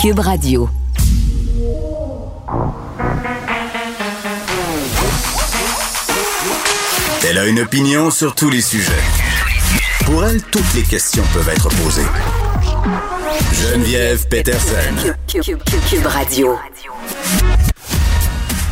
Cube Radio. Elle a une opinion sur tous les sujets. Pour elle, toutes les questions peuvent être posées. Geneviève Peterson. Cube, Radio.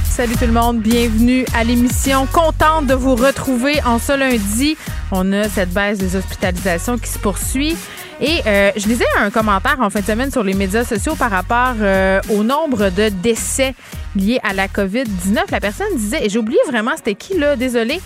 Salut tout le monde, bienvenue à l'émission. Contente de vous retrouver en ce lundi. On a cette baisse des hospitalisations qui se poursuit. Et euh, je lisais un commentaire en fin de semaine sur les médias sociaux par rapport euh, au nombre de décès liés à la COVID-19. La personne disait, et j'ai oublié vraiment c'était qui là, désolé,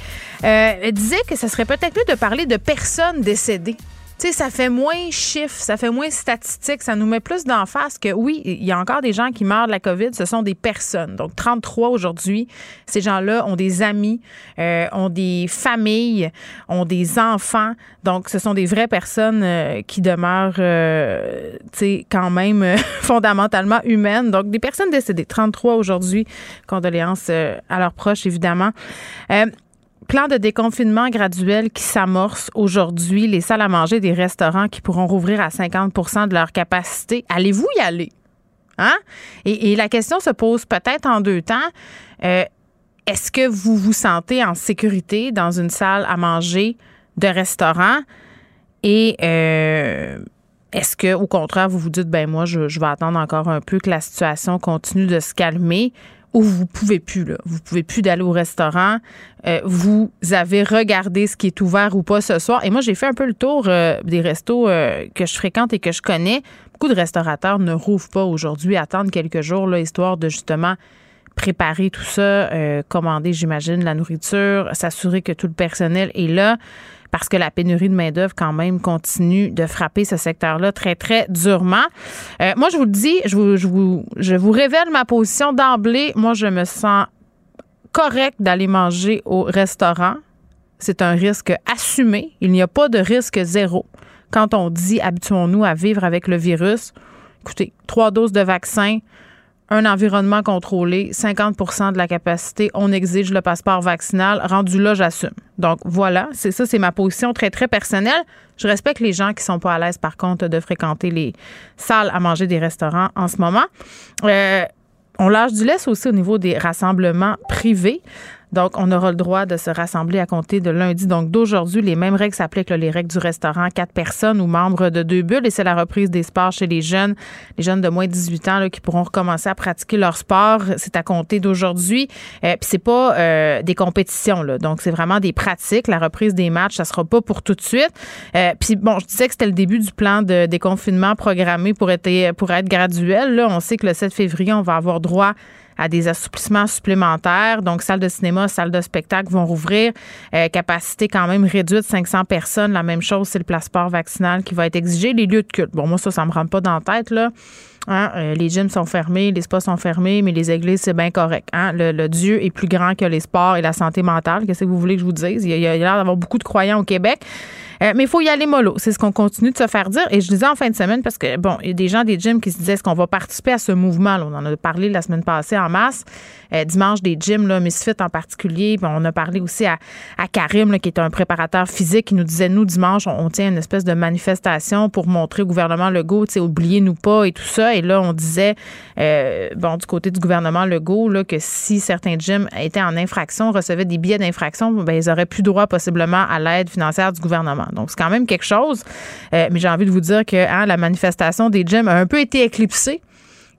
euh, disait que ce serait peut-être mieux de parler de personnes décédées. Sais, ça fait moins chiffres, ça fait moins statistiques, ça nous met plus d'en face que oui, il y a encore des gens qui meurent de la COVID, ce sont des personnes. Donc 33 aujourd'hui, ces gens-là ont des amis, euh, ont des familles, ont des enfants. Donc ce sont des vraies personnes euh, qui demeurent, euh, tu sais, quand même euh, fondamentalement humaines. Donc des personnes décédées, 33 aujourd'hui. Condoléances euh, à leurs proches, évidemment. Plan de déconfinement graduel qui s'amorce aujourd'hui. Les salles à manger des restaurants qui pourront rouvrir à 50% de leur capacité. Allez-vous y aller? Hein? Et, la question se pose peut-être en deux temps. Euh, Est-ce que vous vous sentez en sécurité dans une salle à manger de restaurant? Et euh, est-ce que, au contraire, vous vous dites, ben moi, je vais attendre encore un peu que la situation continue de se calmer? Où vous pouvez plus là, vous pouvez plus d'aller au restaurant, euh, vous avez regardé ce qui est ouvert ou pas ce soir. Et moi, j'ai fait un peu le tour euh, des restos euh, que je fréquente et que je connais. Beaucoup de restaurateurs ne rouvrent pas aujourd'hui, attendent quelques jours là, histoire de justement préparer tout ça, commander, j'imagine, la nourriture, s'assurer que tout le personnel est là parce que la pénurie de main-d'œuvre, quand même, continue de frapper ce secteur-là très, très durement. Euh, moi, je vous le dis, je vous, je, vous, je vous révèle ma position d'emblée. Moi, je me sens correct d'aller manger au restaurant. C'est un risque assumé. Il n'y a pas de risque zéro. Quand on dit habituons-nous à vivre avec le virus, écoutez, trois doses de vaccin, un environnement contrôlé, 50% de la capacité, on exige le passeport vaccinal. Rendu là, j'assume. Donc voilà, c'est ça, c'est ma position très, très personnelle. Je respecte les gens qui sont pas à l'aise, par contre, de fréquenter les salles à manger des restaurants en ce moment. Euh, on lâche du laisse aussi au niveau des rassemblements privés. Donc, on aura le droit de se rassembler à compter de lundi. Donc, d'aujourd'hui, les mêmes règles s'appliquent, les règles du restaurant, quatre personnes ou membres de deux bulles. Et c'est la reprise des sports chez les jeunes, les jeunes de moins de 18 ans là, qui pourront recommencer à pratiquer leur sport. C'est à compter d'aujourd'hui. Euh, Puis c'est pas euh, des compétitions, là. Donc, c'est vraiment des pratiques. La reprise des matchs, ça sera pas pour tout de suite. Euh, Puis bon, je disais que c'était le début du plan de déconfinement programmé pour être, pour être graduel. Là, on sait que le 7 février, on va avoir droit à des assouplissements supplémentaires. Donc, salles de cinéma, salles de spectacle vont rouvrir. Euh, capacité quand même réduite, 500 personnes. La même chose, c'est le passeport vaccinal qui va être exigé. Les lieux de culte. Bon, moi, ça, ça me rentre pas dans la tête, là. Hein, euh, les gyms sont fermés, les spas sont fermés, mais les églises, c'est bien correct. Hein? Le, le, Dieu est plus grand que les sports et la santé mentale. Qu'est-ce que vous voulez que je vous dise? Il y a, l'air d'avoir beaucoup de croyants au Québec. Euh, mais il faut y aller mollo. C'est ce qu'on continue de se faire dire. Et je disais en fin de semaine, parce que, bon, il y a des gens des gyms qui se disaient, est-ce qu'on va participer à ce mouvement? On en a parlé la semaine passée en masse. Euh, dimanche, des gyms, là, Misfit en particulier. On a parlé aussi à, Karim, qui est un préparateur physique, qui nous disait, nous, dimanche, on, tient une espèce de manifestation pour montrer au gouvernement Legault, tu sais, oubliez-nous pas et tout ça. Et là, on disait, euh, bon, du côté du gouvernement Legault, que si certains gyms étaient en infraction, recevaient des billets d'infraction, ben, ils auraient plus droit possiblement à l'aide financière du gouvernement. Donc, c'est quand même quelque chose. Euh, mais j'ai envie de vous dire que hein, la manifestation des gyms a un peu été éclipsée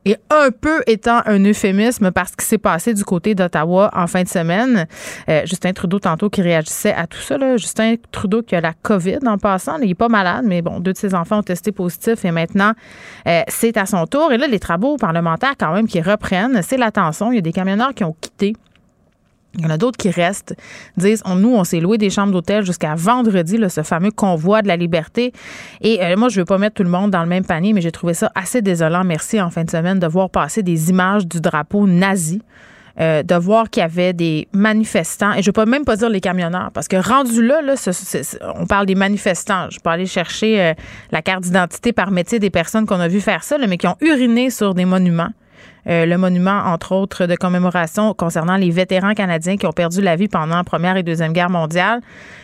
et un peu étant un euphémisme parce qu'il s'est passé du côté d'Ottawa en fin de semaine. Euh, Justin Trudeau, tantôt, qui réagissait à tout ça. Là. Justin Trudeau qui a la COVID en passant. Il n'est pas malade, mais bon, deux de ses enfants ont testé positif et maintenant, euh, c'est à son tour. Et là, les travaux parlementaires, quand même, qui reprennent, c'est l'attention. Il y a des camionneurs qui ont quitté. Il y en a d'autres qui restent, disent on, nous, on s'est loué des chambres d'hôtel jusqu'à vendredi, là, ce fameux convoi de la liberté. Et euh, moi, je veux pas mettre tout le monde dans le même panier, mais j'ai trouvé ça assez désolant, merci, en fin de semaine, de voir passer des images du drapeau nazi. Euh, de voir qu'il y avait des manifestants, et je ne peux même pas dire les camionneurs, parce que rendu là, là on parle des manifestants. Je peux aller chercher euh, la carte d'identité par métier des personnes qu'on a vu faire ça, mais qui ont uriné sur des monuments le monument, entre autres, de commémoration concernant les vétérans canadiens qui ont perdu la vie pendant la Première et Deuxième Guerre mondiale.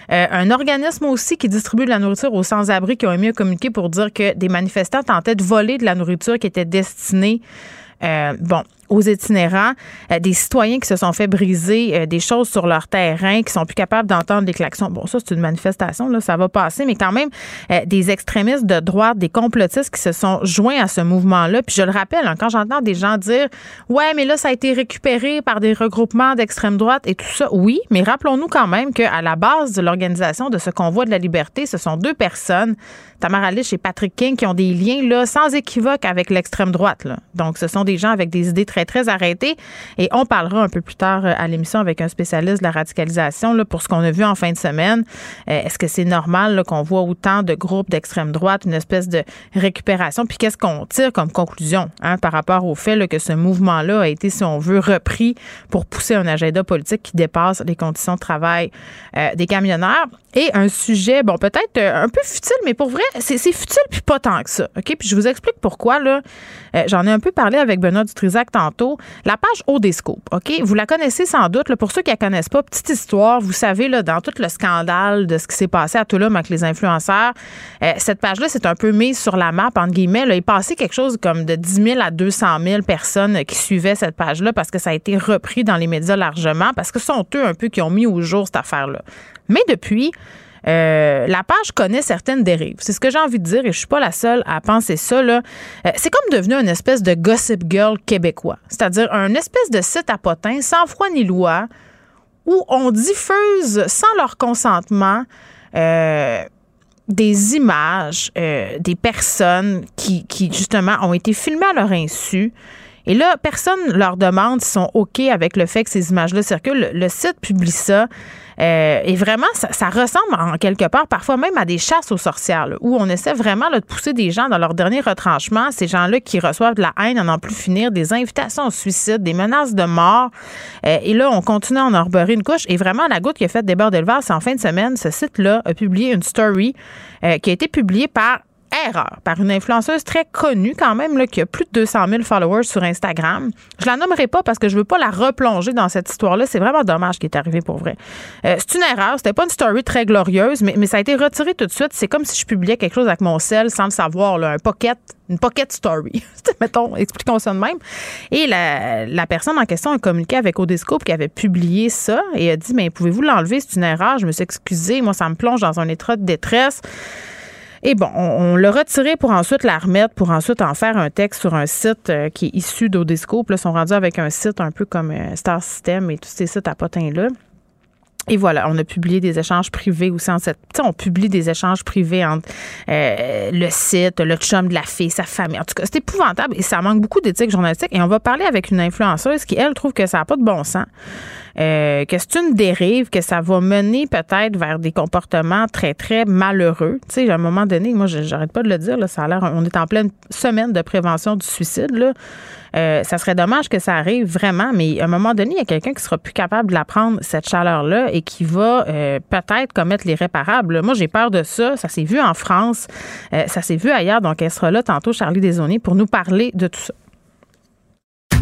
un organisme aussi qui distribue de la nourriture aux sans-abri qui ont émis un communiqué pour dire que des manifestants tentaient de voler de la nourriture qui était destinée euh, bon, aux itinérants, euh, des citoyens qui se sont fait briser euh, des choses sur leur terrain, qui sont plus capables d'entendre des klaxons. Bon, ça, c'est une manifestation, là, ça va passer, mais quand même, des extrémistes de droite, des complotistes qui se sont joints à ce mouvement-là. Puis je le rappelle, hein, quand j'entends des gens dire Ouais, mais là, ça a été récupéré par des regroupements d'extrême droite et tout ça, oui, mais rappelons-nous quand même qu'à la base de l'organisation de ce convoi de la liberté, ce sont deux personnes Tamara Lich et Patrick King qui ont des liens là, sans équivoque avec l'extrême droite. Donc, ce sont des gens avec des idées très, très arrêtées. Et on parlera un peu plus tard euh, à l'émission avec un spécialiste de la radicalisation pour ce qu'on a vu en fin de semaine. Euh, est-ce que c'est normal qu'on voit autant de groupes d'extrême droite, une espèce de récupération? Puis qu'est-ce qu'on tire comme conclusion hein, par rapport au fait que ce mouvement-là a été, si on veut, repris pour pousser un agenda politique qui dépasse les conditions de travail euh, des camionneurs? Et un sujet, bon, peut-être un peu futile, mais pour vrai, c'est futile puis pas tant que ça. OK? Puis je vous explique pourquoi, là. J'en ai un peu parlé avec Benoît Dutrisac tantôt. La page Odescope, OK? Vous la connaissez sans doute. Pour ceux qui la connaissent pas, petite histoire, vous savez, dans tout le scandale de ce qui s'est passé à Toulouse avec les influenceurs, euh, cette page-là, c'est un peu mise sur la map, entre guillemets. Là. Il passait quelque chose comme de 10 000 à 200 000 personnes qui suivaient cette page-là parce que ça a été repris dans les médias largement, parce que ce sont eux un peu qui ont mis au jour cette affaire-là. Mais depuis, euh, la page connaît certaines dérives. C'est ce que j'ai envie de dire et je suis pas la seule à penser ça. Euh, c'est comme devenu une espèce de gossip girl québécois, c'est-à-dire un espèce de site à potins sans foi ni loi où on diffuse sans leur consentement euh, des images des personnes qui, qui, justement ont été filmées à leur insu. Et là, personne leur demande s'ils sont OK avec le fait que ces images-là circulent. Le, site publie ça. Euh, et vraiment, ça, ressemble en quelque part parfois même à des chasses aux sorcières, où on essaie vraiment de pousser des gens dans leur dernier retranchement, ces gens-là qui reçoivent de la haine à n'en plus finir, des invitations au suicide, des menaces de mort. Euh, et là, on continue à en arborer une couche. Et vraiment, la goutte qui a fait débat d'élevage, c'est en fin de semaine, ce site-là a publié une story euh, qui a été publiée par erreur par une influenceuse très connue quand même, là, qui a plus de 200 000 followers sur Instagram. Je la nommerai pas parce que je veux pas la replonger dans cette histoire-là. C'est vraiment dommage ce qui est arrivé pour vrai. Euh, c'est une erreur. C'était pas une story très glorieuse, mais, mais ça a été retiré tout de suite. C'est comme si je publiais quelque chose avec mon sel sans le savoir, là, un pocket une pocket story. Mettons, expliquons ça de même. Et la, la, personne en question a communiqué avec Odescope qui avait publié ça et a dit, mais pouvez-vous l'enlever? C'est une erreur. Je me suis excusée. Moi, ça me plonge dans un état de détresse. Et bon, on, l'a retiré pour ensuite la remettre, pour ensuite en faire un texte sur un site euh, qui est issu d'Odescope. Là, ils sont rendus avec un site un peu comme euh, Star System et tous ces sites à potins-là. Et voilà, on a publié des échanges privés aussi en cette. on publie des échanges privés entre euh, le site, le chum de la fille, sa famille. En tout cas, c'est épouvantable et ça manque beaucoup d'éthique journalistique. Et on va parler avec une influenceuse qui, elle, trouve que ça n'a pas de bon sens. Euh, que c'est une dérive, que ça va mener peut-être vers des comportements très, très malheureux. Tu sais, à un moment donné, moi, j'arrête pas de le dire, là, ça a l'air, on est en pleine semaine de prévention du suicide, là. Euh, ça serait dommage que ça arrive vraiment, mais à un moment donné, il y a quelqu'un qui sera plus capable de la prendre, cette chaleur-là, et qui va euh, peut-être commettre l'irréparable. Moi, j'ai peur de ça. Ça s'est vu en France, ça s'est vu ailleurs. Donc, elle sera là tantôt, Charlie Desauniers, pour nous parler de tout ça.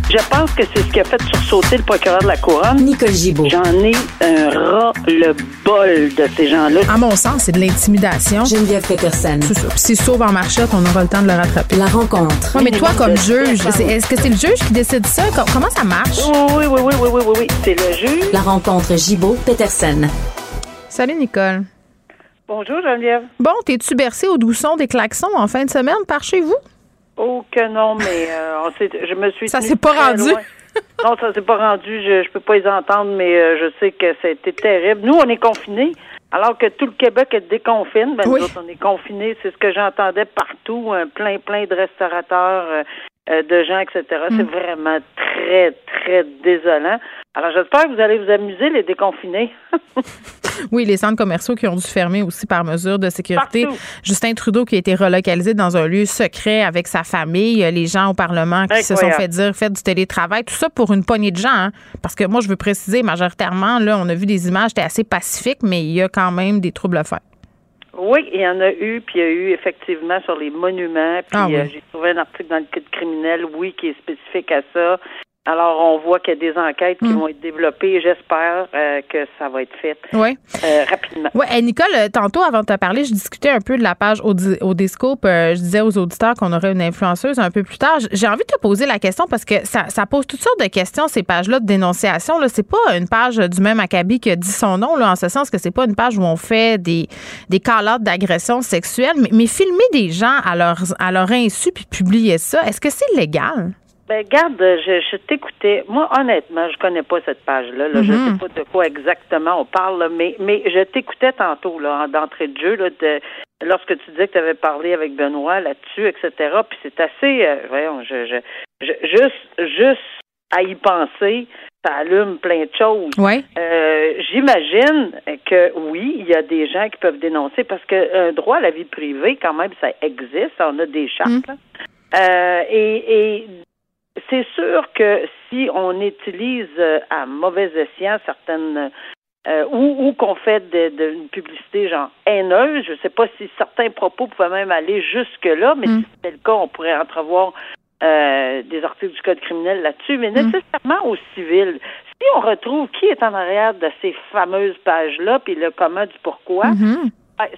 Je pense que c'est ce qui a fait sursauter le procureur de la Couronne. Nicole Gibault. J'en ai un ras-le-bol de ces gens-là. À mon sens, c'est de l'intimidation. Geneviève Peterson. C'est ça. si sauve en marchette, on aura le temps de le rattraper. La rencontre. mais toi, comme juge, est-ce que c'est le juge qui décide ça? Comment ça marche? Oui, oui, oui, oui, oui, oui, oui. C'est le juge. La rencontre Gibault-Peterson. Salut, Nicole. Bonjour, Geneviève. Bon, t'es-tu bercé au doux son des klaxons en fin de semaine par chez vous? Oh que non, mais euh, je me suis. Ça s'est pas rendu. non, ça s'est pas rendu. Je, je peux pas les entendre, mais euh, je sais que été terrible. Nous, on est confinés, alors que tout le Québec est déconfine. Ben, nous autres, on est confinés. C'est ce que j'entendais partout. Un plein, plein de restaurateurs, euh, de gens, etc. C'est mm. vraiment très, très désolant. Alors, j'espère que vous allez vous amuser, les déconfinés. oui, les centres commerciaux qui ont dû fermer aussi par mesure de sécurité. Justin Trudeau qui a été relocalisé dans un lieu secret avec sa famille, les gens au Parlement qui se sont fait dire faites du télétravail, tout ça pour une poignée de gens. Hein. Parce que moi, je veux préciser, majoritairement, là, on a vu des images, c'était assez pacifique, mais il y a quand même des troubles à faire. Oui, il y en a eu, puis il y a eu effectivement sur les monuments. Puis Ah oui. euh, j'ai trouvé un article dans le code criminel, oui, qui est spécifique à ça. Alors, on voit qu'il y a des enquêtes qui Mm. vont être développées j'espère euh, que ça va être fait Oui. euh, rapidement. Oui, Nicole, euh, tantôt, avant de te parler, je discutais un peu de la page Audi- Audiscope. Euh, je disais aux auditeurs qu'on aurait une influenceuse un peu plus tard. J'ai envie de te poser la question parce que ça, ça pose toutes sortes de questions, ces pages-là de dénonciation. Là, c'est pas une page du même acabit que dit son nom, là, en ce sens que c'est pas une page où on fait des, des call d'agression sexuelle, mais, mais filmer des gens à leur, à leur insu puis publier ça, est-ce que c'est légal? Ben, garde, je, je t'écoutais. Moi, honnêtement, je connais pas cette page-là. Là. Je Mhm. sais pas de quoi exactement on parle, là, mais, mais je t'écoutais tantôt, là, en- d'entrée de jeu, là, de, lorsque tu disais que tu avais parlé avec Benoît là-dessus, etc. Puis c'est assez, euh, voyons, je, je, je- juste, juste à y penser, ça allume plein de choses. Oui. Euh, J'imagine que oui, il y a des gens qui peuvent dénoncer parce que un droit à la vie privée, quand même, ça existe. On a des chartes. là. Euh, et et c'est sûr que si on utilise euh, à mauvais escient certaines euh, ou, ou qu'on fait de, de une publicité genre haineuse, je ne sais pas si certains propos pouvaient même aller jusque là, mais Mm. si c'était le cas, on pourrait entrevoir euh, des articles du code criminel là-dessus, mais nécessairement au civil. Si on retrouve qui est en arrière de ces fameuses pages-là, puis le comment du pourquoi, Mhm. ouais,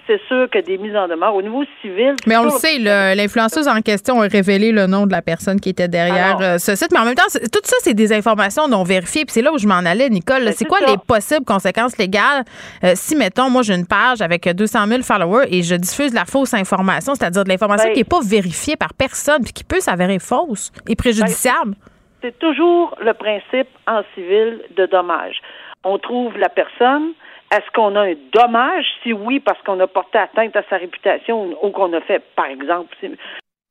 c'est sûr que des mises en demeure au niveau civil. Mais on le sait, l'influenceuse en question a révélé le nom de la personne qui était derrière Alors- euh, ce site. Mais en même temps, tout ça, c'est des informations non vérifiées. Puis c'est là où je m'en allais, Nicole. Ben, c'est quoi ça. les possibles conséquences légales euh, si, mettons, moi, j'ai une page avec 200 000 followers et je diffuse la fausse information, c'est-à-dire de l'information Ben- qui n'est pas vérifiée par personne puis qui peut s'avérer fausse et préjudiciable? c'est toujours le principe en civil de dommage. On trouve la personne. Est-ce qu'on a un dommage? Si oui, parce qu'on a porté atteinte à sa réputation ou, qu'on a fait, par exemple,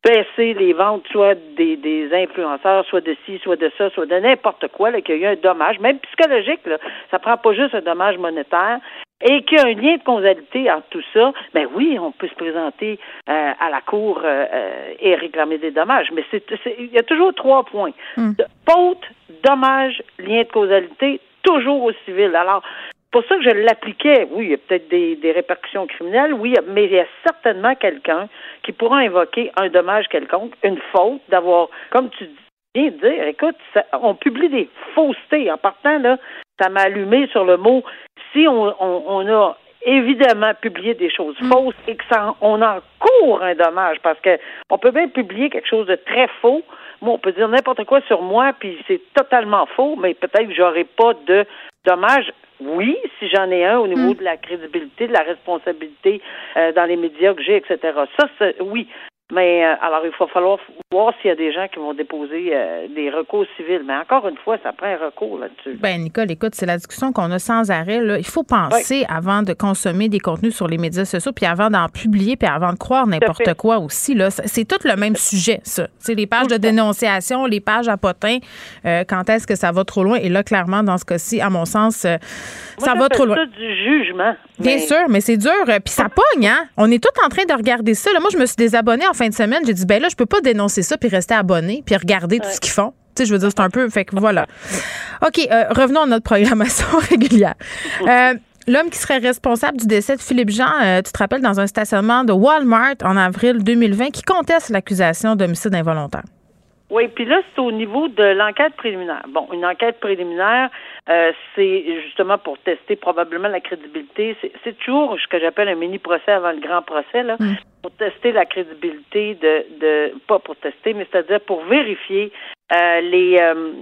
baisser les ventes, soit des, des influenceurs, soit de ci, soit de ça, soit de n'importe quoi, là, qu'il y a eu un dommage, même psychologique, là. Ça prend pas juste un dommage monétaire. Et qu'il y a un lien de causalité entre tout ça, ben oui, on peut se présenter euh, à la cour euh, euh, et réclamer des dommages. Mais c'est, il y a toujours trois points. De- Faute, dommage, lien de causalité, toujours au civil. Alors, pour ça que je l'appliquais, oui, il y a peut-être des, des répercussions criminelles, oui, mais il y a certainement quelqu'un qui pourra invoquer un dommage quelconque, une faute d'avoir, comme tu viens de dire, écoute, ça- on publie des faussetés. En partant, là, ça m'a allumé sur le mot si on, on, on a évidemment publié des choses fausses et que ça, on encourt un dommage parce que on peut bien publier quelque chose de très faux. Moi, on peut dire n'importe quoi sur moi, puis c'est totalement faux, mais peut-être que j'aurai pas de dommage. Oui, si j'en ai un au niveau de la crédibilité, de la responsabilité euh, dans les médias que j'ai, etc. Ça, c'est oui. Mais euh, alors, il va falloir voir s'il y a des gens qui vont déposer euh, des recours civils. Mais encore une fois, ça prend un recours là-dessus. Ben Nicole, écoute, c'est la discussion qu'on a sans arrêt. Là. Il faut penser avant de consommer des contenus sur les médias sociaux, puis avant d'en publier, puis avant de croire n'importe quoi aussi. Là. C'est- C'est tout le même sujet, ça. C'est les pages de dénonciation, les pages à potins. euh, quand est-ce que ça va trop loin? Et là, clairement, dans ce cas-ci, à mon sens, euh, ça va trop loin. ça du jugement. Bien Mais- sûr, mais c'est dur. euh, Puis ça pogne, hein? On est tous en train de regarder ça. Là, moi, je me suis désabonnée en fin de semaine. J'ai dit, ben là, je peux pas dénoncer ça puis rester abonné puis regarder tout ce qu'ils font. Tu sais, je veux dire, c'est un peu. Fait que voilà. OK, euh, revenons à notre programmation régulière. Euh, L'homme qui serait responsable du décès de Philippe Jean, euh, tu te rappelles, dans un stationnement de Walmart en avril 2020, qui conteste l'accusation d'homicide involontaire. Oui, puis là, c'est au niveau de l'enquête préliminaire. Bon, une enquête préliminaire, euh, c'est justement pour tester probablement la crédibilité. C'est- toujours ce que j'appelle un mini-procès avant le grand procès, là, pour tester la crédibilité de, de pas pour tester, mais c'est-à-dire pour vérifier euh, les euh,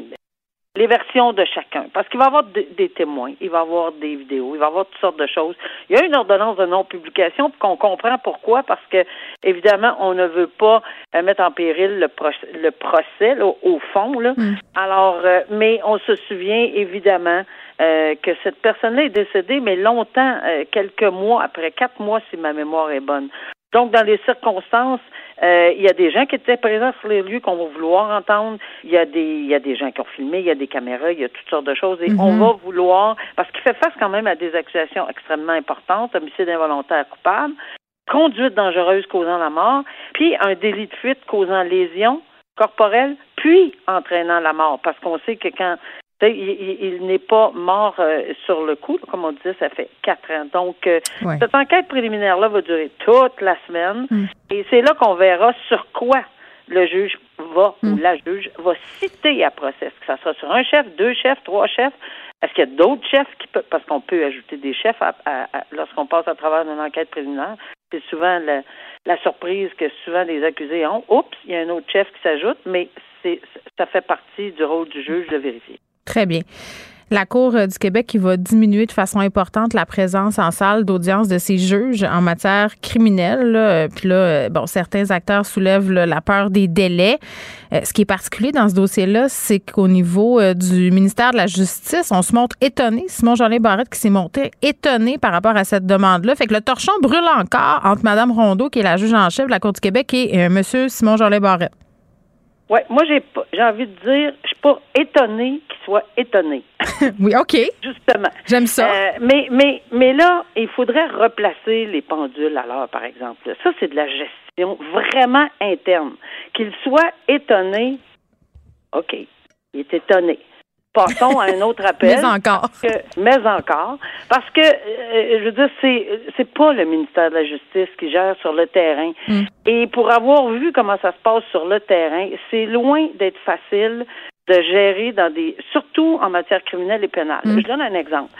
les versions de chacun. Parce qu'il va y avoir des, des témoins, il va y avoir des vidéos, il va y avoir toutes sortes de choses. Il y a une ordonnance de non-publication, puis qu'on comprend pourquoi, parce que, évidemment, on ne veut pas euh, mettre en péril le, procès, le procès là, au fond. Là. Alors, euh, mais on se souvient, évidemment, euh, que cette personne-là est décédée, mais longtemps, euh, quelques mois après, quatre mois, si ma mémoire est bonne. Donc, dans les circonstances, euh, il y a des gens qui étaient présents sur les lieux qu'on va vouloir entendre. Il y a des, il y a des gens qui ont filmé, il y a des caméras, il y a toutes sortes de choses. Et on va vouloir, parce qu'il fait face quand même à des accusations extrêmement importantes, homicide involontaire coupable, conduite dangereuse causant la mort, puis un délit de fuite causant lésion corporelle, puis entraînant la mort. Parce qu'on sait que quand il, n'est pas mort euh, sur le coup, comme on disait, ça fait quatre ans. Donc, euh, cette enquête préliminaire-là va durer toute la semaine. Mm. Et c'est là qu'on verra sur quoi le juge va ou mm. la juge va citer à procès. Que ça soit sur un chef, deux chefs, trois chefs. Est-ce qu'il y a d'autres chefs qui peuvent, parce qu'on peut ajouter des chefs lorsqu'on passe à travers une enquête préliminaire. C'est souvent la surprise que souvent les accusés ont. Oups, il y a un autre chef qui s'ajoute, mais c'est, ça fait partie du rôle du juge de vérifier. Très bien. La Cour euh, du Québec qui va diminuer de façon importante la présence en salle d'audience de ses juges en matière criminelle. Euh, puis là, euh, bon, certains acteurs soulèvent la peur des délais. ce qui est particulier dans ce dossier-là, c'est qu'au niveau du ministère de la Justice, on se montre étonné. Simon Jolin Barrette qui s'est monté étonné par rapport à cette demande-là. Fait que le torchon brûle encore entre Mme Rondeau, qui est la juge en chef de la Cour du Québec, et M. Simon Jolin Barrette. Oui, moi j'ai j'ai envie de dire, je suis pas étonnée qu'il soit étonné. oui, OK. Justement. J'aime ça. Euh, mais, mais, mais là, il faudrait replacer les pendules à l'heure, par exemple. Ça, c'est de la gestion vraiment interne. Qu'il soit étonné, OK, il est étonné passons à un autre appel. mais encore. mais encore. Parce que, euh, je veux dire, c'est, c'est pas le ministère de la Justice qui gère sur le terrain. Mm. Et pour avoir vu comment ça se passe sur le terrain, c'est loin d'être facile de gérer dans des, surtout en matière criminelle et pénale. Mm. Je donne un exemple.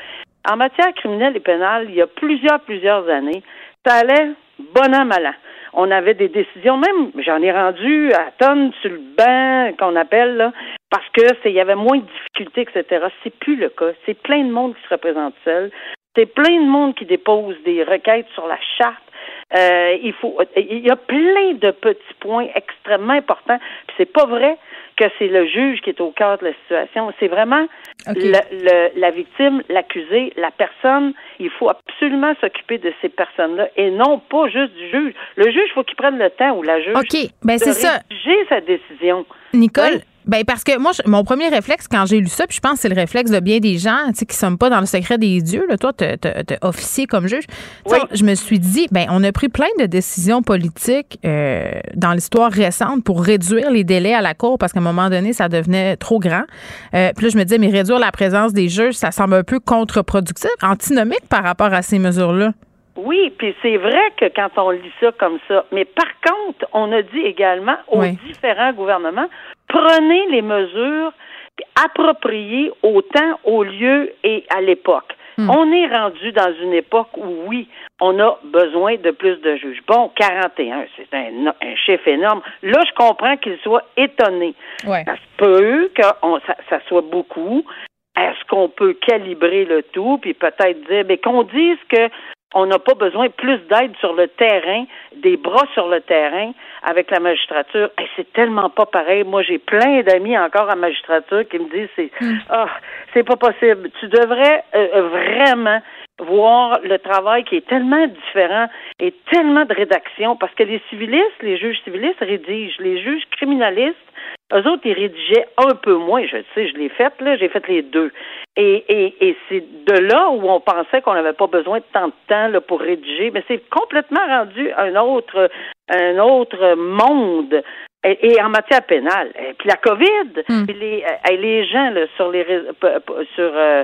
En matière criminelle et pénale, il y a plusieurs, plusieurs années, ça allait bon an, mal an on avait des décisions, même j'en ai rendu à tonnes sur le banc qu'on appelle là, parce que c'est il y avait moins de difficultés, etc. C'est plus le cas. C'est plein de monde qui se représente seul. C'est plein de monde qui dépose des requêtes sur la charte. Euh, il faut, il y a plein de petits points extrêmement importants. Puis c'est pas vrai que c'est le juge qui est au cœur de la situation. C'est vraiment la victime, l'accusé, la personne. Il faut absolument s'occuper de ces personnes-là et non pas juste du juge. Le juge, il faut qu'il prenne le temps ou la juge OK. Ben, c'est ça. sa décision. Nicole, ben parce que moi, mon premier réflexe quand j'ai lu ça, puis je pense que c'est le réflexe de bien des gens, tu sais, qui sommes pas dans le secret des dieux. Là, toi, t'es officier comme juge. Je me suis dit, ben on a pris plein de décisions politiques euh, dans l'histoire récente pour réduire les délais à la cour parce qu'à un moment donné, ça devenait trop grand. Euh, puis là, je me disais, mais réduire la présence des juges, ça semble un peu contre-productif, antinomique par rapport à ces mesures-là. Oui, puis c'est vrai que quand on lit ça comme ça, mais par contre, on a dit également aux différents gouvernements, prenez les mesures appropriées au temps, au lieu et à l'époque. Hmm. On est rendu dans une époque où, oui, on a besoin de plus de juges. Bon, 41, c'est un, chiffre énorme. Là, je comprends qu'il soit étonné. Ouais. Ça se peut que ça, ça soit beaucoup. Est-ce qu'on peut calibrer le tout, puis peut-être dire, mais qu'on dise que on n'a pas besoin plus d'aide sur le terrain, des bras sur le terrain avec la magistrature. Et c'est tellement pas pareil. Moi, j'ai plein d'amis encore en magistrature qui me disent c'est hmm. ah, c'est pas possible. Tu devrais euh, vraiment voir le travail qui est tellement différent et tellement de rédaction parce que les civilistes, les juges civilistes rédigent, les juges criminalistes eux autres, ils rédigeaient un peu moins. Je sais, je l'ai fait, là, j'ai fait les deux. Et, et, et c'est de là où on pensait qu'on n'avait pas besoin de tant de temps là, pour rédiger, mais c'est complètement rendu un autre, un autre monde. Et, en matière pénale. Et puis la COVID, hmm. puis les, euh, les gens là, sur les sur euh,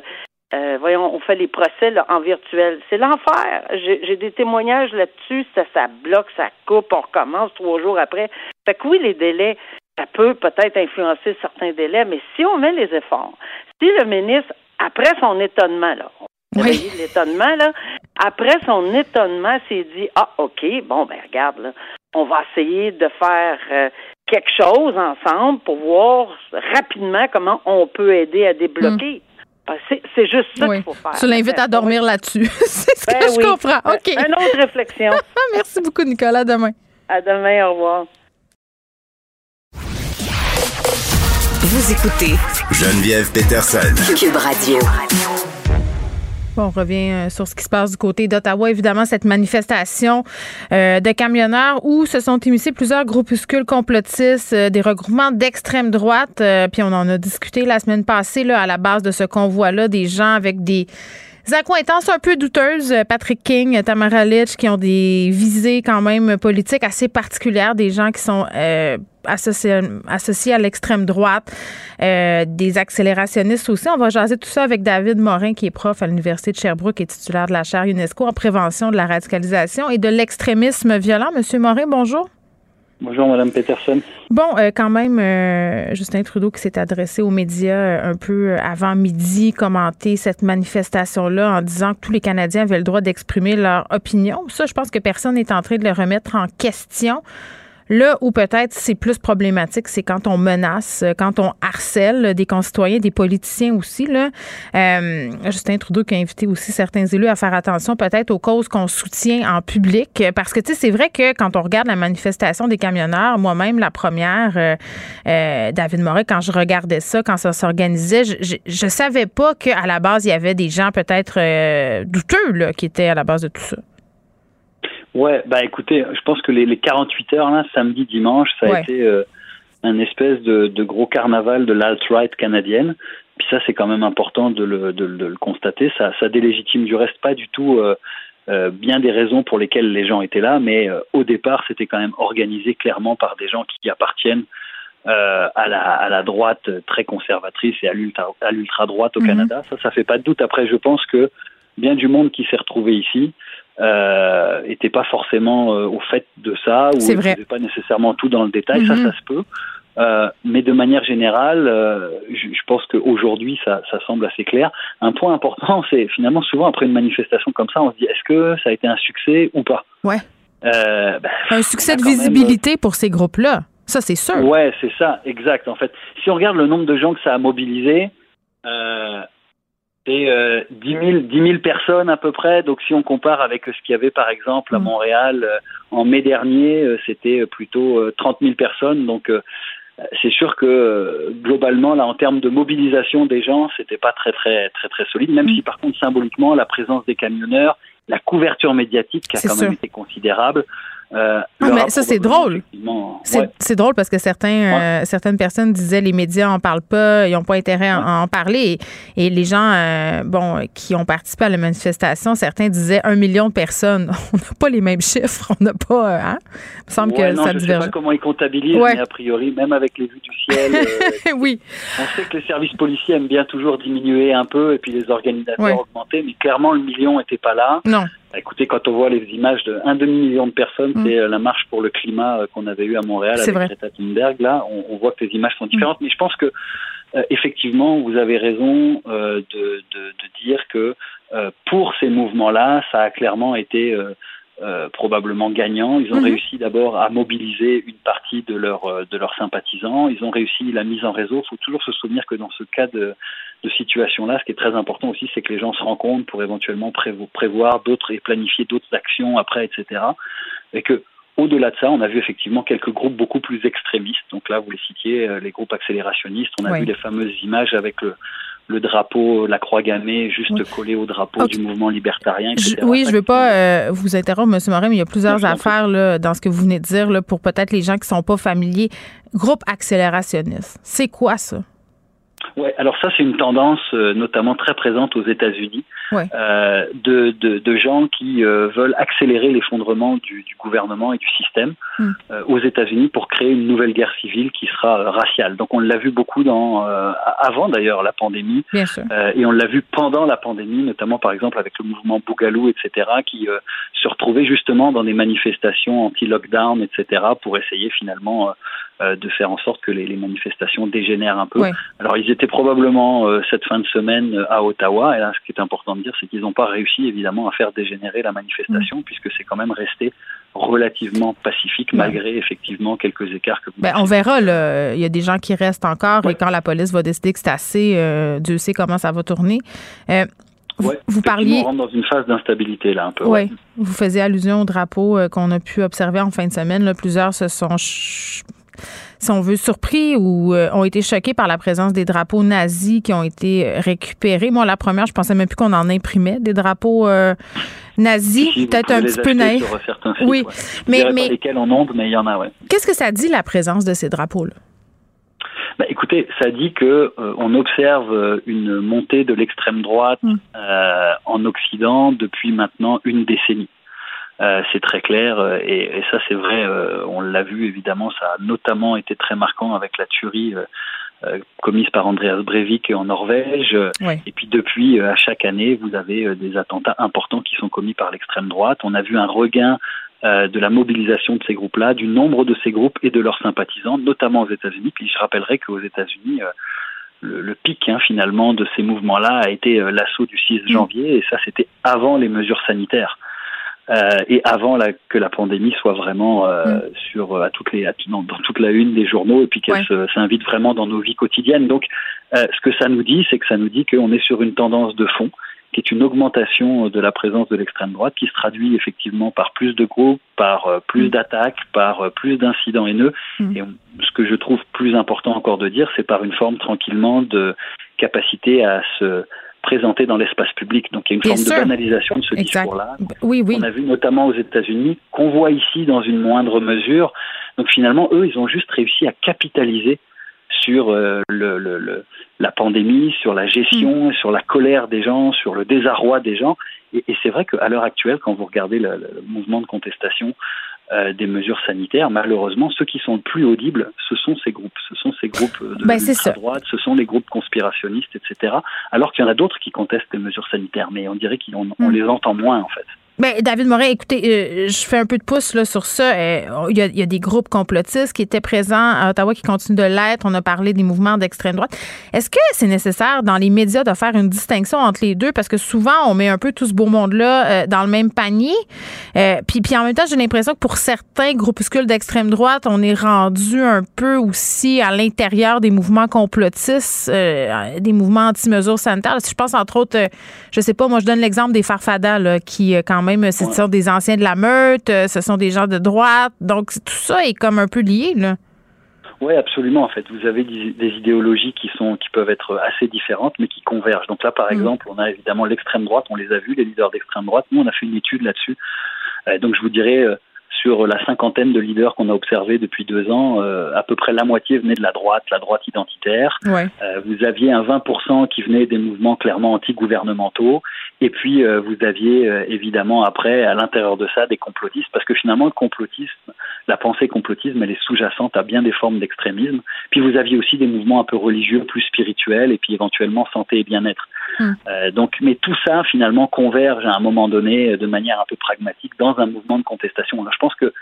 euh, voyons, on fait les procès là, en virtuel. C'est l'enfer. J'ai des témoignages là-dessus. Ça, ça bloque, ça coupe, on recommence trois jours après. Fait que oui, les délais, ça peut peut-être influencer certains délais, mais si on met les efforts, si le ministre, après son étonnement, là, oui. l'étonnement, là, après son étonnement, s'est dit, ah, OK, bon, ben, regarde, là, on va essayer de faire euh, quelque chose ensemble pour voir rapidement comment on peut aider à débloquer. Hmm. C'est juste ça qu'il faut faire. Tu l'invites à dormir là-dessus. c'est ce que ben je comprends. OK. Une autre réflexion. Merci beaucoup, Nicolas. À demain. À demain. Au revoir. Vous écoutez Geneviève Peterson. Cube Radio. Bon, on revient euh, sur ce qui se passe du côté d'Ottawa. Évidemment, cette manifestation euh, de camionneurs où se sont émissés plusieurs groupuscules complotistes, euh, des regroupements d'extrême droite. puis on en a discuté la semaine passée là, à la base de ce convoi-là, des gens avec des accointances un peu douteuses. Patrick King, Tamara Litch, qui ont des visées quand même politiques assez particulières, des gens qui sont associés, associés à l'extrême droite, euh, des accélérationnistes aussi. On va jaser tout ça avec David Morin, qui est prof à l'Université de Sherbrooke et titulaire de la chaire UNESCO en prévention de la radicalisation et de l'extrémisme violent. Monsieur Morin, bonjour. Bonjour, Madame Peterson. Bon, euh, quand même, euh, Justin Trudeau qui s'est adressé aux médias euh, un peu avant midi, commenter cette manifestation-là en disant que tous les Canadiens avaient le droit d'exprimer leur opinion. Ça, je pense que personne n'est en train de le remettre en question. Là où peut-être c'est plus problématique, c'est quand on menace, quand on harcèle des concitoyens, des politiciens aussi. Là. Euh, Justin Trudeau qui a invité aussi certains élus à faire attention peut-être aux causes qu'on soutient en public. Parce que, tu sais, c'est vrai que quand on regarde la manifestation des camionneurs, moi-même, la première, euh, euh, David Moret, quand je regardais ça, quand ça s'organisait, je, je, savais pas qu'à la base, il y avait des gens peut-être douteux là, qui étaient à la base de tout ça. Ouais, bah écoutez, je pense que les, les 48 heures, là, samedi, dimanche, ça a été euh, un espèce de, de, gros carnaval de l'alt-right canadienne. Puis ça, c'est quand même important de le, de, de, le constater. Ça, ça délégitime du reste pas du tout euh, euh, bien des raisons pour lesquelles les gens étaient là, mais au départ, c'était quand même organisé clairement par des gens qui appartiennent euh, à, la, à la droite très conservatrice et à l'ultra-droite au -hmm. Canada. Ça, ça fait pas de doute. Après, je pense que bien du monde qui s'est retrouvé ici, euh, était pas forcément euh, au fait de ça ou ne pas nécessairement tout dans le détail. Mm -hmm. Ça, Mm-hmm. ça se peut. Euh, mais de manière générale, euh, je, je, pense qu'aujourd'hui, ça, ça semble assez clair. Un point important, c'est finalement souvent après une manifestation comme ça, on se dit est-ce que ça a été un succès ou pas? Ouais. Euh, ben, un succès de visibilité même... pour ces groupes-là. Ça, c'est sûr. Ouais, c'est ça, exact. En fait, si on regarde le nombre de gens que ça a mobilisé, euh, c'est euh, 10, 000, 10 000 personnes à peu près. Donc si on compare avec ce qu'il y avait par exemple à Montréal euh, en mai dernier, euh, c'était plutôt 30 000 personnes. Donc c'est sûr que globalement là en termes de mobilisation des gens, c'était pas très très très très solide. Même si par contre symboliquement la présence des camionneurs, la couverture médiatique qui a quand sûr. même été considérable. Euh, ah, mais ça, c'est drôle. C'est ouais. drôle parce que certains, ouais. euh, certaines personnes disaient les médias en parlent pas, ils n'ont pas intérêt à, en parler. Et, et les gens euh, bon, qui ont participé à la manifestation, certains disaient un million de personnes. On n'a pas les mêmes chiffres. On n'a pas. Hein? Il me semble que non, ça je diverge. sais pas comment ils comptabilisent, mais a priori, même avec les vues du ciel. euh, oui. On sait que les services policiers aiment bien toujours diminuer un peu et puis les organisateurs augmenter, mais clairement, le million n'était pas là. Non. Bah, écoutez, quand on voit les images d'un demi-million de personnes, mmh. c'est la marche pour le climat qu'on avait eu à Montréal avec vrai. Greta Thunberg. Là, on, on, voit que les images sont différentes, mmh. mais je pense que euh, effectivement, vous avez raison euh, de, de, de, dire que euh, pour ces mouvements-là, ça a clairement été euh, probablement gagnant. Ils ont mmh. réussi d'abord à mobiliser une partie de, leur, de leurs sympathisants. Ils ont réussi la mise en réseau. Il faut toujours se souvenir que dans ce cas de, de situation-là, ce qui est très important aussi, c'est que les gens se rencontrent pour éventuellement prévoir d'autres et planifier d'autres actions après, etc. Et que au-delà de ça, on a vu effectivement quelques groupes beaucoup plus extrémistes. Donc là, vous les citiez, les groupes accélérationnistes. On a oui. vu les fameuses images avec le, le drapeau, la croix gammée, juste oui. collé au drapeau okay. du mouvement libertarien, etc. Je, oui, je ne veux pas euh, vous interrompre, M. Morin, mais il y a plusieurs oui, affaires là, dans ce que vous venez de dire là, pour peut-être les gens qui ne sont pas familiers. Groupe accélérationniste, c'est quoi ça? Ouais, alors ça c'est une tendance euh, notamment très présente aux États-Unis ouais. euh, de, de, de, gens qui euh, veulent accélérer l'effondrement du, du, gouvernement et du système mm. aux États-Unis pour créer une nouvelle guerre civile qui sera raciale. Donc on l'a vu beaucoup dans avant d'ailleurs la pandémie et on l'a vu pendant la pandémie, notamment par exemple avec le mouvement Bougalou, etc., qui se retrouvait justement dans des manifestations anti-lockdown, etc., pour essayer finalement de faire en sorte que les, les manifestations dégénèrent un peu. Ouais. Alors ils étaient probablement euh, cette fin de semaine euh, à Ottawa, et là ce qui est important de dire, c'est qu'ils n'ont pas réussi évidemment à faire dégénérer la manifestation, mmh. puisque c'est quand même resté relativement pacifique, malgré effectivement quelques écarts que vous ben, On verra, là. il y a des gens qui restent encore, ouais. et quand la police va décider que c'est assez, euh, Dieu sait comment ça va tourner. Euh, Ouais, vous parliez. On rentre dans une phase d'instabilité, là, un peu. Oui. Ouais. Vous faisiez allusion au drapeau euh, qu'on a pu observer en fin de semaine. Là, plusieurs se sont, si on veut, surpris ou euh, ont été choqués par la présence des drapeaux nazis qui ont été récupérés. Moi, la première, je pensais même plus qu'on en imprimait des drapeaux euh, nazis. Si, Peut-être un petit peu naïf. Oui, ouais. mais. mais lesquels en ondes, mais il y en a, ouais. Qu'est-ce que ça dit, la présence de ces drapeaux-là? Bah, écoutez, ça dit que euh, on observe une montée de l'extrême droite Mm. euh, en Occident depuis maintenant une décennie. C'est très clair et, et ça c'est vrai, on l'a vu évidemment, ça a notamment été très marquant avec la tuerie commise par Andreas Breivik en Norvège. Et puis depuis, à chaque année, vous avez des attentats importants qui sont commis par l'extrême droite. On a vu un regain euh, de la mobilisation de ces groupes-là, du nombre de ces groupes et de leurs sympathisants, notamment aux États-Unis. Puis je rappellerai qu'aux États-Unis, euh, le, pic hein, finalement de ces mouvements-là a été euh, l'assaut du 6 mm. janvier, et ça c'était avant les mesures sanitaires. Et avant la, que la pandémie soit vraiment mm. sur à toutes les dans, toute la une des journaux et puis qu'elle s'invite vraiment dans nos vies quotidiennes. Donc, ce que ça nous dit, c'est que ça nous dit qu'on est sur une tendance de fond qui est une augmentation de la présence de l'extrême droite, qui se traduit effectivement par plus de groupes, par euh, plus mm. d'attaques, par euh, plus d'incidents haineux. Mm. Et ce que je trouve plus important encore de dire, c'est par une forme tranquillement de capacité à se présenter dans l'espace public. Donc il y a une forme de banalisation de ce discours-là. Oui, oui. On a vu notamment aux États-Unis, qu'on voit ici dans une moindre mesure. Donc finalement, eux, ils ont juste réussi à capitaliser sur euh, le, le, la pandémie, sur la gestion, mm. sur la colère des gens, sur le désarroi des gens. Et, et c'est vrai qu'à l'heure actuelle, quand vous regardez le mouvement de contestation euh, des mesures sanitaires, malheureusement, ceux qui sont le plus audibles, ce sont ces groupes. Ce sont ces groupes de ben, droite, ce sont les groupes conspirationnistes, etc. Alors qu'il y en a d'autres qui contestent les mesures sanitaires, mais on dirait qu'on on mm. les entend moins, en fait. Ben, David Morin, écoutez, euh, je fais un peu de pouce là, sur ça. Euh, il, y a, y a, des groupes complotistes qui étaient présents à Ottawa, qui continuent de l'être. On a parlé des mouvements d'extrême droite. Est-ce que c'est nécessaire dans les médias de faire une distinction entre les deux? Parce que souvent, on met un peu tout ce beau monde-là euh, dans le même panier. puis, puis en même temps, j'ai l'impression que pour certains groupuscules d'extrême droite, on est rendu un peu aussi à l'intérieur des mouvements complotistes, des mouvements anti-mesures sanitaires. Je pense entre autres, je sais pas, moi je donne l'exemple des Farfadas là, qui quand même, ce sont des anciens de la meute, euh, ce sont des gens de droite. Donc, tout ça est comme un peu lié, là. Oui, absolument. En fait, vous avez des, idéologies qui sont, qui peuvent être assez différentes, mais qui convergent. Donc là, par mm. exemple, on a évidemment l'extrême droite. On les a vus, les leaders d'extrême droite. Nous, on a fait une étude là-dessus. Euh, donc, je vous dirais, euh, sur la cinquantaine de leaders qu'on a observés depuis deux ans, euh, à peu près la moitié venait de la droite, la droite identitaire. Ouais. Euh, vous aviez un 20% qui venait des mouvements clairement anti-gouvernementaux. Et puis, euh, vous aviez évidemment après, à l'intérieur de ça, des complotistes, parce que finalement, le complotisme, la pensée complotisme, elle est sous-jacente à bien des formes d'extrémisme. Puis, vous aviez aussi des mouvements un peu religieux, plus spirituels, et puis éventuellement santé et bien-être. Hum. donc, mais tout ça, finalement, converge à un moment donné de manière un peu pragmatique dans un mouvement de contestation. Je pense que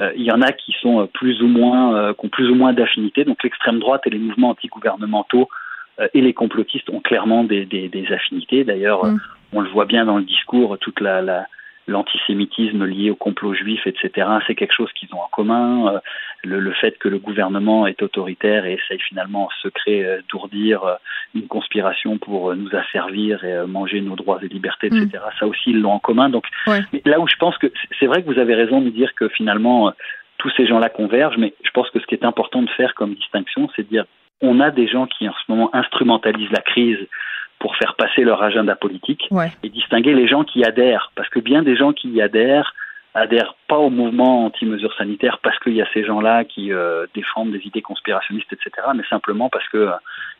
euh, il y en a qui sont euh, plus ou moins, euh, qui ont plus ou moins d'affinité. Donc l'extrême droite et les mouvements antigouvernementaux et les complotistes ont clairement des, des, des affinités. D'ailleurs, mm. on le voit bien dans le discours, toute la, la, l'antisémitisme lié au complot juif, etc., c'est quelque chose qu'ils ont en commun. Euh, le, le, fait que le gouvernement est autoritaire et essaye finalement en secret euh, d'ourdir euh, une conspiration pour nous asservir et manger nos droits et libertés, etc., mm. ça aussi, ils l'ont en commun. Donc, mais là où je pense que c'est vrai que vous avez raison de dire que finalement, tous ces gens-là convergent, mais je pense que ce qui est important de faire comme distinction, c'est de dire on a des gens qui en ce moment instrumentalisent la crise pour faire passer leur agenda politique et distinguer les gens qui adhèrent. Parce que bien des gens qui y adhèrent adhèrent pas au mouvement anti-mesures sanitaires parce qu'il y a ces gens-là qui euh, défendent des idées conspirationnistes, etc., mais simplement parce que euh,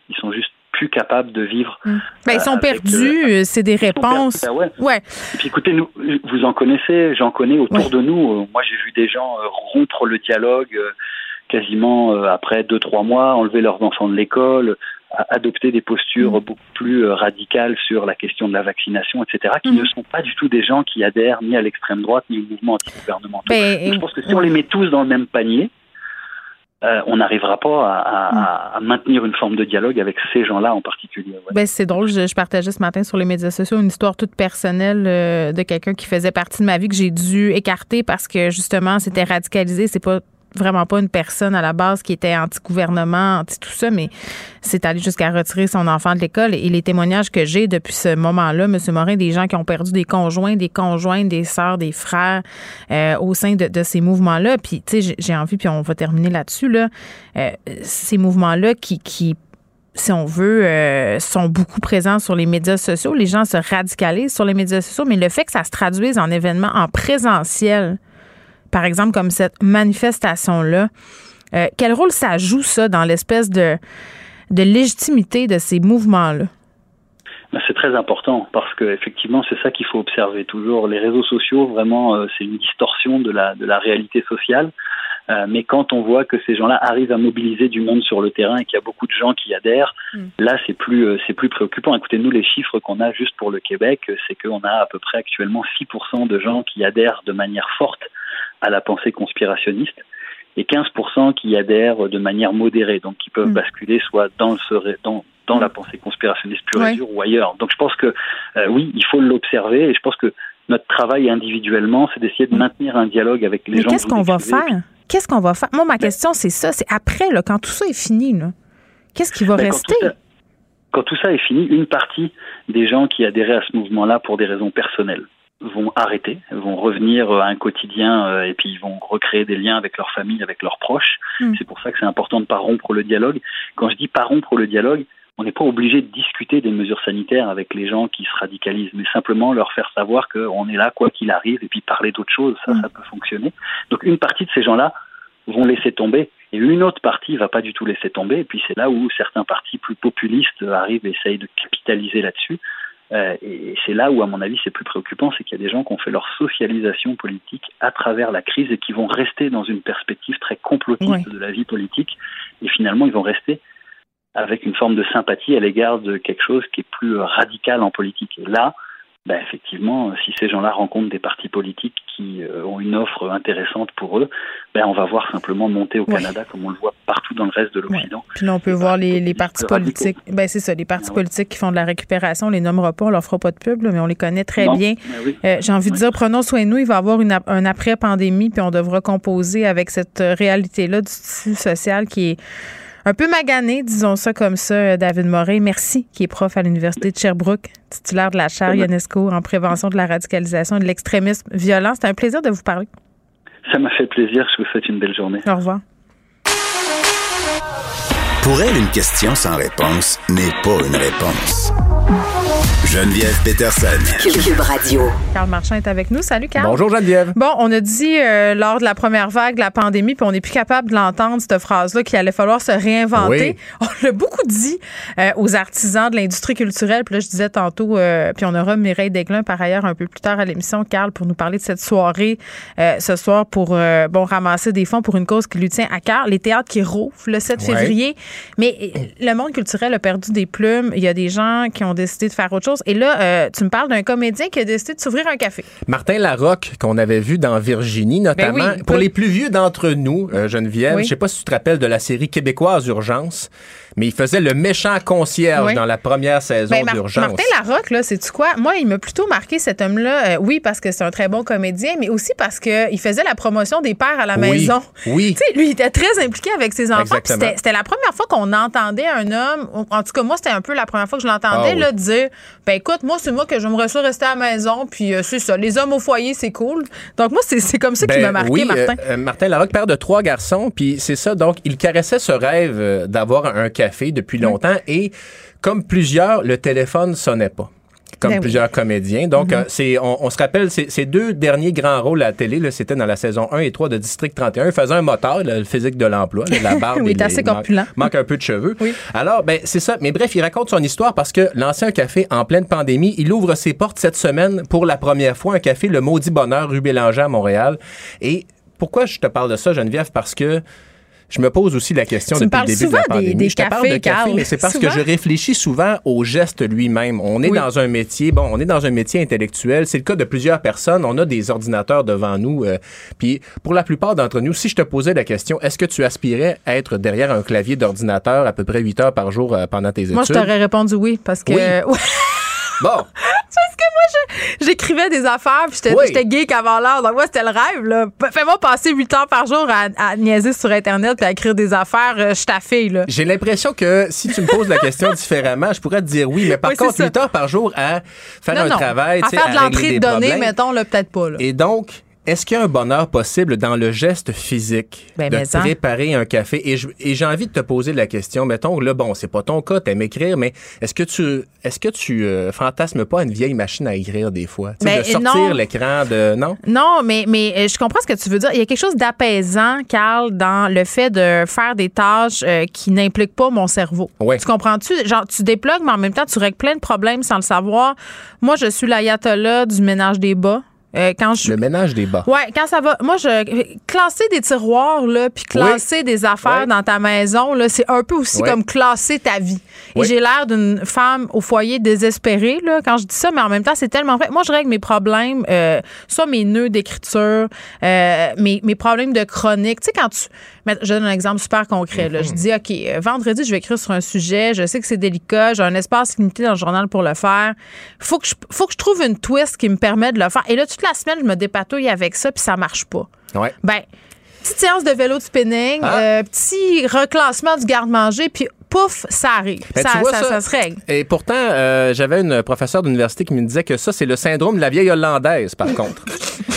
ils sont juste plus capables de vivre. Mm. Ben, ils sont perdus, c'est des réponses. Ben ouais. ouais. Et puis écoutez, nous, vous en connaissez, j'en connais autour de nous. Moi, j'ai vu des gens rompre le dialogue quasiment après deux trois mois, enlever leurs enfants de l'école, adopter des postures mm. beaucoup plus euh, radicales sur la question de la vaccination, etc., qui mm. ne sont pas du tout des gens qui adhèrent ni à l'extrême droite ni au mouvement anti-gouvernemental. je pense que si on les met tous dans le même panier, euh, on n'arrivera pas à, mm. maintenir une forme de dialogue avec ces gens-là en particulier. Ben, c'est drôle, je, partageais ce matin sur les médias sociaux une histoire toute personnelle euh, de quelqu'un qui faisait partie de ma vie que j'ai dû écarter parce que justement c'était radicalisé. C'est pas vraiment pas une personne à la base qui était anti-gouvernement, anti tout ça, mais c'est allé jusqu'à retirer son enfant de l'école. Et les témoignages que j'ai depuis ce moment-là, M. Morin, des gens qui ont perdu des conjoints, des conjointes, des sœurs, des frères euh, au sein de, ces mouvements-là. Puis, tu sais, j'ai envie, puis on va terminer là-dessus, là, euh, ces mouvements-là qui, qui si on veut, euh, sont beaucoup présents sur les médias sociaux. Les gens se radicalisent sur les médias sociaux, mais le fait que ça se traduise en événements en présentiel, par exemple, comme cette manifestation-là, euh, quel rôle ça joue, ça, dans l'espèce de, de légitimité de ces mouvements-là? C'est très important parce que effectivement c'est ça qu'il faut observer toujours. Les réseaux sociaux vraiment euh, c'est une distorsion de la de la réalité sociale. Euh, mais quand on voit que ces gens-là arrivent à mobiliser du monde sur le terrain et qu'il y a beaucoup de gens qui adhèrent, mm. là c'est plus euh, c'est plus préoccupant. Écoutez, nous les chiffres qu'on a juste pour le Québec, c'est qu'on a à peu près actuellement 6% de gens qui adhèrent de manière forte à la pensée conspirationniste et 15% qui adhèrent de manière modérée, donc qui peuvent mm. basculer soit dans le dans dans la pensée conspirationniste pure et dure ou ailleurs. Donc je pense que euh, oui, il faut l'observer et je pense que notre travail individuellement, c'est d'essayer de maintenir un dialogue avec les Mais gens. Qu'est-ce qu'on va faire? Qu'est-ce qu'on va faire? Moi, ma question, c'est ça. C'est après, là, quand tout ça est fini, qu'est-ce qui va rester? quand tout ça est fini, une partie des gens qui adhéraient à ce mouvement-là pour des raisons personnelles vont arrêter, vont revenir à un quotidien euh, et puis ils vont recréer des liens avec leur famille, avec leurs proches. Hmm. C'est pour ça que c'est important de ne pas rompre le dialogue. Quand je dis pas rompre le dialogue, on n'est pas obligé de discuter des mesures sanitaires avec les gens qui se radicalisent, mais simplement leur faire savoir qu'on est là quoi qu'il arrive et puis parler d'autres choses, ça, mm. ça peut fonctionner. Donc une partie de ces gens-là vont laisser tomber et une autre partie va pas du tout laisser tomber. Et puis c'est là où certains partis plus populistes arrivent et essayent de capitaliser là-dessus. Euh, et c'est là où, à mon avis, c'est plus préoccupant, c'est qu'il y a des gens qui ont fait leur socialisation politique à travers la crise et qui vont rester dans une perspective très complotiste de la vie politique. Et finalement, ils vont rester avec une forme de sympathie à l'égard de quelque chose qui est plus radical en politique. Et là, ben effectivement, si ces gens-là rencontrent des partis politiques qui euh, ont une offre intéressante pour eux, ben on va voir simplement monter au Canada comme on le voit partout dans le reste de l'Occident. Puis là, on peut voir les, les partis politiques. Ben c'est ça, les partis ah politiques qui font de la récupération, on les nommera pas, on leur fera pas de pub, mais on les connaît très bien. Ben euh, J'ai envie de dire, prenons soin de nous. Il va y avoir une, un après pandémie, puis on devra composer avec cette réalité-là du tissu social qui est un peu magané, disons ça comme ça, euh, David Moret. Merci, qui est prof à l'Université de Sherbrooke, titulaire de la chaire UNESCO en prévention de la radicalisation et de l'extrémisme violent. C'était un plaisir de vous parler. Ça m'a fait plaisir. Je vous souhaite une belle journée. Au revoir. Pour elle, une question sans réponse n'est pas une réponse. Geneviève Peterson. Cube Radio. Carl Marchand est avec nous. Salut, Carl. Bonjour, Geneviève. Bon, on a dit euh, lors de la première vague, la pandémie, puis on n'est plus capable de l'entendre, cette phrase-là, qu'il allait falloir se réinventer. On l'a beaucoup dit euh, aux artisans de l'industrie culturelle. Puis là, je disais tantôt, euh, puis on aura Mireille Desglin par ailleurs un peu plus tard à l'émission, Carl, pour nous parler de cette soirée ce soir pour bon ramasser des fonds pour une cause qui lui tient à cœur. Les théâtres qui rouvrent le 7 février. Mais le monde culturel a perdu des plumes. Il y a des gens qui ont décidé de faire autre chose. Et là, euh, tu me parles d'un comédien qui a décidé de s'ouvrir un café. Martin Larocque, qu'on avait vu dans Virginie, notamment. Ben pour les plus vieux d'entre nous, euh, Geneviève, je sais pas si tu te rappelles de la série québécoise Urgence mais il faisait le méchant concierge dans la première saison ben, d'urgence. Martin Larocque, là, c'est tu quoi? Moi, il m'a plutôt marqué cet homme-là. Euh, oui, parce que c'est un très bon comédien, mais aussi parce qu'il faisait la promotion des pères à la maison. Oui. Tu sais, lui, il était très impliqué avec ses enfants. C'était la première fois qu'on entendait un homme, en tout cas, moi, c'était un peu la première fois que je l'entendais, ah dire Ben écoute, moi, c'est moi que j'aimerais ça rester à la maison, puis euh, c'est ça. Les hommes au foyer, c'est cool. Donc, moi, c'est comme ça qui ben m'a marqué, Martin. Euh, Martin Larocque, père de trois garçons, puis c'est ça. Donc, il caressait ce rêve d'avoir un café depuis longtemps et comme plusieurs, le téléphone sonnait pas comme ben plusieurs comédiens. Donc, mm-hmm. euh, c'est, on, se rappelle, ces deux derniers grands rôles à la télé, c'était dans la saison 1 et 3 de District 31. Il faisait un moteur, le physique de l'emploi, la barbe. oui, il assez corpulent. Manque, un peu de cheveux. Alors, ben, c'est ça. Mais bref, il raconte son histoire parce que l'ancien café en pleine pandémie, il ouvre ses portes cette semaine pour la première fois, un café, le Maudit Bonheur, rue Bélanger à Montréal. Et pourquoi je te parle de ça, Geneviève? Parce que je me pose aussi la question depuis le début de la pandémie. Des, je te parle de café, mais c'est parce que je réfléchis souvent au geste lui-même. On est dans un métier, bon, on est dans un métier intellectuel. C'est le cas de plusieurs personnes. On a des ordinateurs devant nous. Euh, puis pour la plupart d'entre nous, si je te posais la question, est-ce que tu aspirais à être derrière un clavier d'ordinateur à peu près 8 heures par jour euh, pendant tes études? Moi, je t'aurais répondu oui parce que. Oui. Bon. J'écrivais des affaires, puis j'étais geek avant l'heure. Donc, moi, c'était le rêve, là. Fais-moi passer 8 heures par jour à, niaiser sur Internet puis à écrire des affaires. Euh, je t'affaire, là. J'ai l'impression que si tu me poses la question différemment, je pourrais te dire oui. Mais par contre, 8 heures par jour à faire un travail, à faire de l'entrée de données, mettons, là, peut-être pas, là. Et donc, est-ce qu'il y a un bonheur possible dans le geste physique Ben, de préparer un café? Et j'ai envie de te poser la question, mettons, là, bon, c'est pas ton cas, t'aimes écrire, mais est-ce que tu est-ce que tu euh, fantasmes pas une vieille machine à écrire des fois? Ben, de sortir l'écran de... Non? Non, mais, mais euh, je comprends ce que tu veux dire. Il y a quelque chose d'apaisant, Carl, dans le fait de faire des tâches euh, qui n'impliquent pas mon cerveau. Ouais. Tu comprends-tu? Genre, tu déplugues, mais en même temps, tu règles plein de problèmes sans le savoir. Moi, je suis l'ayatollah du ménage des bas. Euh, quand je Le ménage des bas. Ouais, quand ça va. Moi, je classer des tiroirs là, puis classer des affaires dans ta maison là, c'est un peu aussi comme classer ta vie. Et j'ai l'air d'une femme au foyer désespérée là quand je dis ça, mais en même temps, c'est tellement vrai. Moi, je règle mes problèmes, euh, soit mes nœuds d'écriture, euh, mes, mes problèmes de chronique. Tu sais, quand tu. Je donne un exemple super concret. Là. Je Mhm. dis, OK, euh, vendredi, je vais écrire sur un sujet. Je sais que c'est délicat. J'ai un espace limité dans le journal pour le faire. Faut que je, faut que je trouve une twist qui me permet de le faire. Et là, toute la semaine, je me dépatouille avec ça, puis ça marche pas. Ouais. Ben, petite séance de vélo de spinning, Ah. euh, petit reclassement du garde-manger, puis pouf, ça arrive. Ben, ça, tu vois, ça, ça- ça se règle. Et pourtant, euh, j'avais une professeure d'université qui me disait que ça, c'est le syndrome de la vieille hollandaise, par contre.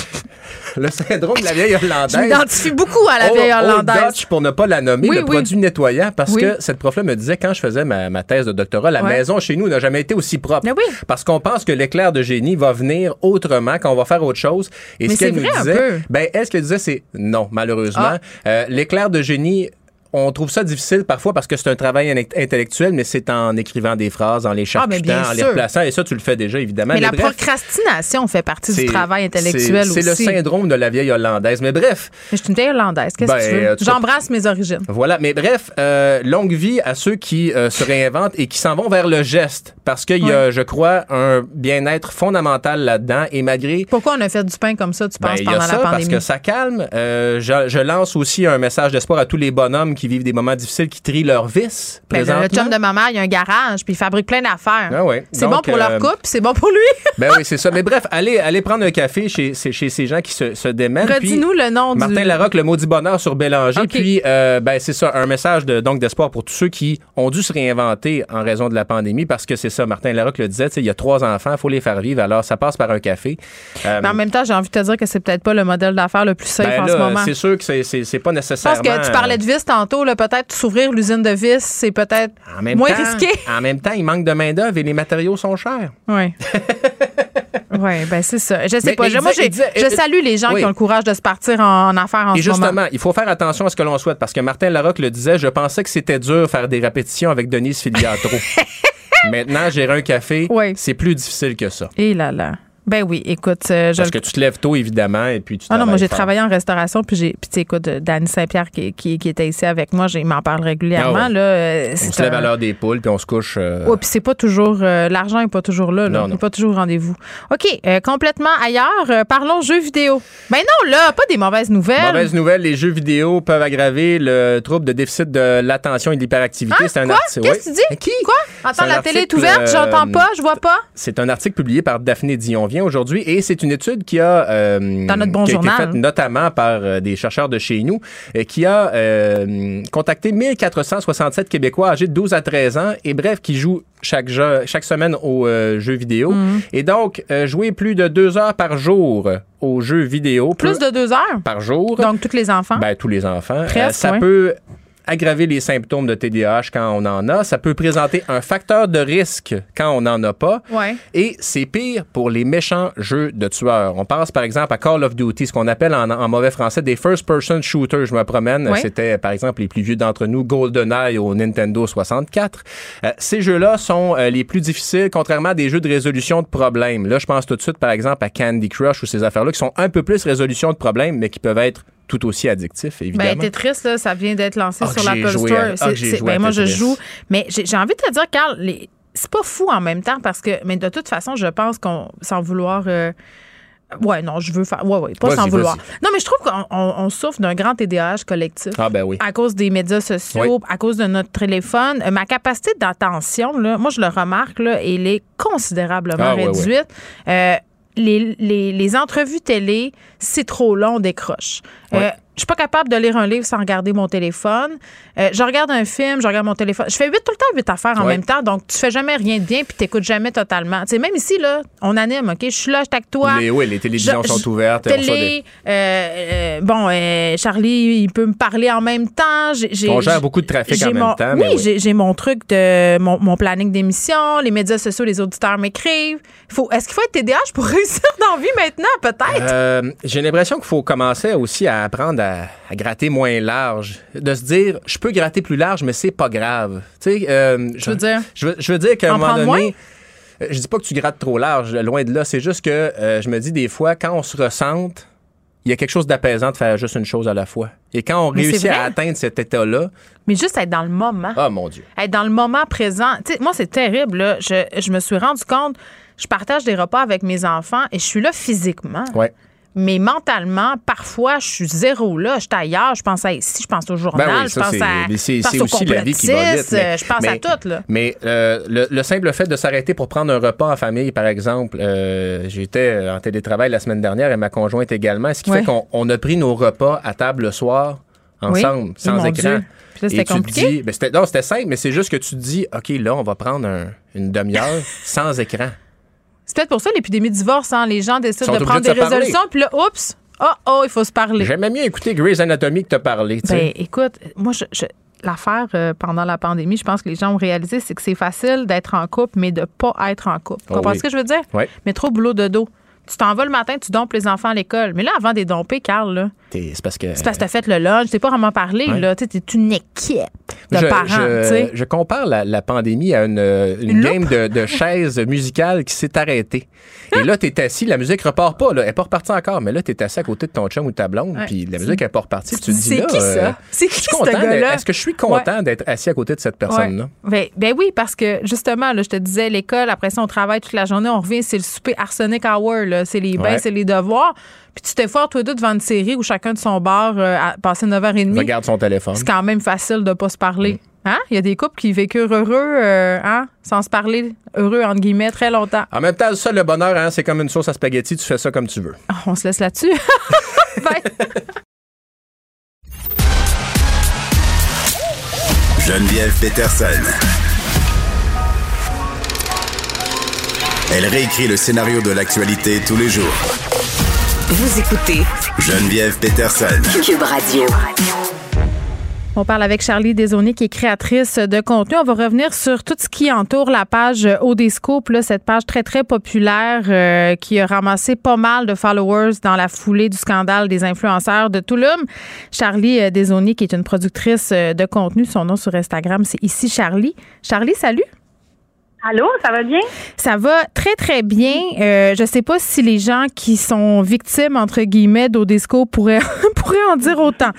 le syndrome de la vieille Je hollandaise. m'identifie beaucoup à la Old- vieille Old hollandaise. Dutch, pour ne pas la nommer, Oui, le oui. produit nettoyant, parce Oui. que cette prof-là me disait, quand je faisais ma, ma thèse de doctorat, la Ouais. maison chez nous n'a jamais été aussi propre. Mais oui. Parce qu'on pense que l'éclair de génie va venir autrement quand on va faire autre chose. Et Mais ce qu'elle nous disait, ben, elle, ce qu'elle disait, c'est non, malheureusement. Ah. Euh, l'éclair de génie, on trouve ça difficile parfois parce que c'est un travail in- intellectuel, mais c'est en écrivant des phrases, en les Ah, charcutant, en les replaçant. Et ça, tu le fais déjà, évidemment. Mais la bref, procrastination fait partie du travail intellectuel aussi. C'est le syndrome de la vieille hollandaise. Mais bref, Mais je suis une vieille hollandaise. Qu'est-ce Ben, que tu euh, veux? J'embrasse mes origines. Voilà, mais bref, euh, longue vie à ceux qui euh, se réinventent et qui s'en vont vers le geste, parce qu'il y a, je crois, un bien-être fondamental là-dedans. Et malgré Pourquoi on a fait du pain comme ça, tu ben, penses, il y a pendant ça, la parce pandémie? que ça calme. Euh, je, je lance aussi un message d'espoir à tous les bonhommes qui vivent des moments difficiles, qui trient leurs vices. Ben, le chum de ma mère, il a un garage, puis il fabrique plein d'affaires. Ah ouais. C'est bon pour euh, leur couple, puis c'est bon pour lui. Ben oui, c'est ça. Mais bref, allez, allez prendre un café chez, chez, ces gens qui se, se démènent. Redis-nous le nom du... Martin Larocque, le maudit bonheur sur Bélanger. OK. Puis, euh, ben, c'est ça, un message de, donc d'espoir pour tous ceux qui ont dû se réinventer en raison de la pandémie, parce que c'est ça, Martin Larocque le disait, il y a trois enfants, il faut les faire vivre, alors ça passe par un café. Euh, Mais en même temps, j'ai envie de te dire que c'est peut-être pas le modèle d'affaires le plus safe ben en là, ce moment. c'est sûr que c'est, pas nécessairement... pense que tu parlais de vis tantôt, peut-être s'ouvrir l'usine de vis, c'est peut-être en même moins temps, risqué. En même temps, il manque de main-d'œuvre et les matériaux sont chers. Oui. oui, ben c'est ça. Je sais Mais- pas. mais Je- il moi, disait- disait- je salue les gens oui. qui ont le courage de se partir en, en affaires en Et ce moment. justement, il faut faire attention à ce que l'on souhaite parce que Martin Larocque le disait, je pensais que c'était dur faire des répétitions avec Denise Filiatro. Maintenant, gérer un café, Oui. c'est plus difficile que ça. Et là là. Ben oui, écoute, euh, je Parce que tu te lèves tôt, évidemment, et puis tu Ah non, moi j'ai travaillé en restauration, puis j'ai, puis tu écoute, Dany Saint-Pierre qui, qui, qui était ici avec moi, il m'en parle régulièrement Ah ouais. là. euh, On se lève un- à l'heure des poules, puis on se couche. euh, Ouais, puis c'est pas toujours euh, l'argent est pas toujours là, là. Non, Il non. est pas toujours au rendez-vous. OK, complètement ailleurs, parlons jeux vidéo. Ben non là, pas des mauvaises nouvelles. Mauvaise nouvelle, les jeux vidéo peuvent aggraver le trouble de déficit de l'attention et de l'hyperactivité. Hein? c'est un article. Qu'est-ce que tu dis? Qui? Quoi? Attends, la télé est ouverte, j'entends pas, je vois pas. C'est un article publié par Daphné Dion aujourd'hui et c'est une étude qui a, euh, Dans notre bon qui a été journal. faite notamment par euh, des chercheurs de chez nous euh, qui a euh, contacté 1467 Québécois âgés de 12 à 13 ans et bref qui jouent chaque jeu, chaque semaine aux jeux vidéo Mhm. et donc jouer plus de deux heures par jour aux jeux vidéo Plus de deux heures? par jour Donc tous les enfants? ben, tous les enfants. Presque, ça peut aggraver les symptômes de TDAH quand on en a. Ça peut présenter un facteur de risque quand on n'en a pas. Ouais. Et c'est pire pour les méchants jeux de tueurs. On pense par exemple à Call of Duty, ce qu'on appelle en, en mauvais français des first-person shooters. Je me promène. C'était par exemple les plus vieux d'entre nous, GoldenEye au Nintendo 64. Euh, ces jeux-là sont euh, les plus difficiles, contrairement à des jeux de résolution de problèmes. Là, je pense tout de suite par exemple à Candy Crush ou ces affaires-là qui sont un peu plus résolution de problèmes, mais qui peuvent être tout aussi addictifs, évidemment. Ben, Tetris, là, ça vient d'être lancé Ah, sur l'Apple Store. à- ah, ben, moi, je joue. Mais j'ai envie de te dire, Carl, c'est pas fou en même temps parce que, mais de toute façon, je pense qu'on, sans vouloir. euh, Ouais, non, je veux faire. Ouais, ouais, pas sans vouloir. Non, mais je trouve qu'on on- on souffre d'un grand TDAH collectif. Ah ben oui. À cause des médias sociaux, à cause de notre téléphone. Euh, Ma capacité d'attention, là, moi, je le remarque, là, elle est considérablement Ah, ouais, réduite. Euh, les, les, les entrevues télé, c'est trop long, on décroche. Euh. Je suis pas capable de lire un livre sans regarder mon téléphone. Euh, je regarde un film, je regarde mon téléphone. Je fais huit tout le temps, huit affaires en Ouais. même temps. Donc, tu fais jamais rien de bien puis t'écoutes jamais totalement. Tu sais, même ici, là, on anime, OK? Je suis là, je avec toi. Les, oui, les télévisions Je- sont je- ouvertes. Télé, euh, euh, bon, Charlie, il peut me parler en même temps. J'ai- j'ai- On gère beaucoup de trafic en même mon- temps, Oui, j'ai- mon truc de mon, mon planning d'émission, les médias sociaux, les auditeurs m'écrivent. Faut, est-ce qu'il faut être TDAH pour réussir dans la vie maintenant, peut-être? J'ai l'impression qu'il faut commencer aussi à apprendre à, à gratter moins large. De se dire, je peux gratter plus large, mais c'est pas grave. Tu sais, euh, je veux dire? Je veux, je veux dire qu'à un En moment donné. moins? euh, Je dis pas que tu grattes trop large, loin de là. C'est juste que euh, je me dis des fois, quand on se ressente, il y a quelque chose d'apaisant de faire juste une chose à la fois. Et quand on Mais réussit à atteindre cet état-là, Mais juste être dans le moment. oh mon Dieu. être dans le moment présent. Tu sais, moi, c'est terrible. Là. Je, je me suis rendu compte, je partage des repas avec mes enfants et je suis là physiquement. Ouais. Mais mentalement, parfois, je suis zéro là. Je suis ailleurs. Je pense à ici, je pense au journal, Ben oui, je pense c'est- à, mais c'est- aussi la vie qui va vite, complotistes, mais- euh, je pense à tout. Là. Mais euh, le, le simple fait de s'arrêter pour prendre un repas en famille, par exemple, euh, j'étais en télétravail la semaine dernière et ma conjointe également, ce qui Ouais. fait qu'on on a pris nos repas à table le soir ensemble, Oui. sans écran. Dieu. Puis là, c'était Et tu te compliqué? dis- ben, c'était- non, c'était simple, mais c'est juste que tu te dis, OK, là, on va prendre un- une demi-heure sans écran. C'est peut-être pour ça l'épidémie de divorce. Hein? Les gens décident de prendre des résolutions, puis là, oups, oh, oh, il faut se parler. J'aimais mieux écouter Grey's Anatomy que te parler, tu. Ben, écoute, moi, je, je- l'affaire euh, pendant la pandémie, je pense que les gens ont réalisé, c'est que c'est facile d'être en couple, mais de pas être en couple. Tu Oh comprends oui. ce que je veux dire? Ouais. Mais trop boulot de dos. Tu t'en vas le matin, tu dompes les enfants à l'école. Mais là, avant de les domper, Carl, là, C'est parce que. c'est parce que t'as fait le lunch, t'es pas vraiment parlé, Ouais. là. T'es une équipe de je, parents, je- compare la, la pandémie à une, une, Une game de, de chaises musicales qui s'est arrêtée. Et là, t'es assis, la musique repart pas. Là. Elle est pas repartie encore, mais là, t'es assis à côté de ton chum ou ta blonde, puis la musique est pas repartie. Tu te dis, c'est qui, ça? euh, C'est qui, ce gars-là? Est-ce que je suis content d'être assis à côté de cette personne-là? Ouais. Ben, ben oui, parce que justement, là, je te disais, l'école, après ça, on travaille toute la journée, on revient, c'est le souper arsenic hour, là. C'est les bains, c'est les devoirs. Puis tu t'es fort, toi deux, devant une série où chacun de son bar euh, a passé 9h30. Regarde son téléphone. C'est quand même facile de pas se parler. Mm. Hein? Il y a des couples qui vécurent heureux, euh, hein? sans se parler, heureux, entre guillemets, très longtemps. En même temps, ça, le bonheur, hein, c'est comme une sauce à spaghetti, tu fais ça comme tu veux. Ah, On se laisse là-dessus. Bye. Geneviève Peterson. Elle réécrit le scénario de l'actualité tous les jours. Vous écoutez Geneviève Peterson. Cube Radio. On parle avec Charlie Desaunier, qui est créatrice de contenu. On va revenir sur tout ce qui entoure la page Odescope, là, cette page très, très populaire euh, qui a ramassé pas mal de followers dans la foulée du scandale des influenceurs de Touloum. Charlie euh, Desaunier, qui est une productrice euh, de contenu, son nom sur Instagram, c'est ici Charlie. Charlie, salut. Allô, ça va bien? Ça va très, très bien. Euh, je sais pas si les gens qui sont victimes, entre guillemets, d'Odesco pourraient, pourraient en dire autant.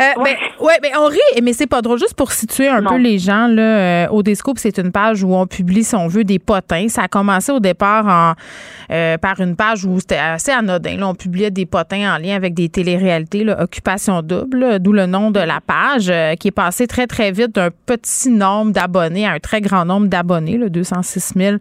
Euh, Ouais. ben, ouais, ben, on rit, mais c'est pas drôle. Juste pour situer un Non. peu les gens, là, euh, Odescope, c'est une page où on publie, si on veut, des potins. Ça a commencé au départ en, euh, par une page où c'était assez anodin. Là, on publiait des potins en lien avec des téléréalités, là, Occupation Double, d'où le nom de la page, qui est passé très, très vite d'un petit nombre d'abonnés à un très grand nombre d'abonnés, 206 000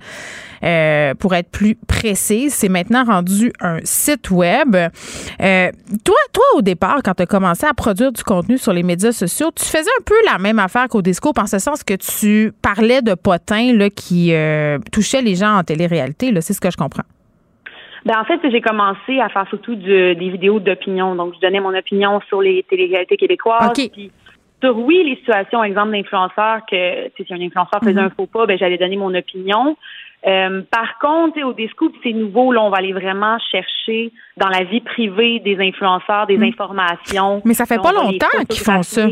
euh, pour être plus précis. C'est maintenant rendu un site web. Euh, toi, toi, au départ, quand tu as commencé à produire du contenu sur les médias sociaux, tu faisais un peu la même affaire qu'au Discours, en ce sens que tu parlais de potins là, qui euh, touchaient les gens en télé-réalité. C'est ce que je comprends. Ben, en fait, j'ai commencé à faire surtout du- des vidéos d'opinion. Donc, je donnais mon opinion sur les téléréalités québécoises. OK. Puis, sur, oui, les situations, exemple d'influenceurs, que si un influenceur faisait Mhm. un faux pas, ben, j'allais donner mon opinion. Euh, par contre, au Discours, c'est nouveau. Là, on va aller vraiment chercher dans la vie privée des influenceurs, des Mhm. informations. Mais ça fait pas longtemps qu'ils font ça.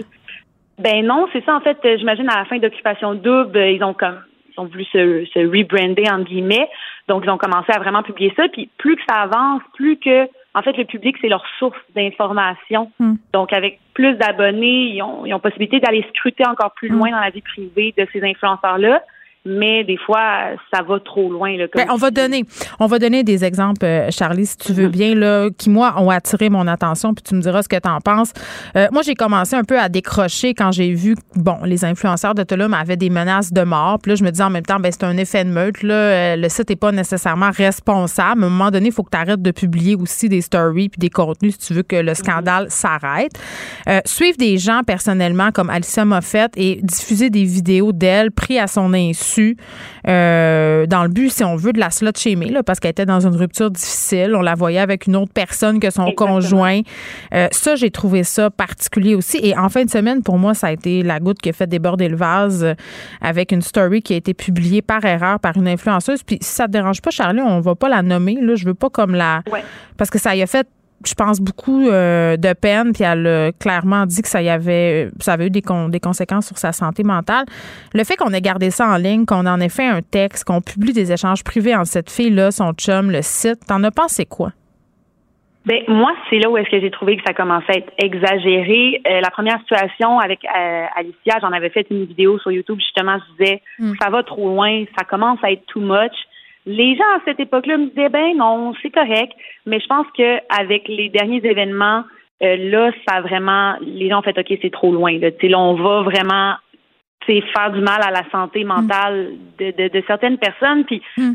Ben non, c'est ça. En fait, euh, j'imagine à la fin d'Occupation Double, euh, ils ont comme ils ont voulu se, se rebrander entre guillemets. Donc, ils ont commencé à vraiment publier ça. Puis plus que ça avance, plus que en fait le public c'est leur source d'information. Hmm. Donc, avec plus d'abonnés, ils ont, ils ont possibilité d'aller scruter encore plus loin dans la vie privée de ces influenceurs-là. Mais des fois, ça va trop loin. Là, ben, on va donner, on va donner des exemples, euh, Charlie, si tu veux mm-hmm. bien, là, qui moi ont attiré mon attention, puis tu me diras ce que tu en penses. Euh, moi, j'ai commencé un peu à décrocher quand j'ai vu, bon, les influenceurs de Tulum avaient des menaces de mort. Puis là, je me dis en même temps, ben c'est un effet de meute. Là, euh, le site n'est pas nécessairement responsable. À un moment donné, il faut que tu arrêtes de publier aussi des stories puis des contenus si tu veux que le scandale s'arrête. suivre des gens personnellement comme Alicia Moffett et diffuser des vidéos d'elle pris à son insu euh, dans le but, si on veut, de la slot shamer, là, parce qu'elle était dans une rupture difficile. On la voyait avec une autre personne que son conjoint. Euh, ça, j'ai trouvé ça particulier aussi. Et en fin de semaine, pour moi, ça a été la goutte qui a fait déborder le vase euh, avec une story qui a été publiée par erreur par une influenceuse. Puis si ça te dérange pas, Charlie, on va pas la nommer. Là, je veux pas comme la... Parce que ça y a fait je pense, beaucoup euh, de peine, puis elle a clairement dit que ça y avait, ça avait eu des, des conséquences sur sa santé mentale. Le fait qu'on ait gardé ça en ligne, qu'on en ait fait un texte, qu'on publie des échanges privés en cette fille-là, son chum, le site, t'en as pensé quoi? Ben moi, c'est là où est-ce que j'ai trouvé que ça commençait à être exagéré. Euh, la première situation avec euh, Alicia, j'en avais fait une vidéo sur YouTube justement, je disais hmm. ça va trop loin, ça commence à être too much. Les gens à cette époque-là me disaient ben non, c'est correct, mais je pense que avec les derniers événements, euh, là, ça a vraiment les gens ont fait ok, c'est trop loin. Là, là on va vraiment faire du mal à la santé mentale de, de, de certaines personnes. Puis mm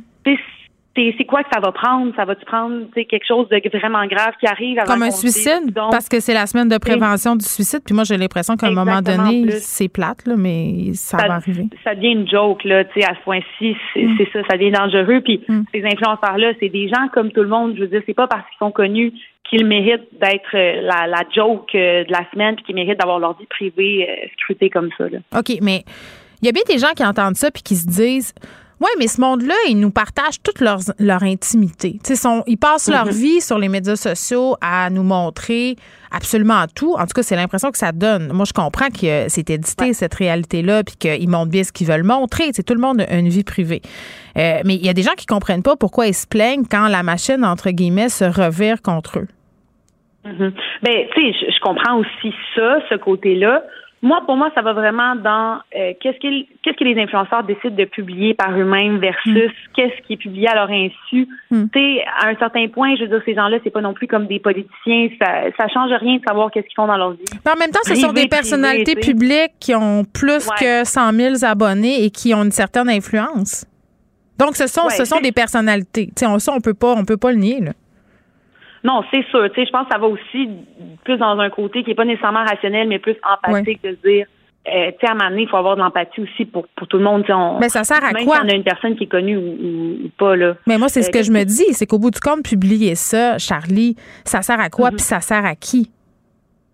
c'est quoi que ça va prendre? Ça va-tu prendre quelque chose de vraiment grave qui arrive Comme un suicide? parce que c'est la semaine de prévention du suicide. Puis moi, j'ai l'impression qu'à un moment donné, c'est plate, là, mais ça, va arriver. Ça devient une joke, là, tu sais, à ce point-ci. Mm. C'est ça, ça devient dangereux. Puis mm. ces influenceurs-là, c'est des gens comme tout le monde. Je veux dire, c'est pas parce qu'ils sont connus qu'ils méritent d'être euh, la, la, joke euh, de la semaine puis qu'ils méritent d'avoir leur vie privée euh, scrutée comme ça. Là. OK, mais il y a bien des gens qui entendent ça puis qui se disent oui, mais ce monde-là, ils nous partagent toute leur, leur intimité. Ils passent leur mhm. vie sur les médias sociaux à nous montrer absolument tout. En tout cas, c'est l'impression que ça donne. Moi, je comprends que c'est édité, cette réalité-là, puis qu'ils montrent bien ce qu'ils veulent montrer. tout le monde a une vie privée. Euh, mais il y a des gens qui comprennent pas pourquoi ils se plaignent quand la machine, entre guillemets, se revire contre eux. Mhm. Ben, tu sais, je comprends aussi ça, ce côté-là. Moi, pour moi, ça va vraiment dans euh, qu'est-ce que qu'est-ce que les influenceurs décident de publier par eux-mêmes versus mm. qu'est-ce qui est publié à leur insu. Mm. Tu sais, à un certain point, je veux dire, ces gens-là, c'est pas non plus comme des politiciens. Ça, ça change rien de savoir qu'est-ce qu'ils font dans leur vie. en même temps, ce sont des personnalités publiques qui ont plus que 100 000 abonnés et qui ont une certaine influence. Donc, ce sont, ce sont des personnalités. Tu sais, on, ça, on peut pas, on peut pas le nier. Là. Non, c'est sûr. Tu sais, je pense que ça va aussi plus dans un côté qui n'est pas nécessairement rationnel, mais plus empathique de dire. Euh, tu sais, à un moment donné, il faut avoir de l'empathie aussi pour, pour tout le monde. On, mais ça sert à quoi? on a une personne qui est connue ou, pas, là. Mais moi, c'est ce euh, que je me dis. C'est qu'au bout du compte, publier ça, Charlie, ça sert à quoi? Mm-hmm. Puis ça sert à qui?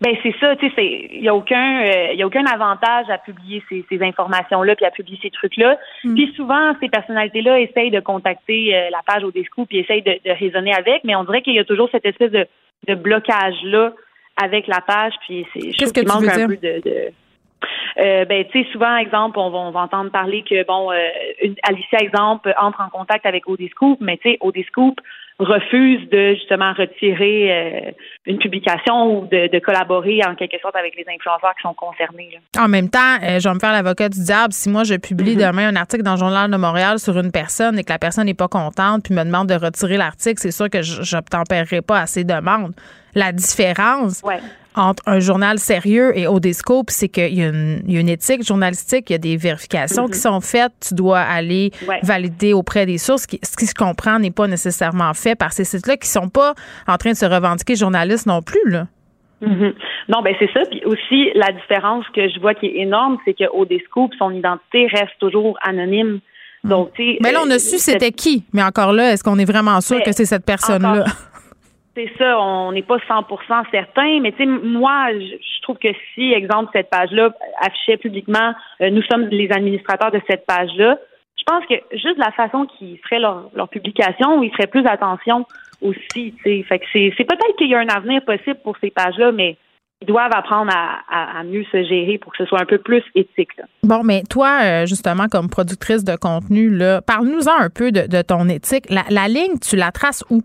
Ben c'est ça, tu sais, il y a aucun, il euh, y a aucun avantage à publier ces, ces informations-là puis à publier ces trucs-là. Mm. Puis souvent, ces personnalités-là essayent de contacter euh, la page au Descoup puis essayent de, de, raisonner avec, mais on dirait qu'il y a toujours cette espèce de, de blocage-là avec la page. Puis c'est, Qu'est-ce que tu veux dire? Un peu de, de euh, ben, tu sais, souvent, exemple, on va, on va, entendre parler que, bon, euh, une, Alicia, exemple, entre en contact avec Odiscoop, mais tu sais, Odiscoop refuse de justement retirer euh, une publication ou de, collaborer en quelque sorte avec les influenceurs qui sont concernés. En même temps, euh, je vais me faire l'avocat du diable. Si moi, je publie mm-hmm. demain un article dans le Journal de Montréal sur une personne et que la personne n'est pas contente puis me demande de retirer l'article, c'est sûr que je n'obtempérerai pas à ces demandes. La différence, entre un journal sérieux et Odescope, c'est qu'il y, a une éthique journalistique, il y a des vérifications qui mm-hmm. sont faites, tu dois aller valider auprès des sources. Ce qui se comprend n'est pas nécessairement fait par ces sites-là qui sont pas en train de se revendiquer journalistes non plus, là. Mm-hmm. Non, ben c'est ça. Puis aussi, la différence que je vois qui est énorme, c'est que Odescope, son identité reste toujours anonyme. Mm. Donc, mais là, on a su c'était qui. Mais encore là, est-ce qu'on est vraiment sûr que c'est cette personne-là? C'est ça, on n'est pas 100% certain, mais tu sais, moi, je trouve que si, exemple, cette page-là affichait publiquement, euh, nous sommes les administrateurs de cette page-là, je pense que juste la façon qu'ils feraient leur, publication, ils feraient plus attention aussi, tu sais. Fait que c'est, peut-être qu'il y a un avenir possible pour ces pages-là, mais ils doivent apprendre à, mieux se gérer pour que ce soit un peu plus éthique. Bon, mais toi, euh, justement, comme productrice de contenu, là, parle-nous-en un peu de, ton éthique. La, la ligne, tu la traces où?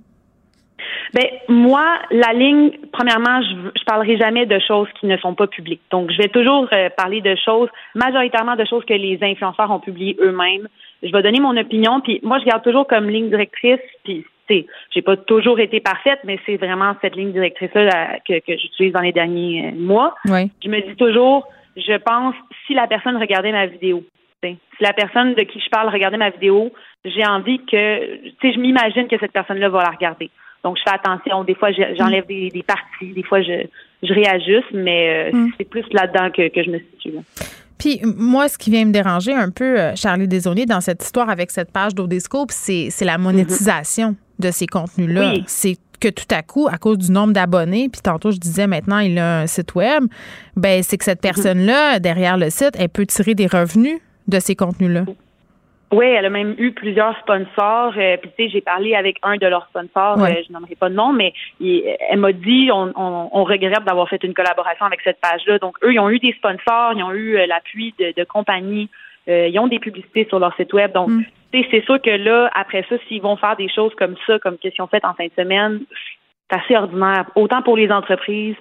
Ben moi, la ligne, premièrement, je, je parlerai jamais de choses qui ne sont pas publiques. Donc, je vais toujours euh, parler de choses, majoritairement de choses que les influenceurs ont publiées eux-mêmes. Je vais donner mon opinion, puis moi, je garde toujours comme ligne directrice, puis c'est, j'ai pas toujours été parfaite, mais c'est vraiment cette ligne directrice-là que, que j'utilise dans les derniers euh, mois. Oui. Je me dis toujours, je pense, si la personne regardait ma vidéo, si la personne de qui je parle regardait ma vidéo, j'ai envie que, tu sais, je m'imagine que cette personne-là va la regarder. Donc, je fais attention. Des fois, j'enlève des, des, parties. Des fois, je, je réajuste, mais euh, mm. c'est plus là-dedans que, que je me situe. Puis moi, ce qui vient me déranger un peu, euh, Charlie Desaulniers, dans cette histoire avec cette page d'Odescope, c'est la monétisation de ces contenus-là. C'est que tout à coup, à cause du nombre d'abonnés, puis tantôt je disais maintenant il a un site web, ben c'est que cette mm-hmm. personne-là, derrière le site, elle peut tirer des revenus de ces contenus-là. Oui, elle a même eu plusieurs sponsors. Euh, puis tu sais, j'ai parlé avec un de leurs sponsors, euh, je pas de nom, mais elle m'a dit on, on, regrette d'avoir fait une collaboration avec cette page-là. Donc eux, ils ont eu des sponsors, ils ont eu euh, l'appui de, de compagnies, ils ont des publicités sur leur site web. Donc mm. tu sais, c'est sûr que là, après ça, s'ils vont faire des choses comme ça, comme qu'est-ce qu'ils ont fait en fin de semaine, c'est assez ordinaire, autant pour les entreprises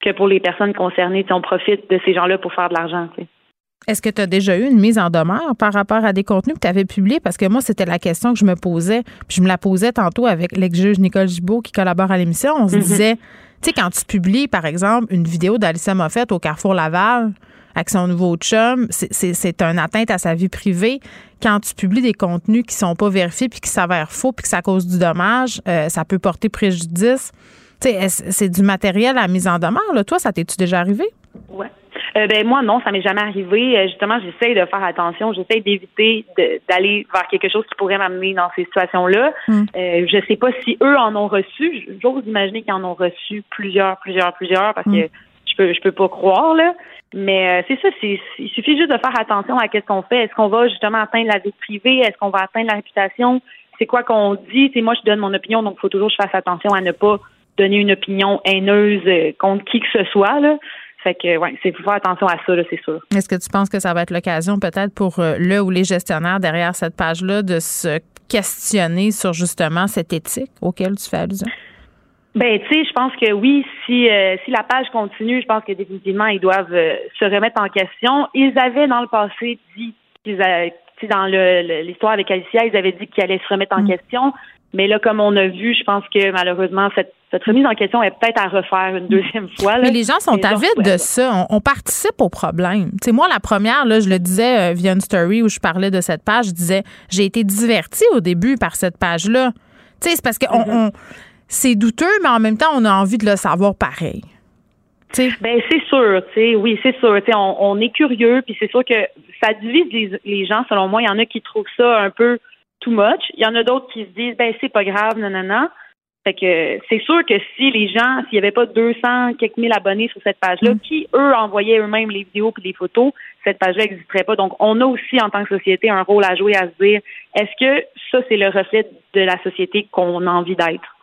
que pour les personnes concernées. on profite de ces gens-là pour faire de l'argent. Est-ce que tu as déjà eu une mise en demeure par rapport à des contenus que tu avais publiés? Parce que moi, c'était la question que je me posais. Puis je me la posais tantôt avec l'ex-juge Nicole Gibault qui collabore à l'émission. On se mm-hmm. disait, tu sais, quand tu publies, par exemple, une vidéo d'Alicia Moffett au Carrefour Laval avec son nouveau chum, c'est un atteinte à sa vie privée. Quand tu publies des contenus qui sont pas vérifiés puis qui s'avèrent faux puis que ça cause du dommage, euh, ça peut porter préjudice. Tu sais, c'est du matériel à mise en demeure. Là? Toi, ça t'es-tu déjà arrivé? Ouais. Euh, ben moi non, ça m'est jamais arrivé. Euh, justement, j'essaie de faire attention, j'essaie d'éviter d'aller vers quelque chose qui pourrait m'amener dans ces situations-là. Mm. Euh, je sais pas si eux en ont reçu. J'ose imaginer qu'ils en ont reçu plusieurs, plusieurs, plusieurs, parce que mm. je peux je peux pas croire là. Mais c'est ça, c'est il suffit juste de faire attention à ce qu'on fait. Est-ce qu'on va justement atteindre la vie privée? Est-ce qu'on va atteindre la réputation? C'est quoi qu'on dit? C'est moi je donne mon opinion, donc il faut toujours que je fasse attention à ne pas donner une opinion haineuse contre qui que ce soit là. Fait que, ouais, c'est faut faire attention à ça, c'est sûr. Est-ce que tu penses que ça va être l'occasion peut-être pour euh, le ou les gestionnaires derrière cette page-là de se questionner sur justement cette éthique auquel tu fais allusion? Ben, tu sais, je pense que oui, si euh, si la page continue, je pense que définitivement ils doivent euh, se remettre en question. Ils avaient dans le passé dit qu'ils avaient, dans l'histoire avec Alicia, ils avaient dit qu'ils allaient se remettre en mm. question. Mais là, comme on a vu, je pense que malheureusement, cette, remise en question est peut-être à refaire une deuxième fois. Mais les gens sont avides de ça. On, participe au problème. Moi, la première, là, je le disais euh, via une story où je parlais de cette page, je disais, j'ai été divertie au début par cette page-là. C'est parce que mm-hmm. c'est douteux, mais en même temps, on a envie de le savoir pareil. Ben c'est sûr, oui, c'est sûr. On, on est curieux, puis c'est sûr que ça divise les, les gens. Selon moi, il y en a qui trouvent ça un peu too much. Il y en a d'autres qui se disent, ben c'est pas grave, non. Fait que c'est sûr que si les gens, s'il n'y avait pas 200 quelques mille abonnés sur cette page-là, mm. qui eux envoyaient eux-mêmes les vidéos puis les photos, cette page-là n'existerait pas. Donc, on a aussi en tant que société un rôle à jouer à se dire, est-ce que ça c'est le reflet de la société qu'on a envie d'être?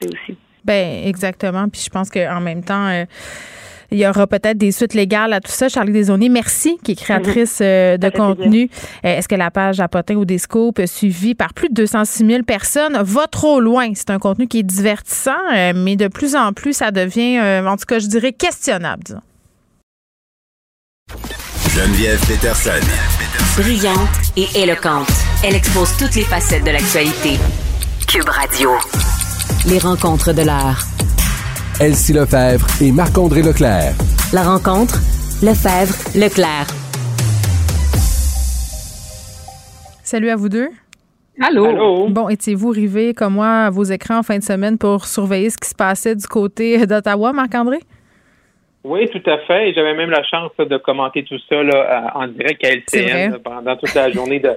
C'est aussi. Ben exactement. Puis je pense qu'en même temps. Euh, il y aura peut-être des suites légales à tout ça. Charlie Desaulniers, merci, qui est créatrice mhm. euh, de contenu. Euh, est-ce que la page Apotin ou des scopes suivie par plus de 206 000 personnes? Va trop loin? C'est un contenu qui est divertissant, euh, mais de plus en plus, ça devient, en tout cas, je dirais, questionnable, disons. Geneviève Peterson. Brillante et éloquente. Elle expose toutes les facettes de l'actualité. Cube Radio. Les rencontres de l'art. Elsie Lefebvre et Marc-André Leclerc. La rencontre, Lefebvre, Leclerc. Salut à vous deux. Allô? Bon, étiez-vous arrivé comme moi à vos écrans en fin de semaine pour surveiller ce qui se passait du côté d'Ottawa, Marc-André? Oui, tout à fait. J'avais même la chance de commenter tout ça en direct à LCN pendant toute la journée de,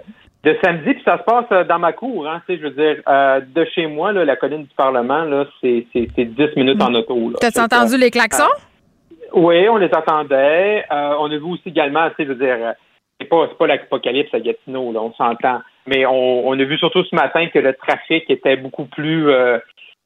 de samedi, puis ça se passe euh, dans ma cour, hein, je veux dire, euh, de chez moi, là, la colline du Parlement, là, c'est, c'est, 10 minutes en auto. T'as entendu les klaxons? Euh, oui, on les entendait. on a vu aussi également, tu sais, je veux dire, c'est pas, c'est pas l'apocalypse à Gatineau, là, on s'entend. Mais on, on, a vu surtout ce matin que le trafic était beaucoup plus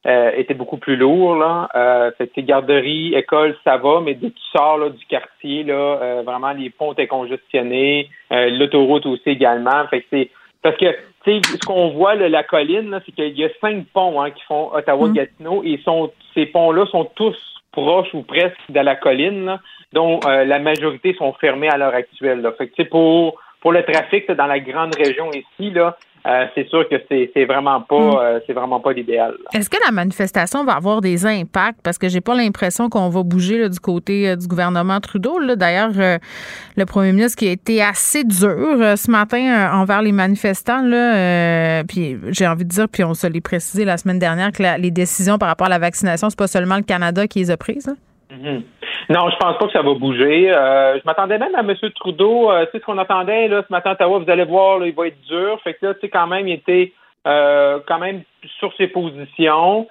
euh, était beaucoup plus lourd. Là. Euh, fait que garderies, écoles, ça va, mais dès que tu sors là, du quartier, là, euh, vraiment les ponts étaient congestionnés, euh, l'autoroute aussi également. Fait que c'est parce que ce qu'on voit, la colline, c'est qu'il y a cinq ponts hein, qui font Ottawa-Gatineau et sont, ces ponts-là sont tous proches ou presque de la colline, dont euh, la majorité sont fermés à l'heure actuelle. Là. Fait que, pour, pour le trafic dans la grande région ici, là, euh, c'est sûr que c'est vraiment pas mm. euh, c'est vraiment pas l'idéal. Est-ce que la manifestation va avoir des impacts? Parce que j'ai pas l'impression qu'on va bouger du côté euh, du gouvernement Trudeau d'ailleurs le premier ministre qui a été assez dur ce matin envers les manifestants là puis j'ai envie de dire puis on se l'est précisé la semaine dernière que les décisions par rapport à la vaccination c'est pas seulement le Canada qui les a prises. Mm-hmm. Non, je pense pas que ça va bouger. Euh, je m'attendais même à M. Trudeau. Euh, tu sais ce qu'on attendait là ce matin à Ottawa, vous allez voir, là, il va être dur. Fait que là, tu sais, quand même, il était euh, quand même sur ses positions.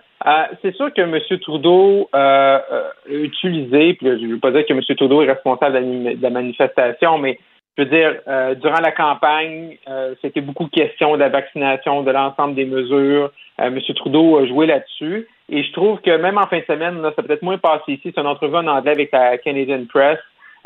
c'est sûr que M. Trudeau a utilisé, puis je ne veux pas dire que M. Trudeau est responsable de la manifestation, mais je veux dire, durant la campagne, c'était beaucoup question de la vaccination, de l'ensemble des mesures. M. Trudeau a joué là-dessus. Et je trouve que même en fin de semaine, là, ça peut être moins passé ici. C'est une entrevue en anglais avec la Canadian Press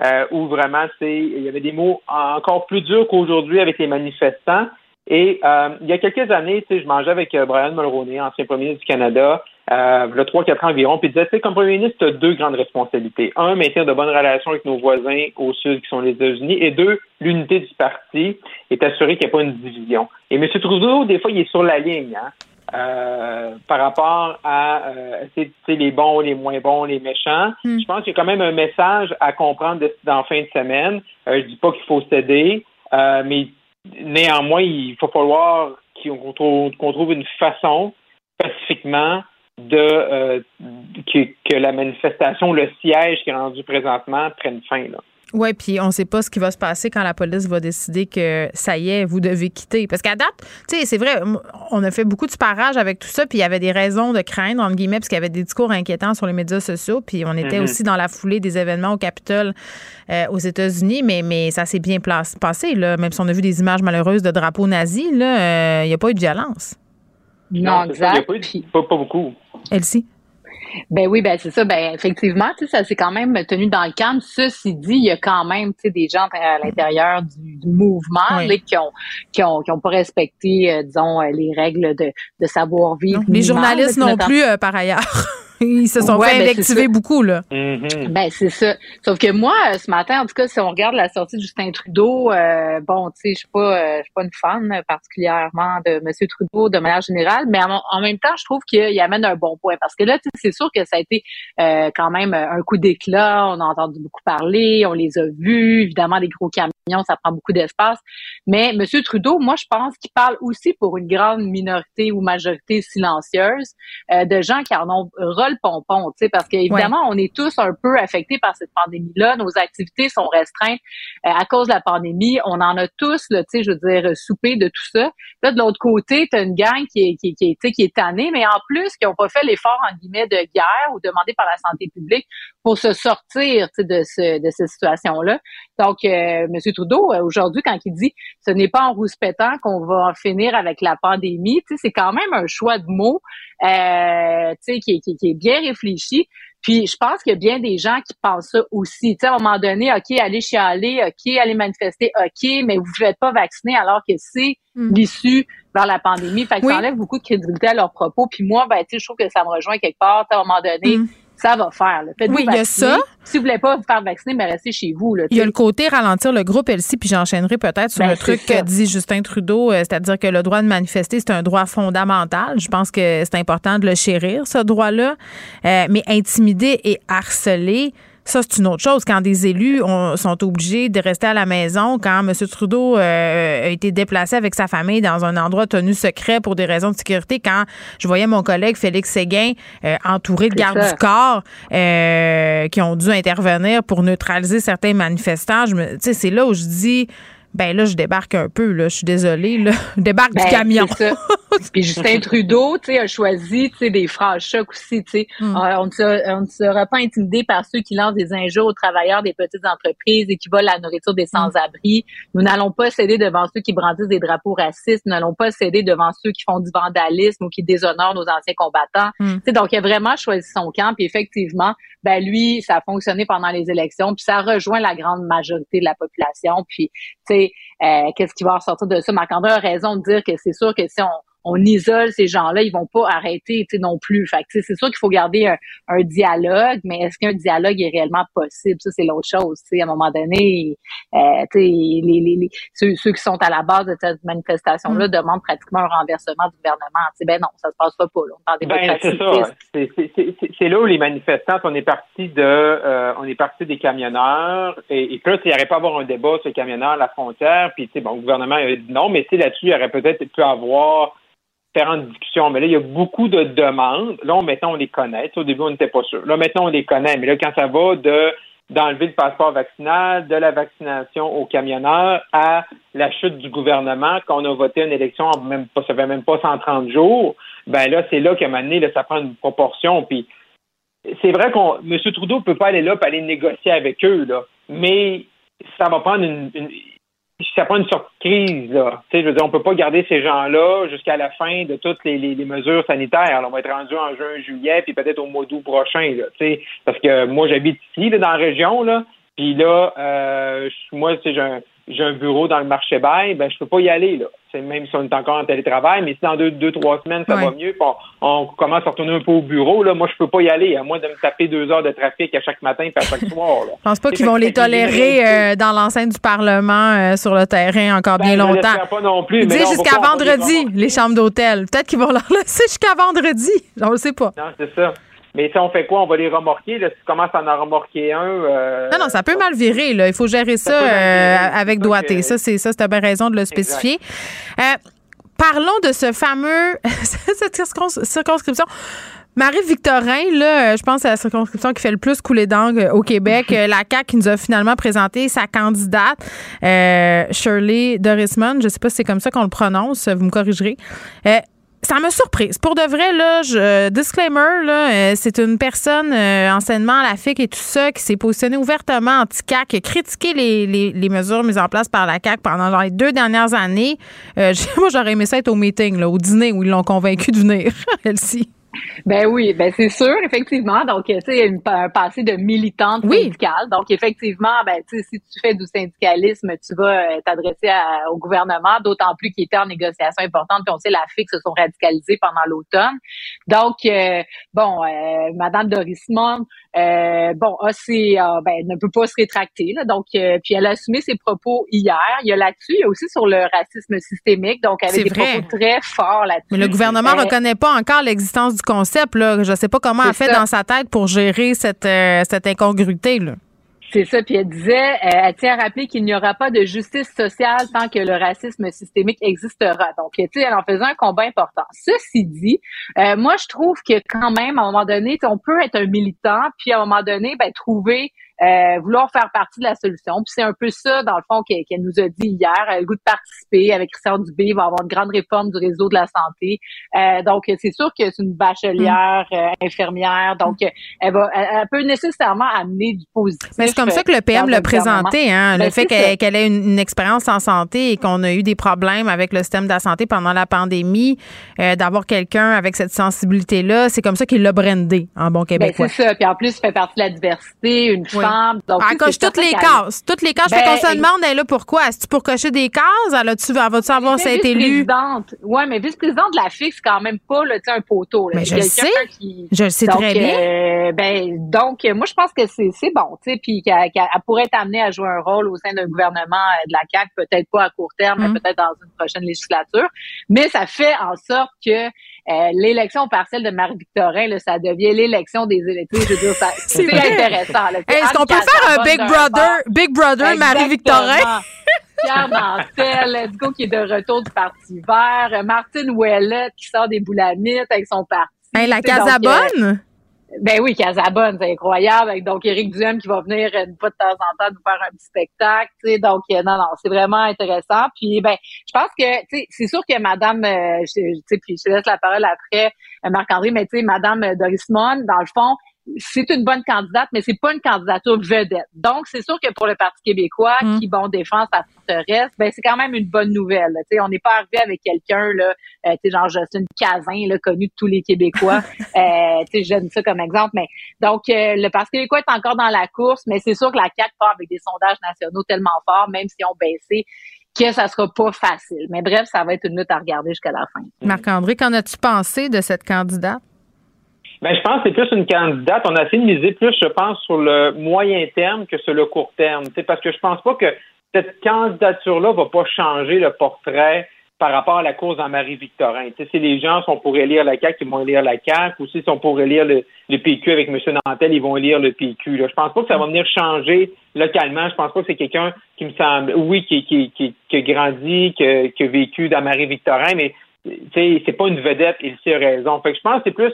euh, où vraiment c'est il y avait des mots encore plus durs qu'aujourd'hui avec les manifestants. Et euh, il y a quelques années, je mangeais avec euh, Brian Mulroney, ancien premier ministre du Canada, euh, trois, quatre ans environ, puis il disait, comme premier ministre, tu as deux grandes responsabilités. Un, maintenir de bonnes relations avec nos voisins au sud, qui sont les États-Unis, et deux, l'unité du parti et t'assurer qu'il n'y a pas une division. Et M. Trudeau, des fois, il est sur la ligne. Hein? Euh, par rapport à euh, les bons, les moins bons, les méchants. Hmm. Je pense qu'il y a quand même un message à comprendre dans fin de semaine. Euh, je dis pas qu'il faut céder, euh, mais néanmoins, il faut falloir qu'on trouve, une façon pacifiquement de que, que, la manifestation, le siège qui est rendu présentement prenne fin. Là. Oui, puis on ne sait pas ce qui va se passer quand la police va décider que ça y est, vous devez quitter. Parce qu'à date, tu sais, c'est vrai, on a fait beaucoup de parage avec tout ça, puis il y avait des raisons de craindre, entre guillemets, parce qu'il y avait des discours inquiétants sur les médias sociaux, puis on était mm-hmm. aussi dans la foulée des événements au Capitole euh, aux États-Unis, mais, mais ça s'est bien passé, là. Même si on a vu des images malheureuses de drapeaux nazis, là, euh, il n'y a pas eu de violence. Non, exact. Il n'y a pas, pas beaucoup. Elsie? Ben oui, ben c'est ça. Ben effectivement, ça s'est quand même tenu dans le calme. Ceci dit, il y a quand même des gens à l'intérieur du, mouvement qui ont qui ont qui ont pas respecté, euh, disons, euh, les règles de, de savoir vivre. les journalistes non plus, euh, par ailleurs. Ils se sont fait ben, invectiver beaucoup, là. Mm-hmm. Ben, c'est ça. Sauf que moi, euh, ce matin, en tout cas, si on regarde la sortie de Justin Trudeau, euh, bon, tu sais, je suis pas, euh, je suis pas une fan particulièrement de M. Trudeau de manière générale, mais en, même temps, je trouve qu'il amène un bon point. Parce que là, c'est sûr que ça a été quand même un coup d'éclat. On a entendu beaucoup parler, on les a vus, évidemment, des gros camions ça prend beaucoup d'espace. Mais M. Trudeau, moi, je pense qu'il parle aussi pour une grande minorité ou majorité silencieuse euh, de gens qui en ont rôle pompon, tu sais, parce qu'évidemment, on est tous un peu affectés par cette pandémie-là. Nos activités sont restreintes euh, à cause de la pandémie. On en a tous, tu sais, je veux dire, soupé de tout ça. Là, de l'autre côté, tu as une gang qui est, qui, qui, qui est tannée, mais en plus, qui n'ont pas fait l'effort, en guillemets, de guerre ou demandé par la santé publique pour se sortir de, ce, de cette situation-là. Donc, euh, M. Trudeau, euh, aujourd'hui, quand il dit ce n'est pas en rouspétant qu'on va en finir avec la pandémie, c'est quand même un choix de mots euh, qui, qui, qui, bien réfléchi. Puis je pense qu'il y a bien des gens qui pensent ça aussi. sais, à un moment donné, OK, allez chialer, OK, allez manifester, OK, mais vous ne êtes pas vacciné alors que c'est hmm. l'issue vers la pandémie. Fait que ça enlève beaucoup de crédibilité à leurs propos. Puis moi, ben, je trouve que ça me rejoint quelque part. À un moment donné, hmm ça va faire. oui, il y a ça. Si vous voulez pas vous faire vacciner, mais restez chez vous. il y a le côté ralentir le groupe Elsie, puis j'enchaînerai peut-être sur ben, le truc que dit Justin Trudeau, euh, c'est-à-dire que le droit de manifester, c'est un droit fondamental. Je pense que c'est important de le chérir, ce droit-là. Euh, mais intimider et harceler, ça, c'est une autre chose. Quand des élus sont obligés de rester à la maison, quand M. Trudeau euh, a été déplacé avec sa famille dans un endroit tenu secret pour des raisons de sécurité, quand je voyais mon collègue Félix Séguin euh, entouré de gardes du corps euh, qui ont dû intervenir pour neutraliser certains manifestants, c'est là où je dis ben là, je débarque un peu, là. Je suis désolée, là. Je débarque du ben, camion. Puis Justin Trudeau, tu sais, a choisi, tu sais, des phrases chocs aussi, tu sais. Hmm. Euh, on, ne sera, on ne sera pas intimidé par ceux qui lancent des injures aux travailleurs des petites entreprises et qui volent la nourriture des sans-abri. Nous n'allons pas céder devant ceux qui brandissent des drapeaux racistes. Nous n'allons pas céder devant ceux qui font du vandalisme ou qui déshonorent nos anciens combattants. Hmm. Tu sais, donc, il a vraiment choisi son camp. Puis effectivement, ben lui, ça a fonctionné pendant les élections. Puis ça rejoint la grande majorité de la population. Puis, euh, qu'est-ce qui va ressortir de ça? Marc-André a raison de dire que c'est sûr que si on on isole ces gens-là, ils vont pas arrêter, tu sais, non plus. Fait que, c'est sûr qu'il faut garder un, un dialogue, mais est-ce qu'un dialogue est réellement possible? Ça, c'est l'autre chose. Tu sais, à un moment donné, euh, tu sais, les, les, les- ceux, ceux qui sont à la base de cette manifestation-là demandent pratiquement un renversement du gouvernement. Tu sais, ben non, ça se passera pas. Là. On Ben, c'est ça. C'est- c'est- c'est- C'est là où les manifestants, on est parti de, euh, on est parti des camionneurs, et, et sais, il n'y aurait pas avoir un débat sur les camionneurs à la frontière, puis tu sais, bon, le gouvernement a dit non, mais tu sais, là-dessus, il y aurait peut-être pu avoir différentes discussions. Mais là, il y a beaucoup de demandes. Là, on, maintenant, on les connaît. Au début, on n'était pas sûr. Là, maintenant, on les connaît. Mais là, quand ça va de d'enlever le passeport vaccinal, de la vaccination aux camionneurs à la chute du gouvernement, qu'on a voté une élection en même pas, ça fait même pas 130 jours, ben là, c'est là qu'à un moment donné, là, ça prend une proportion. Puis c'est vrai qu'on M. Trudeau peut pas aller là pour aller négocier avec eux, là. Mais ça va prendre une, une ça prend une surprise, là. Tu sais, je veux dire, on peut pas garder ces gens-là jusqu'à la fin de toutes les, les, mesures sanitaires. là. On va être rendu en juin, juillet, puis peut-être au mois d'août prochain, là. Parce que moi, j'habite ici, là, dans la région, là. Puis là, euh, moi, j'ai un, j'ai un bureau dans le marché bail, ben je peux pas y aller, là. C'est même si on est encore en télétravail, mais si dans deux, deux trois semaines, ça Ouais. va mieux, on, on commence à retourner un peu au bureau, là, moi, je peux pas y aller, à moins de me taper deux heures de trafic à chaque matin puis à chaque soir, là. Je pense pas qu'ils vont les tolérer euh, dans l'enceinte du Parlement euh, sur le terrain encore Ben, bien je longtemps. l'espère pas non plus, Ils jusqu'à vendredi, les chambres d'hôtel. Peut-être qu'ils vont leur laisser jusqu'à vendredi. On le sait pas. Non, c'est ça. Mais si on fait quoi? On va les remorquer. Là, si tu commences à en remorquer un. euh, Non, non, ça peut mal virer. Là. Il faut gérer ça, euh, avec doigté. Ça, c'est ça, c'est bien raison de le spécifier. Euh, parlons de ce fameux cette circons- circonscription. Marie-Victorin, là, euh, je pense que c'est la circonscription qui fait le plus couler d'angle au Québec. Euh, la CAQ qui nous a finalement présenté sa candidate, euh, Shirley Dorisman. Je sais pas si c'est comme ça qu'on le prononce, vous me corrigerez. Euh, ça m'a surprise. Pour de vrai, là, je, disclaimer, là, euh, c'est une personne euh, enseignement à la FIC et tout ça qui s'est positionnée ouvertement anti-CAC, qui a critiqué les, les, les mesures mises en place par la CAC pendant les deux dernières années. Euh, moi, j'aurais aimé ça être au meeting, là, au dîner où ils l'ont convaincu de venir, elle-ci. Ben oui, ben c'est sûr, effectivement. Donc, tu sais, un passé de militante Oui. syndicale. Donc, effectivement, ben tu sais, si tu fais du syndicalisme, tu vas euh, t'adresser au gouvernement, d'autant plus qu'il était en négociation importante. Puis on sait, la FIC se sont radicalisés pendant l'automne. Donc, euh, bon, euh, Madame Dorismond, euh, bon, a ses, euh, ben, ne peut pas se rétracter. Là, donc, euh, puis elle a assumé ses propos hier. Il y a là-dessus, il y a aussi sur le racisme systémique. Donc, avec des vrai. propos très forts là-dessus. Mais le gouvernement Euh, reconnaît pas encore l'existence du concept. Là. Je ne sais pas comment elle fait ça. dans sa tête pour gérer cette, euh, cette incongruité. Là. C'est ça, puis elle disait, euh, elle tient à rappeler qu'il n'y aura pas de justice sociale tant que le racisme systémique existera. Donc, tu sais, elle en faisait un combat important. Ceci dit, euh, moi, je trouve que quand même, à un moment donné, on peut être un militant, puis à un moment donné, ben, trouver, euh, vouloir faire partie de la solution. Puis c'est un peu ça, dans le fond, qu'elle nous a dit hier. Elle a le goût de participer avec Christian Dubé. Il va y avoir une grande réforme du réseau de la santé. Euh, donc, c'est sûr que c'est une bachelière, euh, infirmière. Donc, elle va, elle, elle peut nécessairement amener du positif. Mais c'est comme ça que le PM dans l'a présenté, hein, Ben, le fait qu'elle ait une, une expérience en santé et qu'on a eu des problèmes avec le système de la santé pendant la pandémie, euh, d'avoir quelqu'un avec cette sensibilité-là, c'est comme ça qu'il l'a brandé en bon Ben, québécois. c'est ça. Puis en plus, il fait partie de la diversité, une Oui. femme. Donc, Elle sais, coche toutes les cases. Toutes les cases. Ben, fait qu'on se ex- demande, elle est là pourquoi? Est-ce pour cocher des cases? Elle a-tu, va-tu savoir si elle est élue? vice-présidente. Ouais, mais vice-présidente de la FIC, c'est quand même pas là, un poteau. Là. Mais je le sais. Qui... Je le sais donc, très bien. euh, ben, donc, moi, je pense que c'est c'est bon, tu sais, puis qu'elle qu'elle- elle pourrait être amenée à jouer un rôle au sein d'un gouvernement euh, de la CAQ, peut-être pas à court terme, Mm. mais peut-être dans une prochaine législature. Mais ça fait en sorte que euh, l'élection partielle de Marie-Victorin, là, ça devient l'élection des électeurs. Je veux dire, C'est intéressant. Est-ce qu'on peut faire un Big Brother, Big Brother Marie-Victorin? Pierre Nantel, let's go, qui est de retour du Parti vert. Euh, Martine Ouellet, qui sort des boulamites avec son parti. Hey, la Casabonne? Ben oui, Casabonne, c'est incroyable. Donc, Éric Duhem qui va venir de temps en temps nous faire un petit spectacle. Tu donc, euh, non, non, c'est vraiment intéressant. Puis, ben, je pense que, tu sais, c'est sûr que Madame, euh, tu sais, puis je te laisse la parole après, euh, Marc-André, mais tu sais, Madame Dorismond, dans le fond, c'est une bonne candidate, mais c'est pas une candidature vedette. Donc, c'est sûr que pour le Parti québécois, mm. qui, bon, défend sa forteresse, ben, c'est quand même une bonne nouvelle. sais, on n'est pas arrivé avec quelqu'un, là, euh, tu sais, genre Justin Cazin, là, connu de tous les Québécois. euh, tu sais, je donne ça comme exemple. Mais, donc, euh, le Parti québécois est encore dans la course, mais c'est sûr que la CAQ part avec des sondages nationaux tellement forts, même si on baissé, que ça sera pas facile. Mais bref, ça va être une lutte à regarder jusqu'à la fin. Marc-André, qu'en as-tu pensé de cette candidate? Ben, je pense que c'est plus une candidate. On a essayé de miser plus, je pense, sur le moyen terme que sur le court terme. Parce que je pense pas que cette candidature-là va pas changer le portrait par rapport à la cause en Marie-Victorin. Si les gens sont pour élire la CAQ, ils vont élire la CAQ, ou s'ils sont pour élire le, PQ avec M. Nantel, ils vont élire le PQ. Je pense pas que ça va venir changer localement. Je pense pas que c'est quelqu'un qui me semble, oui, qui, qui, qui, qui a grandi, qui a, vécu dans Marie-Victorin, mais c'est pas une vedette, il a raison. Fait que je pense que c'est plus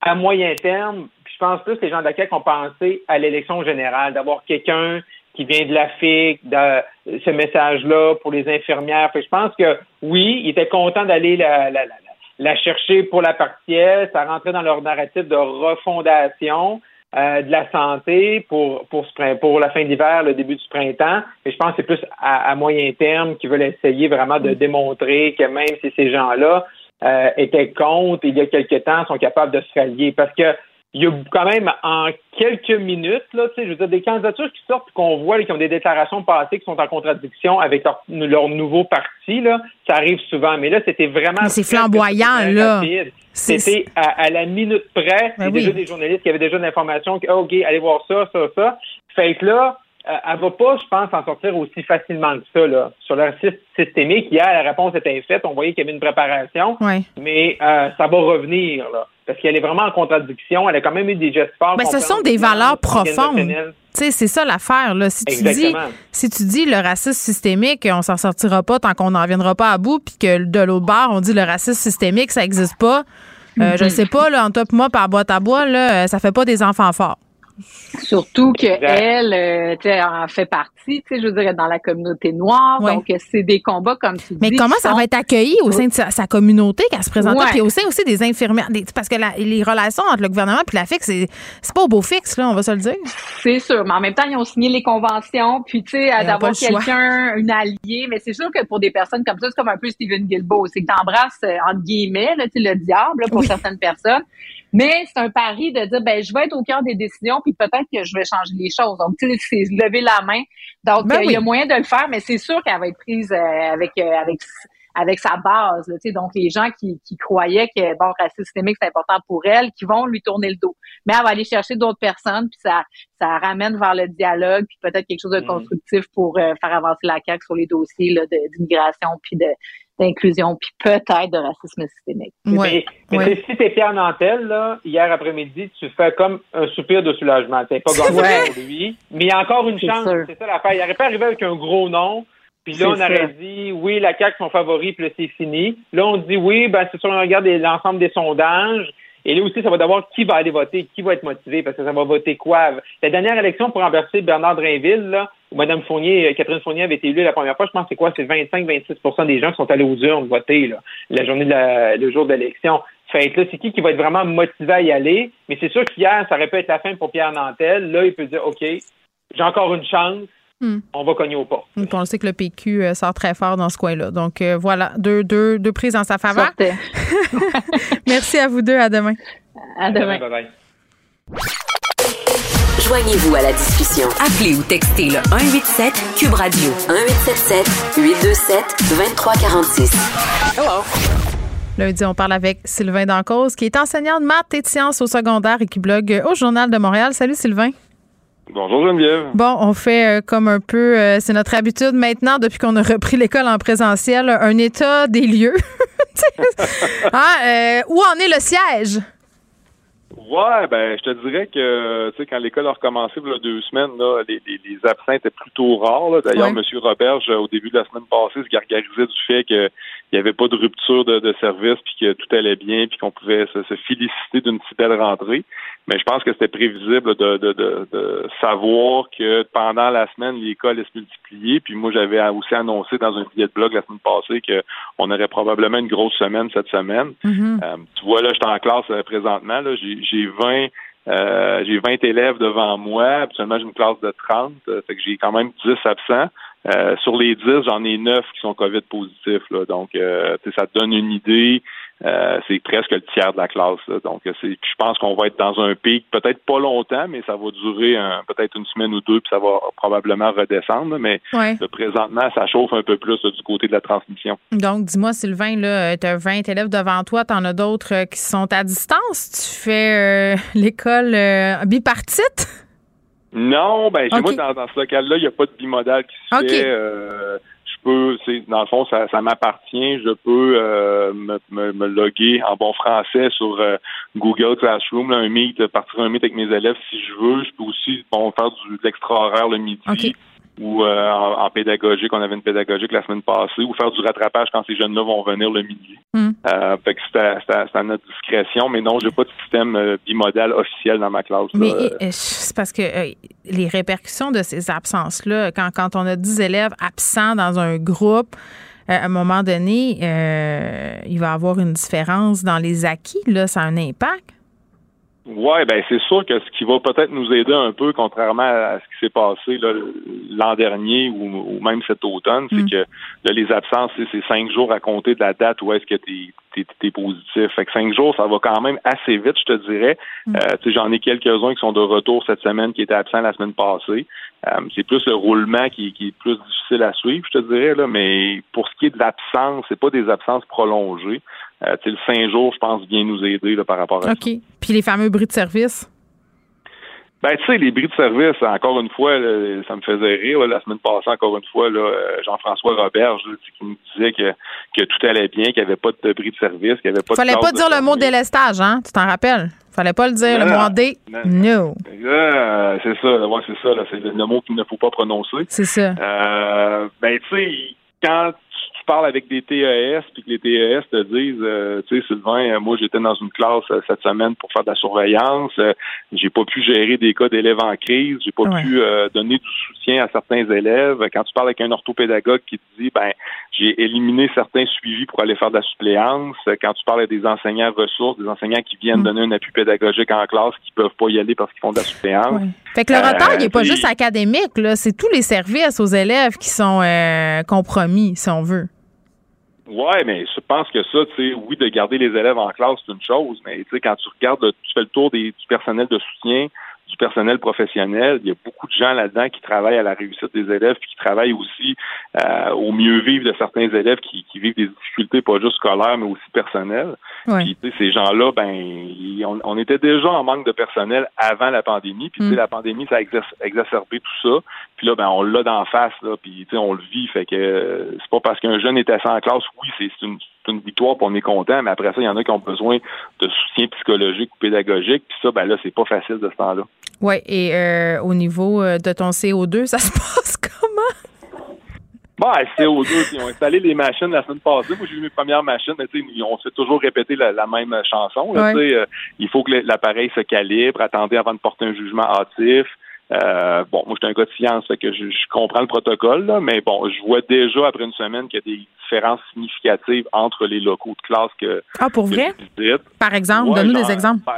à moyen terme, je pense plus que les gens de la CAQ ont pensé à l'élection générale, d'avoir quelqu'un qui vient de la FIC, de ce message-là pour les infirmières. je pense que oui, ils étaient contents d'aller la, la, la, la, chercher pour la partielle. Ça rentrait dans leur narratif de refondation euh, de la santé pour, pour, pour la fin d'hiver, le début du printemps. Mais je pense que c'est plus à, à moyen terme qu'ils veulent essayer vraiment de démontrer que même si ces gens-là euh, étaient contre, il y a quelque temps, sont capables de se rallier. Parce que il y a quand même en quelques minutes, là, je veux dire, des candidatures qui sortent qu'on voit, qui ont des déclarations passées qui sont en contradiction avec leur, nouveau parti, là, ça arrive souvent. Mais là, c'était vraiment. C'est flamboyant, là. C'était à, la minute près. Ben il y a déjà des journalistes qui avaient déjà l'information que, OK, allez voir ça, ça, ça. Fait que là, elle va pas, je pense, en sortir aussi facilement que ça. Là. Sur le racisme systémique, hier, la réponse était faite. On voyait qu'il y avait une préparation. Mais euh, ça va revenir, là. Parce qu'elle est vraiment en contradiction. Elle a quand même eu des gestes forts. Mais ce sont des valeurs profondes. C'est ça l'affaire. Là. Si, tu dis, si tu dis le racisme systémique, on s'en sortira pas tant qu'on n'en viendra pas à bout, puis que de l'autre bord, on dit le racisme systémique, ça n'existe pas. Euh, je ne mm-hmm. sais pas, là, en top moi, par boîte à bois, là, ça fait pas des enfants forts. Surtout qu'elle, euh, en fait partie, tu sais, je veux dire, dans la communauté noire. Donc, c'est des combats comme tu Mais comment ça va être accueilli au sein de sa, communauté qu'elle se présente? Puis au sein aussi des infirmières, parce que les relations entre le gouvernement et la FIC, c'est c'est pas au beau fixe là, on va se le dire. C'est sûr, mais en même temps, ils ont signé les conventions, puis tu sais, d'avoir quelqu'un, une alliée, mais c'est sûr que pour des personnes comme ça, c'est comme un peu Stephen Guilbeault, c'est que t'embrasses euh, entre guillemets, là, le diable pour certaines personnes. Mais c'est un pari de dire, ben, je vais être au cœur des décisions, puis peut-être que je vais changer les choses. Donc, tu sais, c'est lever la main. Donc, ben il y a moyen de le faire, mais c'est sûr qu'elle va être prise euh, avec, euh, avec, avec sa base. tu sais, donc, les gens qui, qui croyaient que, bon, racisme systémique, c'est important pour elle, qui vont lui tourner le dos. Mais elle va aller chercher d'autres personnes, puis ça, ça ramène vers le dialogue, puis peut-être quelque chose de mm. constructif pour euh, faire avancer la CAQ sur les dossiers d'immigration, puis de d'inclusion, puis peut-être de racisme systémique. mais, si t'es Pierre Nantel, là, hier après-midi, tu fais comme un soupir de soulagement. T'es pas gagné pour lui, mais il y a encore une chance. C'est ça l'affaire. Il n'aurait pas arrivé avec un gros nom, puis là, on aurait dit, oui, la CAQ, son favori, puis là, c'est fini. Là, on dit, oui, ben, c'est sûr, on regarde l'ensemble des sondages. Et là aussi, ça va d'abord qui va aller voter, qui va être motivé, parce que ça va voter quoi? La dernière élection pour remplacer Bernard Drainville, où Mme Fournier, euh, Catherine Fournier avait été élue la première fois, je pense que c'est quoi? C'est 25-26% des gens qui sont allés aux urnes voter, la journée le jour de l'élection. Fait là, c'est qui qui va être vraiment motivé à y aller? Mais c'est sûr qu'hier, ça aurait pu être la fin pour Pierre Nantel. Là, il peut dire, OK, j'ai encore une chance. Hmm. On va cogner au pas. On sait que le PQ euh, sort très fort dans ce coin-là. Donc euh, voilà, deux, deux, deux prises en sa faveur. Merci à vous deux. À demain. À demain. Bye bye. Joignez-vous à la discussion. Appelez ou textez le 187 Cube Radio 1877 827 2346. Hello. Lundi, on parle avec Sylvain Dancause, qui est enseignant de maths et de sciences au secondaire et qui blogue au Journal de Montréal. Salut Sylvain. Bonjour Geneviève. Bon, on fait euh, comme un peu, euh, c'est notre habitude maintenant, depuis qu'on a repris l'école en présentiel, un état des lieux. euh, où en est le siège? Ouais, ben je te dirais que tu sais quand l'école a recommencé il y a deux semaines, là, les, les, absents étaient plutôt rares. D'ailleurs, M. Roberge, au début de la semaine passée, se gargarisait du fait que il n'y avait pas de rupture de, de, service, puis que tout allait bien, puis qu'on pouvait se, féliciter d'une si belle rentrée. Mais je pense que c'était prévisible de, de, de, savoir que pendant la semaine, l'école allait se multiplier. Puis moi, j'avais aussi annoncé dans un billet de blog la semaine passée qu'on aurait probablement une grosse semaine cette semaine. Mm-hmm. Euh, tu vois, là, je suis en classe euh, présentement. J'ai 20 euh, j'ai 20 élèves devant moi. Habituellement, j'ai une classe de 30. fait que j'ai quand même 10 absents. Euh, sur les 10, j'en ai 9 qui sont COVID positifs. Là. Donc, euh, ça te donne une idée. Euh, c'est presque le tiers de la classe. Donc, c'est, je pense qu'on va être dans un pic, peut-être pas longtemps, mais ça va durer peut-être une semaine ou deux, puis ça va probablement redescendre. Mais présentement, ça chauffe un peu plus du côté de la transmission. Donc, dis-moi, Sylvain, tu as 20 élèves devant toi, tu en as d'autres qui sont à distance? Tu fais l'école bipartite? Non, ben moi dans, dans ce local-là, il n'y a pas de bimodal qui se fait. Euh, je peux, c'est dans le fond, ça, ça m'appartient. Je peux euh, me, me, loguer en bon français sur euh, Google Classroom, là, un meet, partir un meet avec mes élèves si je veux. Je peux aussi bon faire du de l'extra horaire le midi ou euh, en, pédagogique, on avait une pédagogique la semaine passée, ou faire du rattrapage quand ces jeunes-là vont venir le midi. Hmm. Euh, fait que c'est à, notre discrétion, mais non, j'ai pas de système euh, bimodal officiel dans ma classe. Mais c'est parce que les répercussions de ces absences-là, quand, quand on a 10 élèves absents dans un groupe, à un moment donné, il va y avoir une différence dans les acquis, là, ça a un impact. Ouais, ben c'est sûr que ce qui va peut-être nous aider un peu, contrairement à ce qui s'est passé l'an dernier ou, même cet automne, c'est mm. que là, les absences, c'est cinq jours à compter de la date où est-ce que tu es, positif. Fait que cinq jours, ça va quand même assez vite, je te dirais. Mm. Euh, J'en ai quelques-uns qui sont de retour cette semaine, qui étaient absents la semaine passée. Euh, c'est plus le roulement qui, qui, est plus difficile à suivre, je te dirais, là, mais pour ce qui est de l'absence, c'est pas des absences prolongées. Euh, le cinq jours, je pense, vient nous aider là, par rapport à ça. OK. Puis les fameux bris de service? Ben, tu sais, les bris de service, encore une fois, ça me faisait rire. la semaine passée, encore une fois, euh, Jean-François Roberge qui me disait que, que tout allait bien, qu'il n'y avait pas de bris de service, qu'il n'y avait pas Fallait pas dire le mot délestage, hein? Tu t'en rappelles? Fallait pas le dire, le mot D. No. c'est ça, ouais, c'est ça. C'est le, mot qu'il ne faut pas prononcer. C'est ça. Euh, ben, tu sais, quand parles avec des TES, puis que les TES te disent, euh, tu sais, Sylvain, euh, moi j'étais dans une classe euh, cette semaine pour faire de la surveillance, j'ai pas pu gérer des cas d'élèves en crise, j'ai pas pu donner du soutien à certains élèves. Quand tu parles avec un orthopédagogue qui te dit, ben, j'ai éliminé certains suivis pour aller faire de la suppléance. Quand tu parles avec des enseignants ressources, des enseignants qui viennent mm. donner un appui pédagogique en classe, qui peuvent pas y aller parce qu'ils font de la suppléance. Fait que le retard, il n'est pas juste académique, là, c'est tous les services aux élèves qui sont compromis, si on veut. Ouais, mais je pense que ça, tu sais, oui, de garder les élèves en classe, c'est une chose, mais tu sais, quand tu regardes, tu fais le tour des, du personnel de soutien, du personnel professionnel. Il y a beaucoup de gens là-dedans qui travaillent à la réussite des élèves, puis qui travaillent aussi euh, au mieux vivre de certains élèves qui, qui, vivent des difficultés pas juste scolaires, mais aussi personnelles. Puis ces gens-là, ben, on, était déjà en manque de personnel avant la pandémie. Puis mm. la pandémie, ça a exacerbé tout ça. Puis là, ben, on l'a d'en face, là, puis on le vit. Fait que euh, c'est pas parce qu'un jeune assis en classe, oui, c'est une une victoire, puis on est content, mais après ça, il y en a qui ont besoin de soutien psychologique ou pédagogique, puis ça, ben là, c'est pas facile de ce temps-là. Oui, et euh, au niveau euh, de ton CO2, ça se passe comment? Bon, CO2, ils ont installé les machines la semaine passée. Moi, j'ai eu mes premières machines, mais on s'est toujours répété la, même chanson. Euh, il faut que l'appareil se calibre, attendez avant de porter un jugement hâtif. Euh, bon, moi, je suis un gars de science, fait que je, comprends le protocole, là, mais bon, je vois déjà après une semaine qu'il y a des différences significatives entre les locaux de classe que. Ah, pour vrai? Par exemple, donne-nous des exemples. Ben,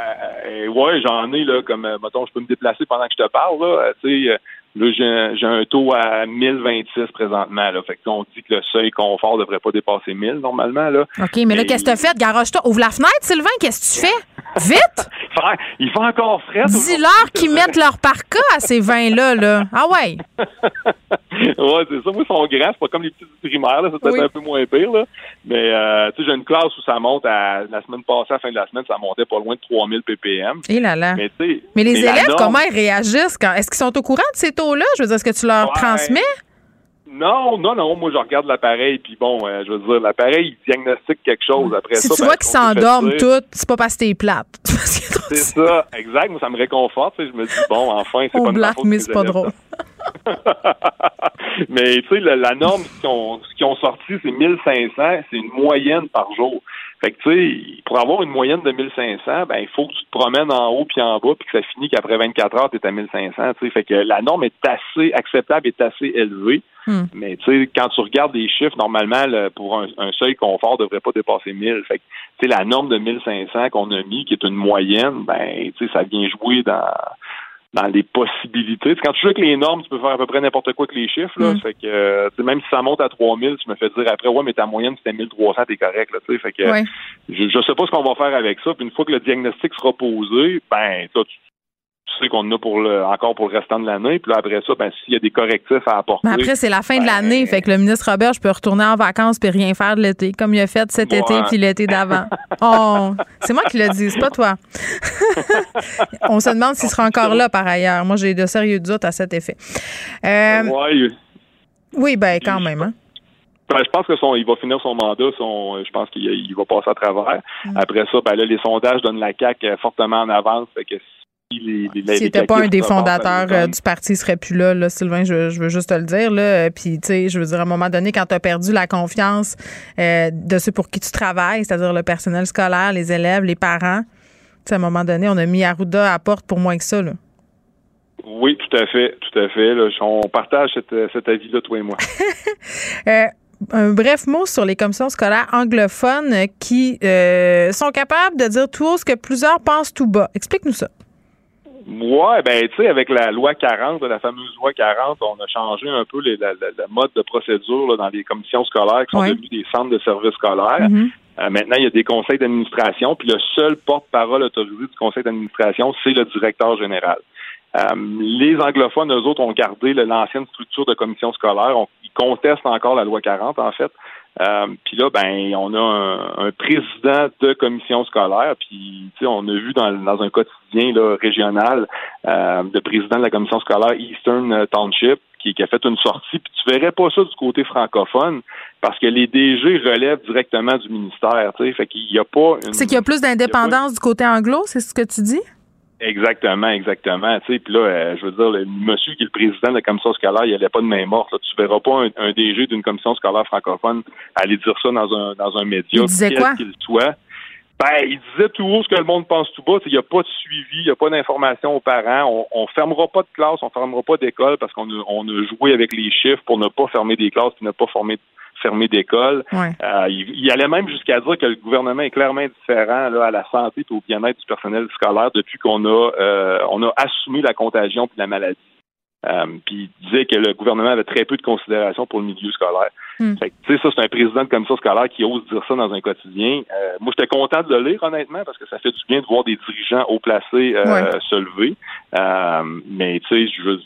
euh, ouais, j'en ai, là, comme, euh, mettons, je peux me déplacer pendant que je te parle, là, tu sais. Là, j'ai un taux à 1026 présentement. Là. Fait que on dit que le seuil confort ne devrait pas dépasser 1000 normalement. Là. OK, mais, là, qu'est-ce que tu as fait? Garage-toi. Ouvre la fenêtre, Sylvain. Qu'est-ce que tu fais? Vite! il fait encore frais. Dis-leur qu'ils mettent leur parka à ces vins-là. Là. Ah ouais? ouais, c'est ça. Moi, ils sont grands. C'est pas comme les petits primaires. C'est peut-être un peu moins pire. Là. Mais euh, tu sais, j'ai une classe où ça monte à la semaine passée, à la fin de la semaine, ça montait pas loin de 3000 ppm. Et là là. Mais, mais les élèves, comment ils réagissent? Quand... Est-ce qu'ils sont au courant de ces taux-là? Je veux dire, est-ce que tu leur transmets? Non, non, non. Moi, je regarde l'appareil, puis bon, euh, je veux dire, l'appareil, il diagnostique quelque chose. Après si ça, tu ben, vois qu'ils s'endorment toutes, c'est pas parce que t'es plate. C'est ça, exact. Moi, ça me réconforte. Je me dis, bon, enfin, c'est pas mais c'est pas drôle. Mais tu sais, la, la norme, ce qu'ils ont, ont sorti, c'est 1500. C'est une moyenne par jour. Fait que tu sais, pour avoir une moyenne de 1500, ben il faut que tu te promènes en haut puis en bas puis que ça finit qu'après 24 heures, tu es à 1500. Tu sais, fait que la norme est assez acceptable, est assez élevée. Hmm. Mais tu sais, quand tu regardes les chiffres, normalement, le- pour un, un seuil confort, devrait pas dépasser 1000. Fait que, tu sais, la norme de 1500 qu'on a mis, qui est une moyenne, ben, tu sais, ça vient jouer dans dans les possibilités. Quand tu joues avec les normes, tu peux faire à peu près n'importe quoi avec les chiffres. Là. Mm. Fait que, euh, même si ça monte à 3000, tu me fais dire après, ouais, mais ta moyenne, c'était 1300, t'es correct. Là, tu sais. fait que, Ouais. je, je sais pas ce qu'on va faire avec ça. Puis une fois que le diagnostic sera posé, ben, toi, tu, tu sais qu'on en a pour le, encore pour le restant de l'année. Puis là, après ça, ben, s'il y a des correctifs à apporter. Mais après, c'est la fin de ben, l'année. Fait que le ministre Robert, je peux retourner en vacances puis rien faire de l'été, comme il a fait cet été puis l'été d'avant. Oh, c'est moi qui le dis, c'est pas toi. On se demande s'il sera encore là, par ailleurs. Moi, j'ai de sérieux doutes à cet effet. Euh, Ouais, oui, ben, quand même. Hein. Ben, je pense que son, il va finir son mandat. Son, je pense qu'il il va passer à travers. Mm. Après ça, ben là, les sondages donnent la CAQ euh, fortement en avance. Fait que S'il n'était pas un des fondateurs euh, du parti, il serait plus là, là Sylvain, je, je veux juste te le dire. Là. Euh, Puis, tu sais, je veux dire, à un moment donné, quand tu as perdu la confiance euh, de ceux pour qui tu travailles, c'est-à-dire le personnel scolaire, les élèves, les parents, à un moment donné, on a mis Arruda à porte pour moins que ça. Là. Oui, tout à fait, tout à fait. là. on partage cet, cet avis-là, toi et moi. Euh, un bref mot sur les commissions scolaires anglophones qui euh, sont capables de dire tout haut ce que plusieurs pensent tout bas. Explique-nous ça. Ouais, ben tu sais, avec la loi 40, la fameuse loi 40, on a changé un peu les, la, la- la mode de procédure là, dans les commissions scolaires qui sont Ouais. devenues des centres de services scolaires. Mhm. Euh, maintenant, il y a des conseils d'administration, puis le seul porte-parole autorisé du conseil d'administration, c'est le directeur général. Euh, les anglophones, eux autres, ont gardé le- l'ancienne structure de commission scolaire. On- ils contestent encore la loi 40, en fait. Euh, puis là, ben, on a un, un président de commission scolaire, puis tu sais, on a vu dans, dans un quotidien là, régional euh, le président de la commission scolaire Eastern Township qui, qui a fait une sortie, puis tu verrais pas ça du côté francophone parce que les DG relèvent directement du ministère, tu sais, fait qu'il y a pas une C'est qu'il y a plus d'indépendance du côté anglo, c'est ce que tu dis? Exactement, exactement. Tu sais, puis là, euh, je veux dire, le monsieur qui est le président de la commission scolaire, il allait pas de main morte. Là. Tu verras pas un, un DG d'une commission scolaire francophone aller dire ça dans un dans un média, quel qu'il soit. Ben, il disait tout haut ce que le monde pense tout bas. Il n'y a pas de suivi, il n'y a pas d'information aux parents. On, on fermera pas de classe, on fermera pas d'école parce qu'on a, on a joué avec les chiffres pour ne pas fermer des classes et ne pas former, fermer d'école. Ouais. Euh, il, il allait même jusqu'à dire que le gouvernement est clairement indifférent là, à la santé et au bien-être du personnel scolaire depuis qu'on a euh, on a assumé la contagion puis la maladie. Euh, puis il disait que le gouvernement avait très peu de considération pour le milieu scolaire. Hmm. Fait que, tu sais, ça, c'est un président de commission scolaire qui ose dire ça dans un quotidien. Euh, moi, j'étais content de le lire, honnêtement, parce que ça fait du bien de voir des dirigeants haut placés euh, Ouais. se lever. Euh, mais, tu sais, je veux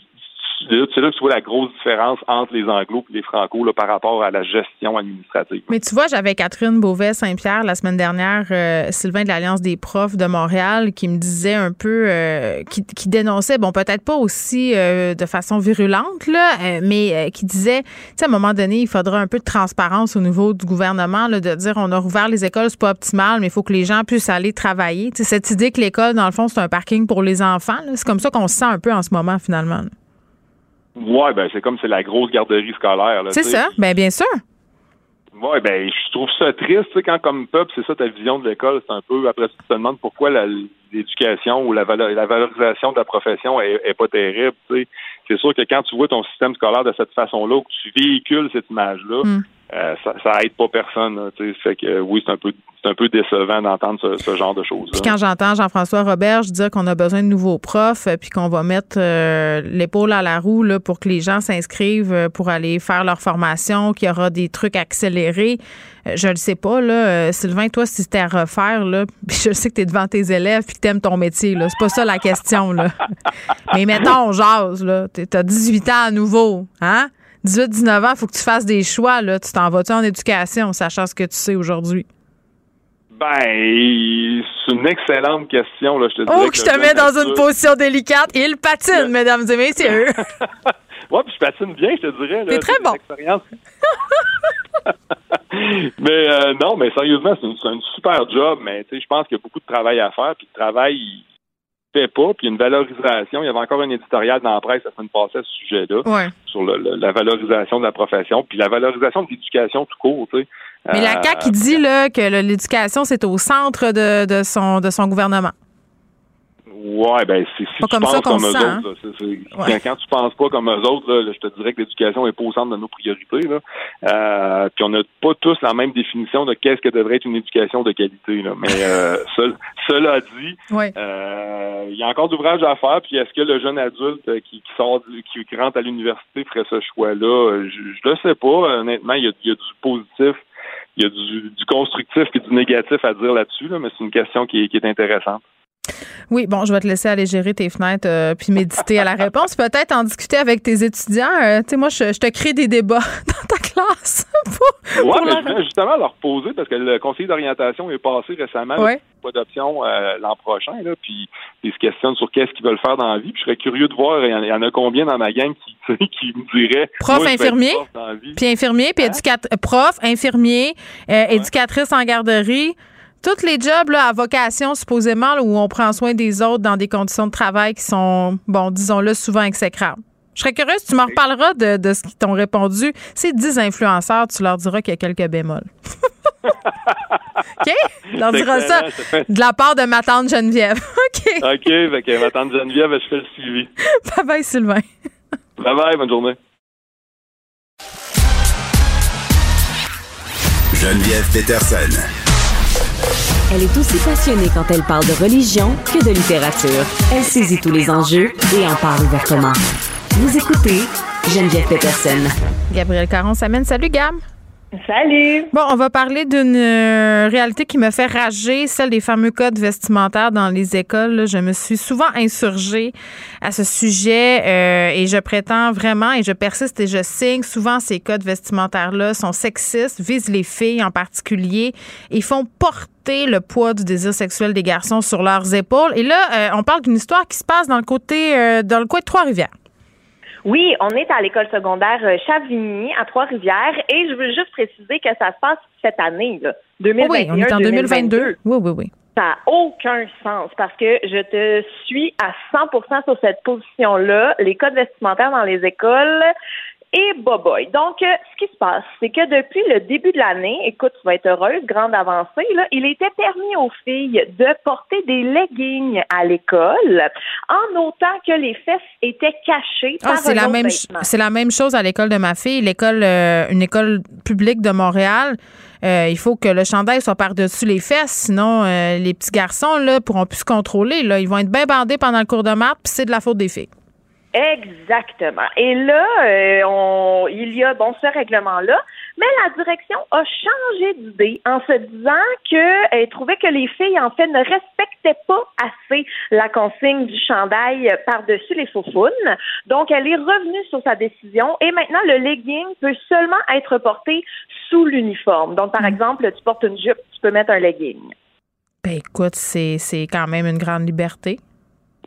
c'est là que tu vois la grosse différence entre les anglos et les franco là, par rapport à la gestion administrative. Mais tu vois, j'avais Catherine Beauvais-Saint-Pierre la semaine dernière, euh, Sylvain de l'Alliance des profs de Montréal, qui me disait un peu, euh, qui, qui dénonçait, bon, peut-être pas aussi euh, de façon virulente, là, euh, mais euh, qui disait, tu sais, à un moment donné, il faudra un peu de transparence au niveau du gouvernement, là, de dire, on a rouvert les écoles, c'est pas optimal, mais il faut que les gens puissent aller travailler. Tu sais, cette idée que l'école, dans le fond, c'est un parking pour les enfants, c'est comme ça qu'on se sent un peu en ce moment, finalement. Ouais, ben c'est comme c'est la grosse garderie scolaire. là, C'est ça? Ben, bien sûr. Ouais, ben je trouve ça triste, tu sais, quand comme peuple, c'est ça ta vision de l'école, c'est un peu après tu te demandes pourquoi l'éducation ou la, valo- la valorisation de la profession est, est pas terrible, tu sais. C'est sûr que quand tu vois ton système scolaire de cette façon-là, ou que tu véhicules cette image-là, Mm. Euh, ça, ça aide pas personne, là, que oui, c'est un peu c'est un peu décevant d'entendre ce, genre de choses. Puis quand j'entends Jean-François Roberge dire qu'on a besoin de nouveaux profs, euh, puis qu'on va mettre euh, l'épaule à la roue là, pour que les gens s'inscrivent pour aller faire leur formation, qu'il y aura des trucs accélérés, je le sais pas. Là, Sylvain, toi, si c'était à refaire, là, je sais que tu es devant tes élèves puis que tu aimes ton métier, là, c'est pas ça la question. Là. Mais mettons, jase, là, tu as 18 ans à nouveau, hein? 18-19 ans, faut que tu fasses des choix. Là. Tu t'en vas-tu en éducation, sachant ce que tu sais aujourd'hui? Ben, c'est une excellente question, là, je te dirais Oh, que je te mets dans une position délicate. Il patine, mesdames et messieurs. ouais, puis je patine bien, je te dirais. T'es très bon. mais euh, non, mais sérieusement, c'est un super job, mais je pense qu'il y a beaucoup de travail à faire, puis le travail, il fait pas, puis une valorisation. Il y avait encore un éditorial dans la presse la semaine passée à ce sujet-là, sur la valorisation de la profession, puis la valorisation de l'éducation tout court, tu sais. Mais la CAQ qui dit là, que l'éducation, c'est au centre de, de, son, de son gouvernement. Ouais, ben si, tu penses comme eux autres, quand, tu penses pas comme eux autres, je te dirais que l'éducation est pas au centre de nos priorités. Là. Euh, puis on n'a pas tous la même définition de qu'est-ce que devrait être une éducation de qualité. Là. Mais euh, cela dit, euh, il y a encore d'ouvrages à faire. Puis est-ce que le jeune adulte qui, qui sort, qui, rentre à l'université ferait ce choix-là? Je ne sais pas. Honnêtement, il y a, y a du positif il y a du, du, constructif et du négatif à dire là-dessus, là, mais c'est une question qui qui est intéressante. Oui, bon, je vais te laisser aller gérer tes fenêtres euh, puis méditer à la réponse. Peut-être en discuter avec tes étudiants. Euh, tu sais, moi, je, te crée des débats dans ta classe. Oui, mais je vais justement leur poser parce que le conseiller d'orientation est passé récemment. Ouais. Pas d'option euh, l'an prochain, là, puis ils se questionnent sur qu'est-ce qu'ils veulent faire dans la vie. Puis je serais curieux de voir, il y, en, a combien dans ma gang qui, qui me diraient... Prof, infirmier, puis infirmier, puis hein? prof, infirmier, éducatrice en garderie tous les jobs là, à vocation, supposément, où on prend soin des autres dans des conditions de travail qui sont, bon, disons-le, souvent exécrables. Je serais curieuse, tu m'en reparleras de, ce qu'ils t'ont répondu. Ces 10 influenceurs, tu leur diras qu'il y a quelques bémols. OK? Tu leur diras ça de la part de ma tante Geneviève. OK. OK, OK. Ma tante Geneviève, je fais le suivi. Bye bye, Sylvain. Bye bye, bonne journée. Geneviève Peterson. Elle est aussi passionnée quand elle parle de religion que de littérature. Elle saisit tous les enjeux et en parle ouvertement. Vous écoutez Geneviève Peterson. Gabriel Caron s'amène. Salut, Gab. Salut. Bon, on va parler d'une euh, réalité qui me fait rager, celle des fameux codes vestimentaires dans les écoles. Je me suis souvent insurgée à ce sujet euh, et je prétends vraiment et je persiste et je signe. Souvent, ces codes vestimentaires-là sont sexistes, visent les filles en particulier et font porter le poids du désir sexuel des garçons sur leurs épaules. Et là, euh, on parle d'une histoire qui se passe dans le côté, dans le coin de Trois-Rivières. Oui, on est à l'école secondaire euh, Chavigny à Trois-Rivières et je veux juste préciser que ça se passe cette année, là, 2021. Oui, on est en 2022. Oui, oui, oui. Ça n'a aucun sens parce que je te suis à 100 sur cette position-là. Les codes vestimentaires dans les écoles, et boboy. Donc, euh, ce qui se passe, c'est que depuis le début de l'année, écoute, tu vas être heureuse, grande avancée, là, il était permis aux filles de porter des leggings à l'école en autant que les fesses étaient cachées ah, par c'est la même C'est la même chose à l'école de ma fille, l'école, euh, une école publique de Montréal. Euh, il faut que le chandail soit par-dessus les fesses, sinon les petits garçons là pourront plus se contrôler. Là, ils vont être bien bandés pendant le cours de maths, puis c'est de la faute des filles. Exactement. Et là, euh, on, il y a bon ce règlement-là, mais la direction a changé d'idée en se disant qu'elle trouvait que les filles en fait ne respectaient pas assez la consigne du chandail par-dessus les faux Donc, elle est revenue sur sa décision et maintenant le legging peut seulement être porté sous l'uniforme. Donc, par hmm. exemple, tu portes une jupe, tu peux mettre un legging. Ben écoute, c'est quand même une grande liberté.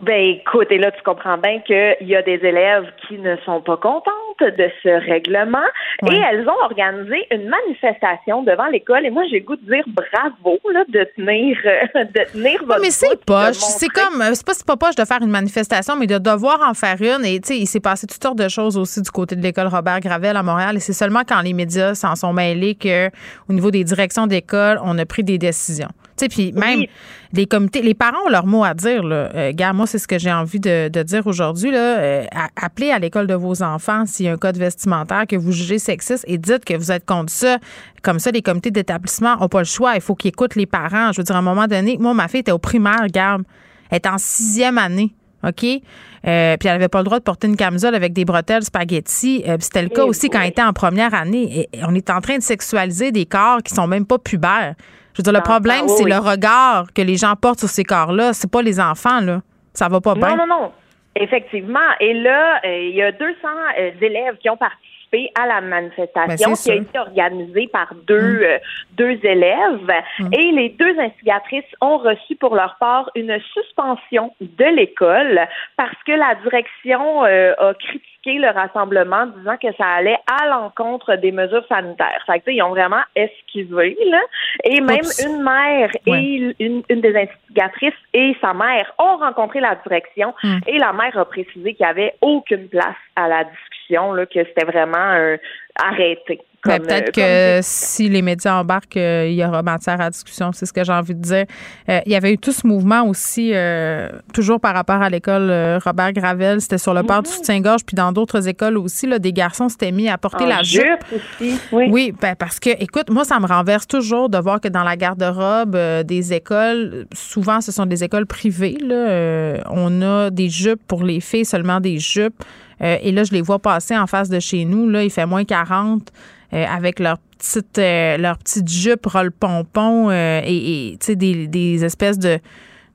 Ben écoute, et là tu comprends bien qu'il y a des élèves qui ne sont pas contentes de ce règlement et elles ont organisé une manifestation devant l'école et moi j'ai goût de dire bravo là, de tenir euh, de tenir votre Mais c'est poche, c'est comme c'est pas c'est pas poche de faire une manifestation mais de devoir en faire une et tu sais il s'est passé toutes sortes de choses aussi du côté de l'école Robert Gravel à Montréal et c'est seulement quand les médias s'en sont mêlés que au niveau des directions d'école, on a pris des décisions. Tu sais puis même les comités, les parents ont leur mot à dire. Là. Euh, gars, moi, c'est ce que j'ai envie de, dire aujourd'hui. Là. Euh, appelez à l'école de vos enfants s'il y a un code vestimentaire que vous jugez sexiste et dites que vous êtes contre ça. Comme ça, les comités d'établissement n'ont pas le choix. Il faut qu'ils écoutent les parents. Je veux dire, à un moment donné, moi, ma fille était au primaire, regarde. Elle est en sixième année. OK? Euh, puis elle n'avait pas le droit de porter une camisole avec des bretelles spaghetti. C'était le cas eh aussi quand elle était en première année. Et on est en train de sexualiser des corps qui sont même pas pubères. Je veux dire, le problème, c'est le regard que les gens portent sur ces corps-là. C'est pas les enfants, là. Ça va pas bien. Non, non, non. Effectivement. Et là, euh, il y a 200 euh, élèves qui ont participé à la manifestation ben, qui a été organisée par deux, mm. euh, deux élèves. Mm. Et les deux instigatrices ont reçu pour leur part une suspension de l'école parce que la direction a critiqué critiqué le rassemblement, disant que ça allait à l'encontre des mesures sanitaires. Fait que, ils ont vraiment esquivé, là. Et même une mère et une, une, des investigatrices et sa mère ont rencontré la direction Hmm. et la mère a précisé qu'il n'y avait aucune place à la discussion, là, que c'était vraiment euh, arrêté. Ben, Comme, peut-être euh, que si les médias embarquent, euh, il y aura matière à discussion. C'est ce que j'ai envie de dire. Euh, il y avait eu tout ce mouvement aussi, euh, toujours par rapport à l'école Robert Gravel. C'était sur le port du soutien-gorge, puis dans d'autres écoles aussi, là, des garçons s'étaient mis à porter En la jupe. aussi, oui. ben, parce que, écoute, moi, ça me renverse toujours de voir que dans la garde-robe des écoles, souvent, ce sont des écoles privées. Là, on a des jupes pour les filles, seulement des jupes. Euh, et là, je les vois passer en face de chez nous. Là, il fait moins 40 euh, avec leur petite, euh, leur petite jupe roll pompon euh, et, et, tu sais, des, des espèces de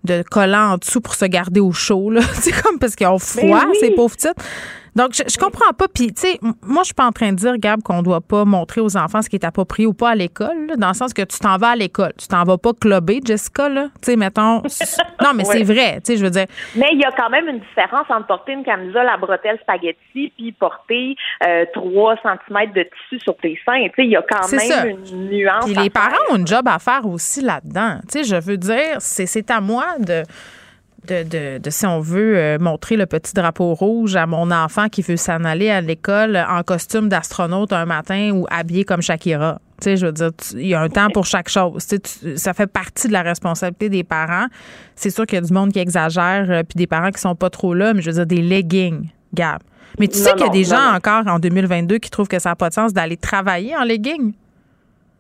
de collants en dessous pour se garder au chaud là c'est comme parce qu'ils ont froid Ben oui. ces pauvres petites donc je, je comprends pas puis tu sais moi je suis pas en train de dire Gab qu'on doit pas montrer aux enfants ce qui est approprié ou pas à l'école là, dans le sens que tu t'en vas à l'école tu t'en vas pas clubber Jessica là tu sais mettons non mais c'est vrai tu sais je veux dire Mais il y a quand même une différence entre porter une camisole à bretelles spaghetti puis porter euh, 3 cm de tissu sur tes seins. Tu sais, il y a quand C'est même ça. une nuance. Puis les faire. parents ont une job à faire aussi là-dedans. Tu sais, je veux dire, c'est, c'est à moi de, de, de, de, si on veut, euh, montrer le petit drapeau rouge à mon enfant qui veut s'en aller à l'école en costume d'astronaute un matin ou habillé comme Shakira. Tu sais, je veux dire, il y a un temps pour chaque chose. Tu sais, tu- ça fait partie de la responsabilité des parents. C'est sûr qu'il y a du monde qui exagère, euh, puis des parents qui sont pas trop là, mais je veux dire, des leggings, Gab. Mais tu sais qu'il y a des non, gens non. encore en 2022 qui trouvent que ça n'a pas de sens d'aller travailler en leggings.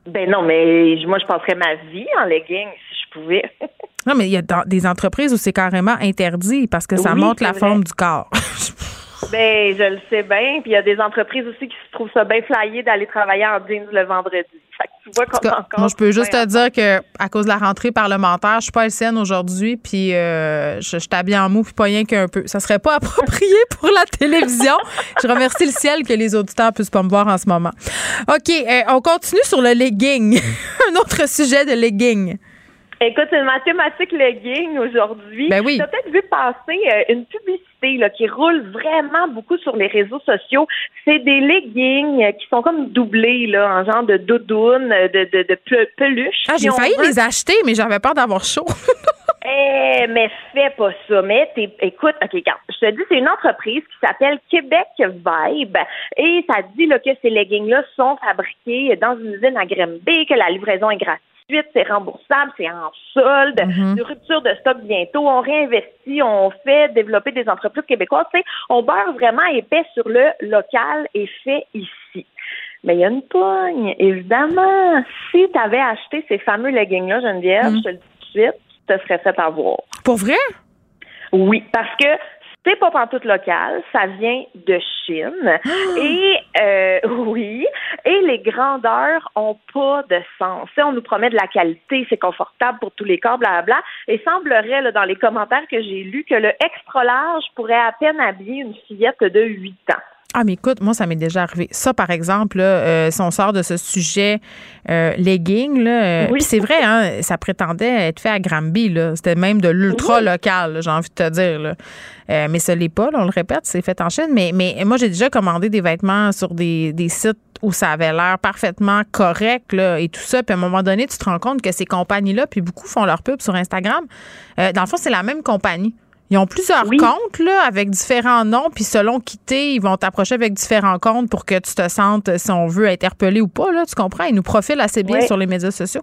Ben non, mais moi, je passerais ma vie en leggings si je pouvais. Non, mais il y a des entreprises où c'est carrément interdit parce que ça Oui, montre la vrai. forme du corps. ben, je le sais bien. Puis il y a des entreprises aussi qui se trouvent ça bien flyé d'aller travailler en jeans le vendredi. Fait que tu vois qu'on encore. moi, je peux juste te dire que à cause de la rentrée parlementaire, je suis pas LCN aujourd'hui, puis euh, je, je t'habille en mou, puis pas rien qu'un peu. Ça serait pas approprié pour la télévision. je remercie le ciel que les auditeurs puissent pas me voir en ce moment. OK, euh, on continue sur le legging. Un autre sujet de legging. Écoute, c'est une mathématique legging aujourd'hui. Ben oui. Tu as peut-être vu passer euh, une publicité là, qui roule vraiment beaucoup sur les réseaux sociaux. C'est des leggings euh, qui sont comme doublés là, en genre de doudoune, euh, de, de, de pe- peluche. Ah, j'ai failli veut. les acheter, mais j'avais peur d'avoir chaud. Eh, mais fais pas ça. Mais écoute, OK, regarde, je te dis, c'est une entreprise qui s'appelle Québec Vibe et ça dit là, que ces leggings-là sont fabriqués dans une usine à Grimby, que la livraison est gratuite, c'est remboursable, c'est en solde, de rupture de stock bientôt, on réinvestit, on fait développer des entreprises québécoises, on beurre vraiment épais sur le local et fait ici. Mais il y a une pogne, évidemment. Si tu avais acheté ces fameux leggings-là, Geneviève, Mhm. je te le dis tout de suite, tu te serais fait avoir. Pour vrai? Oui, parce que c'est pas pantoute local, ça vient de Chine. Et euh, oui, et les grandeurs ont pas de sens. On nous promet de la qualité, c'est confortable pour tous les corps, blablabla. Et semblerait, là, dans les commentaires que j'ai lus, que le extra large pourrait à peine habiller une fillette de 8 ans. Ah, mais écoute, moi, ça m'est déjà arrivé. Ça, par exemple, là, euh, si on sort de ce sujet euh, legging, là, euh, Oui. c'est vrai, hein, ça prétendait être fait à Granby. là. C'était même de l'ultra Oui. local, là, j'ai envie de te dire. Là. Euh, mais ce l'est pas, là, on le répète, c'est fait en Chine. Mais, mais moi, j'ai déjà commandé des vêtements sur des, des sites où ça avait l'air parfaitement correct là, et tout ça. Puis à un moment donné, tu te rends compte que ces compagnies-là, puis beaucoup font leur pub sur Instagram, euh, dans le fond, c'est la même compagnie. Ils ont plusieurs Oui. comptes là, avec différents noms, puis selon qui t'es, ils vont t'approcher avec différents comptes pour que tu te sentes, si on veut, interpellé ou pas. Là, tu comprends? Ils nous profilent assez bien sur les médias sociaux.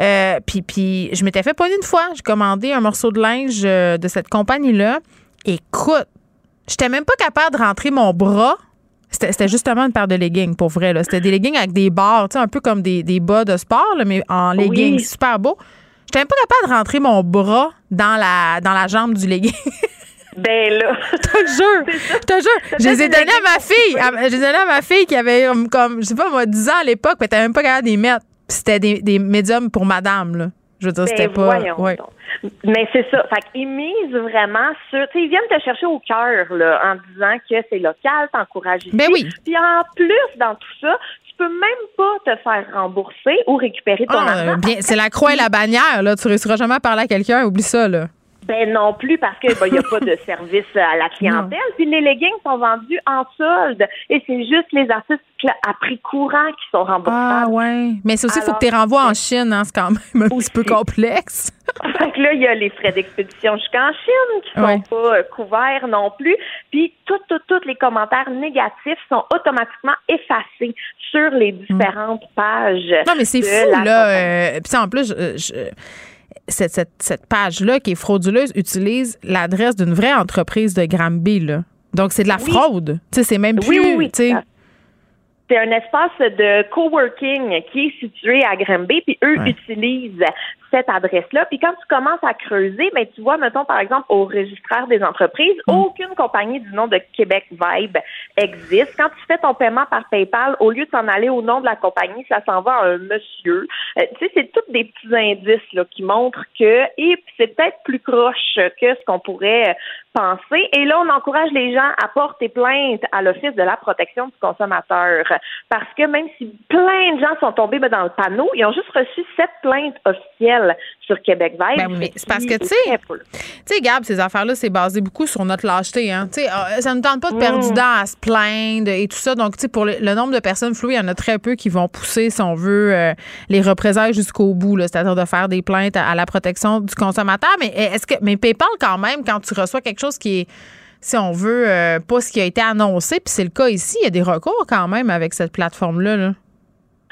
Euh, puis, puis je m'étais fait pogner une fois. J'ai commandé un morceau de linge euh, de cette compagnie-là. Écoute, j'étais même pas capable de rentrer mon bras. C'était justement une paire de leggings, pour vrai. C'était des leggings avec des barres, un peu comme des, des bas de sport, là, mais en leggings, Oui. super beau. J'étais même pas capable de rentrer mon bras dans la, dans la jambe du legging. Ben là. Je te jure, je te jure. Je les ai donnés à ma fille. À- Je les ai donnés à ma fille qui avait comme, je sais pas, moi, 10 ans à l'époque, mais t'avais même pas capable d'y mettre. Puis C'était des, des médiums pour madame, là. Je veux dire, Ben, c'était pas. ouais. Mais c'est ça. Fait qu'ils misent vraiment sur. Tu sais, ils viennent te chercher au cœur, là, en disant que c'est local, t'encourages ici. Ben oui. Puis en plus, dans tout ça, peux même pas te faire rembourser ou récupérer ton Ah, argent. bien, c'est la croix et la bannière, là. Tu réussiras jamais à parler à quelqu'un, oublie ça, là. Ben non plus parce que il ben, y a pas de service à la clientèle. Puis les leggings sont vendus en solde et c'est juste les artistes à prix courant qui sont remboursables. Ah ouais. Mais c'est aussi, il faut que tu les renvoies en Chine, hein, c'est quand même un petit peu complexe. fait que là, il y a les frais d'expédition jusqu'en Chine qui sont pas euh, couverts non plus. Puis tous tout, les commentaires négatifs sont automatiquement effacés sur les différentes pages. Non, mais c'est fou, là. Euh, puis en plus, je cette, cette, cette page-là qui est frauduleuse utilise l'adresse d'une vraie entreprise de Granby. Là. Donc, c'est de la fraude. Tu sais, c'est même plus. Oui, oui, oui. C'est un espace de coworking qui est situé à Granby, puis eux utilisent cette adresse-là. Puis quand tu commences à creuser, ben tu vois, mettons par exemple au registraire des entreprises, mm. aucune compagnie du nom de Québec Vibe existe. Quand tu fais ton paiement par PayPal, au lieu de s'en aller au nom de la compagnie, ça s'en va à un monsieur. Euh, tu sais, c'est tous des petits indices là, qui montrent que et c'est peut-être plus proche que ce qu'on pourrait penser. Et là, on encourage les gens à porter plainte à l'Office de la protection du consommateur. Parce que même si plein de gens sont tombés ben, dans le panneau, ils ont juste reçu sept plaintes officielles sur Québec Vibe. Ben c'est parce que, tu sais, Gab, ces affaires-là, c'est basé beaucoup sur notre lâcheté. Hein? Euh, ça ne tente pas de perdre du mm. temps à se plaindre et tout ça. Donc, tu sais, pour le, nombre de personnes flouées, il y en a très peu qui vont pousser, si on veut, euh, les représailles jusqu'au bout, c'est-à-dire de faire des plaintes à, la protection du consommateur. Mais est-ce que, mais PayPal, quand même, quand tu reçois quelque chose qui est si on veut, euh, pas ce qui a été annoncé, puis c'est le cas ici, il y a des recours quand même avec cette plateforme-là. Là.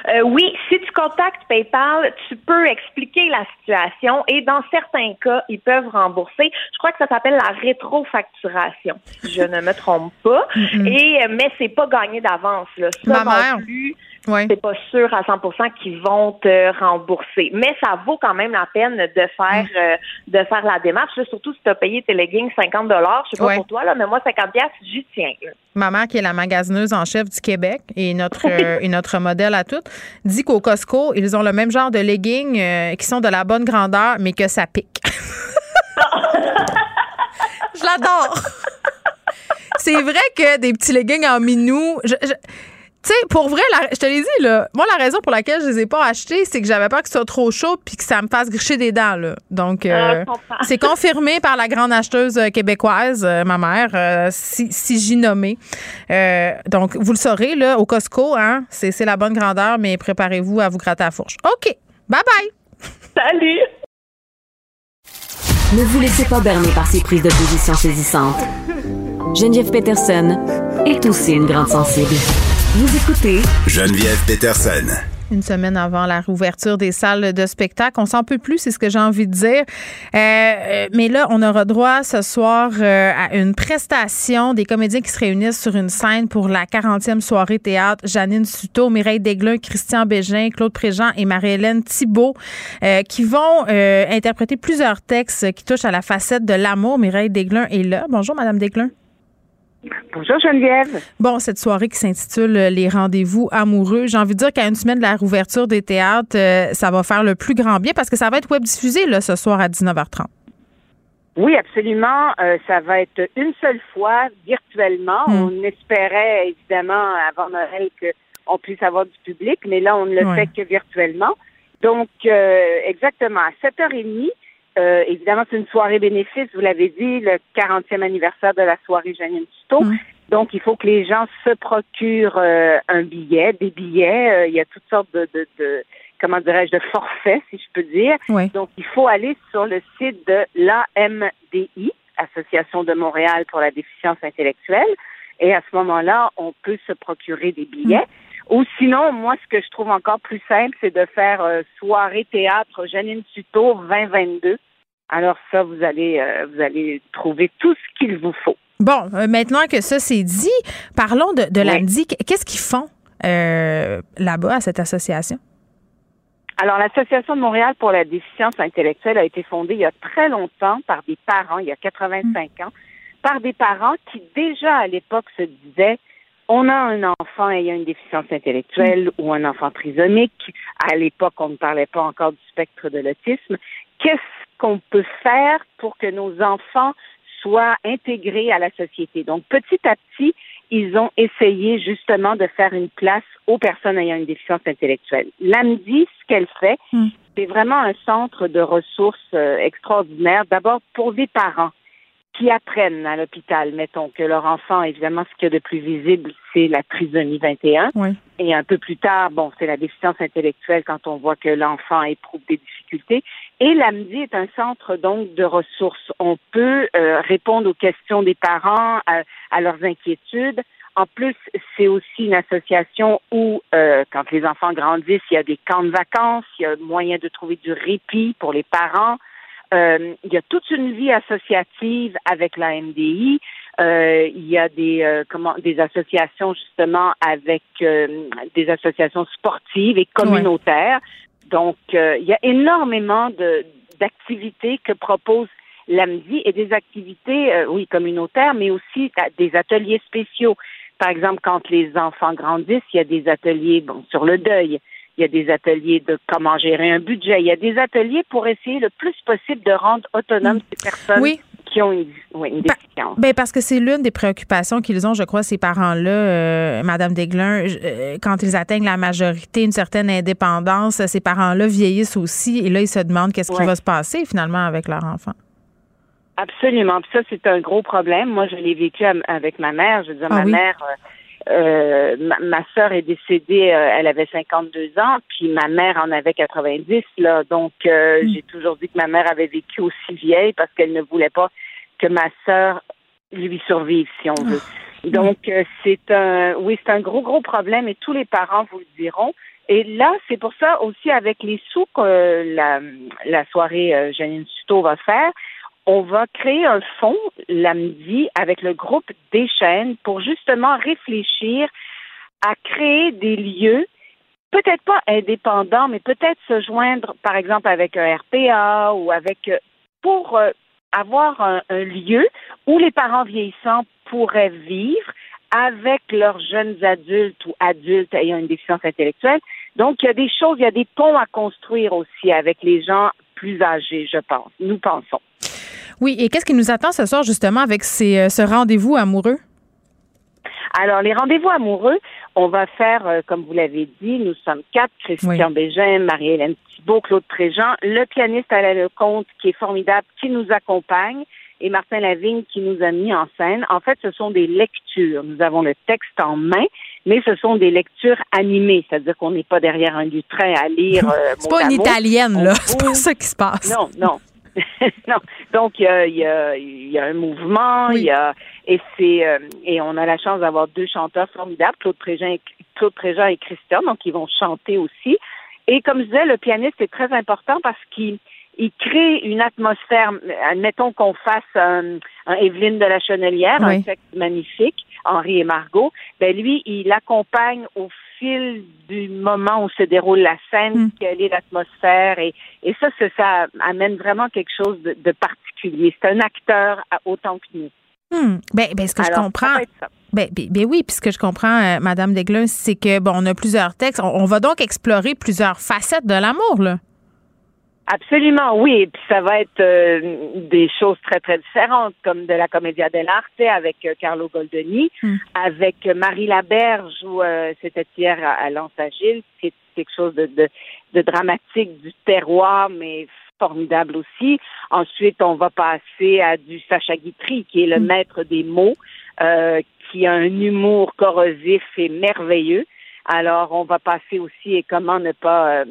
Euh, oui, si tu contactes PayPal, tu peux expliquer la situation et dans certains cas, ils peuvent rembourser. Je crois que ça s'appelle la rétrofacturation, si je ne me trompe pas. Et euh, mais c'est pas gagné d'avance là. Ça non plus. C'est pas sûr à 100% qu'ils vont te rembourser, mais ça vaut quand même la peine de faire mm. euh, de faire la démarche, surtout si tu as payé tes leggings 50 dollars, je sais pas pour toi là, mais moi 50 pièces, j'y tiens. Ma mère qui est la magasineuse en chef du Québec et notre et notre modèle à toutes dit qu'au Costco, ils ont le même genre de leggings euh, qui sont de la bonne grandeur mais que ça pique. je l'adore. C'est vrai que des petits leggings en minou, je tu sais, pour vrai, je te l'ai dit, là, moi, la raison pour laquelle je les ai pas achetés, c'est que j'avais peur que ce soit trop chaud puis que ça me fasse gricher des dents, là. Donc, euh, ah, c'est confirmé par la grande acheteuse euh, québécoise, euh, ma mère, si, si j'y nommais. donc, vous le saurez, là, au Costco, hein, c'est la bonne grandeur, mais préparez-vous à vous gratter la fourche. OK. Bye bye. Salut. Ne vous laissez pas berner par ces prises de position saisissantes. Geneviève Peterson est aussi une grande sensible. Vous écoutez Geneviève Peterson. Une semaine avant la réouverture des salles de spectacle. On s'en peut plus, c'est ce que j'ai envie de dire. Euh, euh, mais là, on aura droit ce soir euh, à une prestation des comédiens qui se réunissent sur une scène pour la 40e soirée théâtre. Janine Suto, Mireille Desglun, Christian Bégin, Claude Préjean et Marie-Hélène Thibault qui vont interpréter plusieurs textes qui touchent à la facette de l'amour. Mireille Desglun est là. Bonjour, Madame Desglun. Bonjour Geneviève. Bon, cette soirée qui s'intitule euh, Les rendez-vous amoureux, j'ai envie de dire qu'à une semaine de la rouverture des théâtres, euh, ça va faire le plus grand bien parce que ça va être web diffusé là, ce soir à 19h30. Oui, absolument. Euh, ça va être une seule fois, virtuellement. Hmm. On espérait évidemment avant Noël qu'on puisse avoir du public, mais là, on ne le fait que virtuellement. Donc, exactement, à 7h30, euh, évidemment, c'est une soirée bénéfice, vous l'avez dit, le 40e anniversaire de la soirée Janine Tuto. Donc, il faut que les gens se procurent euh, un billet, des billets. Euh, il y a toutes sortes de, de, de comment dirais-je, de forfaits, si je peux dire. Donc, il faut aller sur le site de l'AMDI, Association de Montréal pour la déficience intellectuelle. Et à ce moment-là, on peut se procurer des billets. Ou sinon, moi, ce que je trouve encore plus simple, c'est de faire soirée théâtre Janine Tuto 2022 alors ça, vous allez, euh, vous allez trouver tout ce qu'il vous faut. Bon, euh, maintenant que ça c'est dit, parlons de, de l'AMDI. Qu'est-ce qu'ils font euh, là-bas à cette association? Alors, l'Association de Montréal pour la déficience intellectuelle a été fondée il y a très longtemps par des parents, il y a 85 mm. ans, par des parents qui déjà à l'époque se disaient on a un enfant ayant une déficience intellectuelle ou un enfant trisomique. À l'époque, on ne parlait pas encore du spectre de l'autisme. Qu'est-ce qu'on peut faire pour que nos enfants soient intégrés à la société? Donc, petit à petit, ils ont essayé justement de faire une place aux personnes ayant une déficience intellectuelle. L'AMDI, ce qu'elle fait, hmm. c'est vraiment un centre de ressources euh, extraordinaire, d'abord pour des parents qui apprennent à l'hôpital, mettons, que leur enfant, évidemment, ce qu'il y a de plus visible, c'est la trisomie 21. Et un peu plus tard, bon, c'est la déficience intellectuelle quand on voit que l'enfant éprouve des difficultés. Et l'AMDI est un centre, donc, de ressources. On peut euh, répondre aux questions des parents, à, leurs inquiétudes. En plus, c'est aussi une association où, euh, quand les enfants grandissent, il y a des camps de vacances, il y a moyen de trouver du répit pour les parents. Euh, il y a toute une vie associative avec la MDI. Euh, il y a des euh, comment des associations justement avec des associations sportives et communautaires. Donc il y a énormément de d'activités que propose l'AMDI et des activités oui communautaires, mais aussi des ateliers spéciaux. Par exemple, quand les enfants grandissent, il y a des ateliers bon sur le deuil il y a des ateliers de comment gérer un budget, il y a des ateliers pour essayer le plus possible de rendre autonomes ces personnes qui ont une, déficience. Ben parce que c'est l'une des préoccupations qu'ils ont, je crois, ces parents-là, euh, Madame Desglin, euh, quand ils atteignent la majorité, une certaine indépendance, ces parents-là vieillissent aussi et là, ils se demandent qu'est-ce qui va se passer finalement avec leur enfant. Absolument. Puis ça, c'est un gros problème. Moi, je l'ai vécu avec ma mère. Je veux dire, ah ma mère, euh, euh, ma, sœur est décédée, euh, elle avait 52 ans, puis ma mère en avait 90 là. Donc euh, mm. j'ai toujours dit que ma mère avait vécu aussi vieille parce qu'elle ne voulait pas que ma sœur lui survive, si on veut. Ah. Donc c'est un, oui, c'est un gros gros problème et tous les parents vous le diront. Et là, c'est pour ça aussi avec les sous que la, la soirée Janine Suto va faire, on va créer un fonds l'AMDI avec le groupe des chaînes pour justement réfléchir à créer des lieux, peut-être pas indépendants, mais peut-être se joindre, par exemple, avec un RPA ou avec pour euh, avoir un, lieu où les parents vieillissants pourraient vivre avec leurs jeunes adultes ou adultes ayant une déficience intellectuelle. Donc, il y a des choses, il y a des ponts à construire aussi avec les gens plus âgés, je pense. Nous pensons. Oui, et qu'est-ce qui nous attend ce soir justement avec euh, ce rendez-vous amoureux? Alors, les rendez-vous amoureux, on va faire, euh, comme vous l'avez dit, nous sommes quatre, Christian Bégin, Marie-Hélène Thibault, Claude Tréjean, le pianiste Alain Lecomte, qui est formidable, qui nous accompagne, et Martin Lavigne, qui nous a mis en scène. En fait, ce sont des lectures. Nous avons le texte en main, mais ce sont des lectures animées, c'est-à-dire qu'on n'est pas derrière un lutrin à lire. Euh, c'est pas une italienne, là. C'est pas ça qui se passe. Non, non. non. Donc il y a, y, y a, un mouvement, il y a et c'est euh, et on a la chance d'avoir deux chanteurs formidables, Claude Préjean et Claude Préjean et Christian, donc ils vont chanter aussi. Et comme je disais, le pianiste est très important parce qu'il il crée une atmosphère. Admettons qu'on fasse un, un Evelyne de la Chenelière, un texte magnifique, Henri et Margot. Ben lui, il accompagne au fil du moment où se déroule la scène, mm. quelle est l'atmosphère, et, et ça, ça, amène vraiment quelque chose de, particulier. C'est un acteur autant que nous. Hmm. Ben, ben, ce que je comprends. Ben, ben, ben, oui, puis ce que je comprends, euh, Madame Desglun, c'est que bon, on a plusieurs textes. On, va donc explorer plusieurs facettes de l'amour, là. Absolument, oui. Et puis ça va être euh, des choses très, très différentes, comme de la Commedia dell'arte avec euh, Carlo Goldoni, hmm. avec Marie Laberge, où euh, c'était hier à, à Lens-Agile. C'est quelque chose de, de, de, dramatique du terroir, mais formidable aussi. Ensuite, on va passer à du Sacha Guitry, qui est le hmm. maître des mots, qui a un humour corrosif et merveilleux. Alors, on va passer aussi, et comment ne pas euh,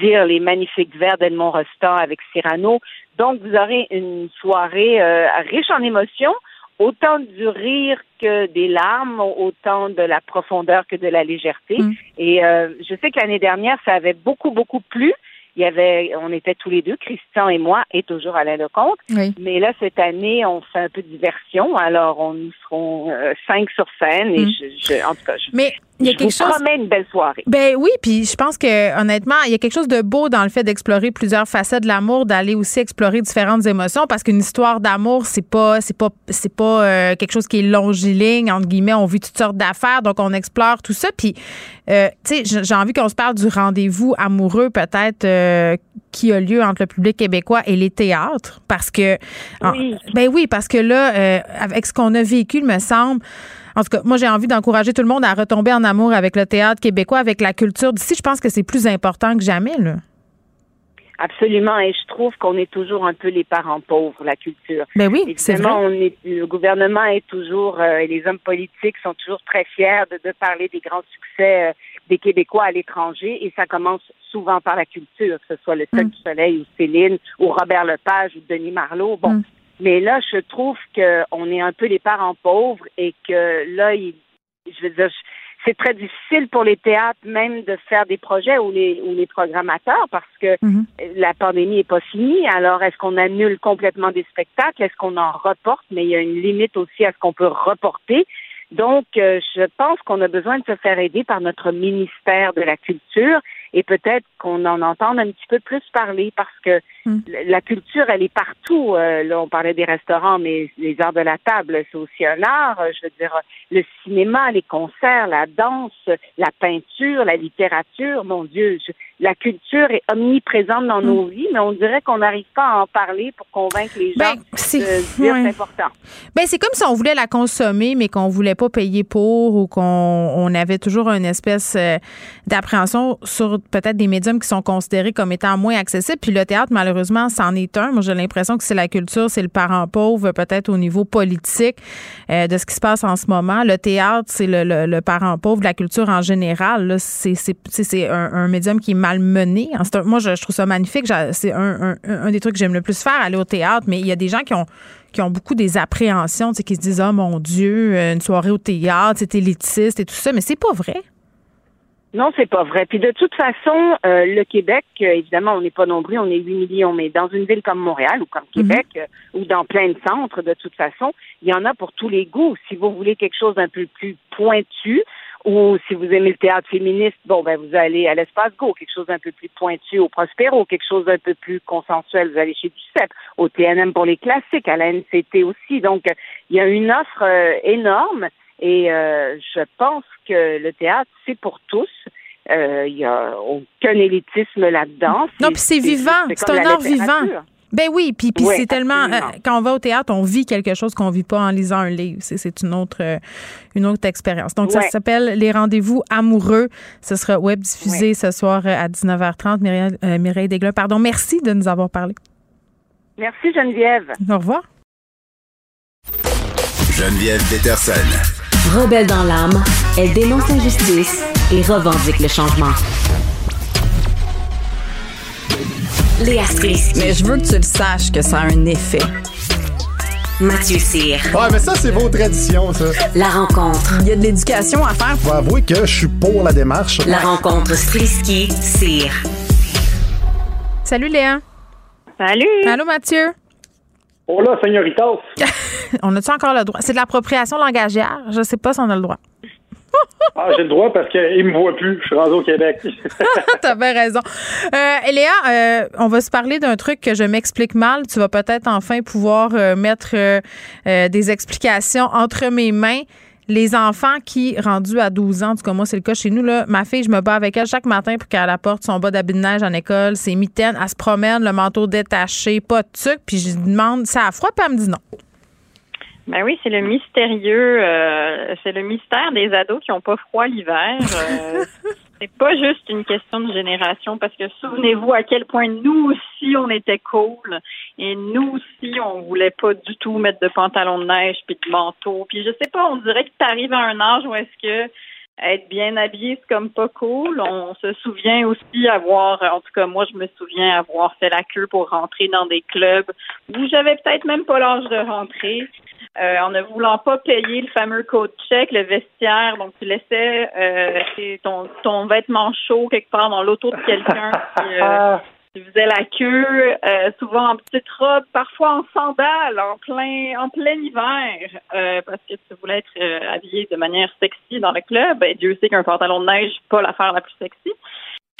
dire les magnifiques vers d'Edmond Rostand avec Cyrano. Donc, vous aurez une soirée euh, riche en émotions, autant du rire que des larmes, autant de la profondeur que de la légèreté. Mm. Et euh, je sais que l'année dernière, ça avait beaucoup, beaucoup plu. Il y avait, on était tous les deux, Christian et moi, et toujours Alain Lecomte. Oui. Mais là, cette année, on fait un peu de diversion. Alors, on nous serons cinq sur scène. Et mm. je, en tout cas, je, Mais il y a quelque chose. promets une belle soirée. Ben oui, puis je pense que honnêtement, il y a quelque chose de beau dans le fait d'explorer plusieurs facettes de l'amour, d'aller aussi explorer différentes émotions, parce qu'une histoire d'amour, c'est pas, c'est pas, c'est pas euh, quelque chose qui est longiligne entre guillemets. On vit toutes sortes d'affaires, donc on explore tout ça. Puis, euh, tu sais, j'ai envie qu'on se parle du rendez-vous amoureux peut-être euh, qui a lieu entre le public québécois et les théâtres, parce que, oui. ben oui, parce que là, avec ce qu'on a vécu, il me semble En tout cas, moi, j'ai envie d'encourager tout le monde à retomber en amour avec le théâtre québécois, avec la culture d'ici. Je pense que c'est plus important que jamais, là. Absolument, et je trouve qu'on est toujours un peu les parents pauvres, la culture. Ben oui, c'est vrai. On est, le gouvernement est toujours, euh, et les hommes politiques sont toujours très fiers de, de parler des grands succès euh, des Québécois à l'étranger, et ça commence souvent par la culture, que ce soit le Cirque Mm. du Soleil ou Céline, ou Robert Lepage ou Denis Marlot. Bon, Mm. Mais là, je trouve qu'on est un peu les parents pauvres et que là, il, je veux dire, c'est très difficile pour les théâtres même de faire des projets ou les, ou les programmateurs parce que Mhm. la pandémie n'est pas finie. Alors, est-ce qu'on annule complètement des spectacles? Est-ce qu'on en reporte? Mais il y a une limite aussi à ce qu'on peut reporter. Donc, euh, je pense qu'on a besoin de se faire aider par notre ministère de la Culture et peut-être qu'on en entende un petit peu plus parler parce que Mm. la culture, elle est partout. Euh, là, on parlait des restaurants, mais les arts de la table, c'est aussi un art. Euh, Je veux dire, le cinéma, les concerts, la danse, la peinture, la littérature. Mon Dieu, je- la culture est omniprésente dans nos vies, mais on dirait qu'on n'arrive pas à en parler pour convaincre les gens Ben, c'est- de se dire ouais. c'est important. Ben c'est comme si on voulait la consommer, mais qu'on voulait pas payer pour ou qu'on on avait toujours une espèce euh, d'appréhension sur peut-être des qui sont considérés comme étant moins accessibles. Puis le théâtre, malheureusement, c'en est un. Moi, j'ai l'impression que c'est la culture, c'est le parent pauvre, peut-être au niveau politique euh, de ce qui se passe en ce moment. Le théâtre, c'est le, le- parent pauvre de la culture en général. C'est un, un médium qui est mal mené. C'est un- moi, je, trouve ça magnifique. C'est un, des trucs que j'aime le plus faire, aller au théâtre. Mais il y a des gens qui ont qui ont beaucoup des appréhensions, qui se disent oh mon Dieu, une soirée au théâtre, c'est élitiste et tout ça, mais c'est pas vrai. Non, c'est pas vrai. Puis de toute façon, euh, le Québec, euh, évidemment, on n'est pas nombreux, on est 8 millions, mais dans une ville comme Montréal ou comme Québec euh, ou dans plein de centres, de toute façon, il y en a pour tous les goûts. Si vous voulez quelque chose d'un peu plus pointu, ou si vous aimez le théâtre féministe, bon, ben vous allez à l'Espace Go, quelque chose d'un peu plus pointu au Prospero, quelque chose d'un peu plus consensuel, vous allez chez Ducep, au TNM pour les classiques, à la NCT aussi. Donc, il y a une offre euh, énorme et euh, je pense que le théâtre, c'est pour tous. Euh, Il y a aucun élitisme là-dedans. Non, puis c'est vivant, c'est un art vivant. Ben oui, puis puis Oui, c'est tellement euh, quand on va au théâtre, on vit quelque chose qu'on vit pas en lisant un livre. C'est c'est une autre euh, une autre expérience. Donc ça s'appelle Les rendez-vous amoureux. Ce sera web diffusé ce soir à 19h30. Mireille, euh, Mireille Desglin, pardon, merci de nous avoir parlé. Merci Geneviève. Au revoir. Geneviève Peterson. Rebelle dans l'âme, elle dénonce l'injustice et revendique le changement. Léa Strisky. Mais je veux que tu le saches que ça a un effet. Mathieu Cyr. Ouais, mais ça, c'est vos traditions, ça. La rencontre. Il y a de l'éducation à faire. Faut avouer que je suis pour la démarche. La rencontre Strisky-Cyr. Salut Léa. Salut. Allô Mathieu. Hola, señoritas. on a-tu encore le droit? C'est de l'appropriation langagière? Je sais pas si on a le droit. Ah, j'ai le droit parce qu'il me voit plus. Je suis rendu au Québec. T'as bien raison. Euh, Léa, euh, on va se parler d'un truc que je m'explique mal. Tu vas peut-être enfin pouvoir euh, mettre euh, des explications entre mes mains. Les enfants qui, rendus à 12 ans, en tout cas moi c'est le cas chez nous, là, ma fille, je me bats avec elle chaque matin pour qu'elle apporte son bas d'habit de neige en école, ses mitaines, elle se promène, le manteau détaché, pas de truc, puis je lui demande, ça a froid, puis elle me dit non. Ben oui, c'est le mystérieux, euh, c'est le mystère des ados qui ont pas froid l'hiver. Euh, c'est pas juste une question de génération parce que souvenez-vous à quel point nous aussi on était cool et nous aussi on voulait pas du tout mettre de pantalon de neige puis de manteau. Puis je sais pas, on dirait que tu arrives à un âge où est-ce que être bien habillé, c'est comme pas cool. On se souvient aussi avoir, en tout cas moi je me souviens avoir fait la queue pour rentrer dans des clubs où j'avais peut-être même pas l'âge de rentrer. Euh, en ne voulant pas payer le fameux code check, le vestiaire, donc tu laissais euh, ton, ton vêtement chaud quelque part dans l'auto de quelqu'un qui euh, tu faisais la queue, euh, souvent en petite robe, parfois en sandales, en plein en plein hiver, euh, parce que tu voulais être habillé de manière sexy dans le club. Et Dieu sait qu'un pantalon de neige, pas l'affaire la plus sexy.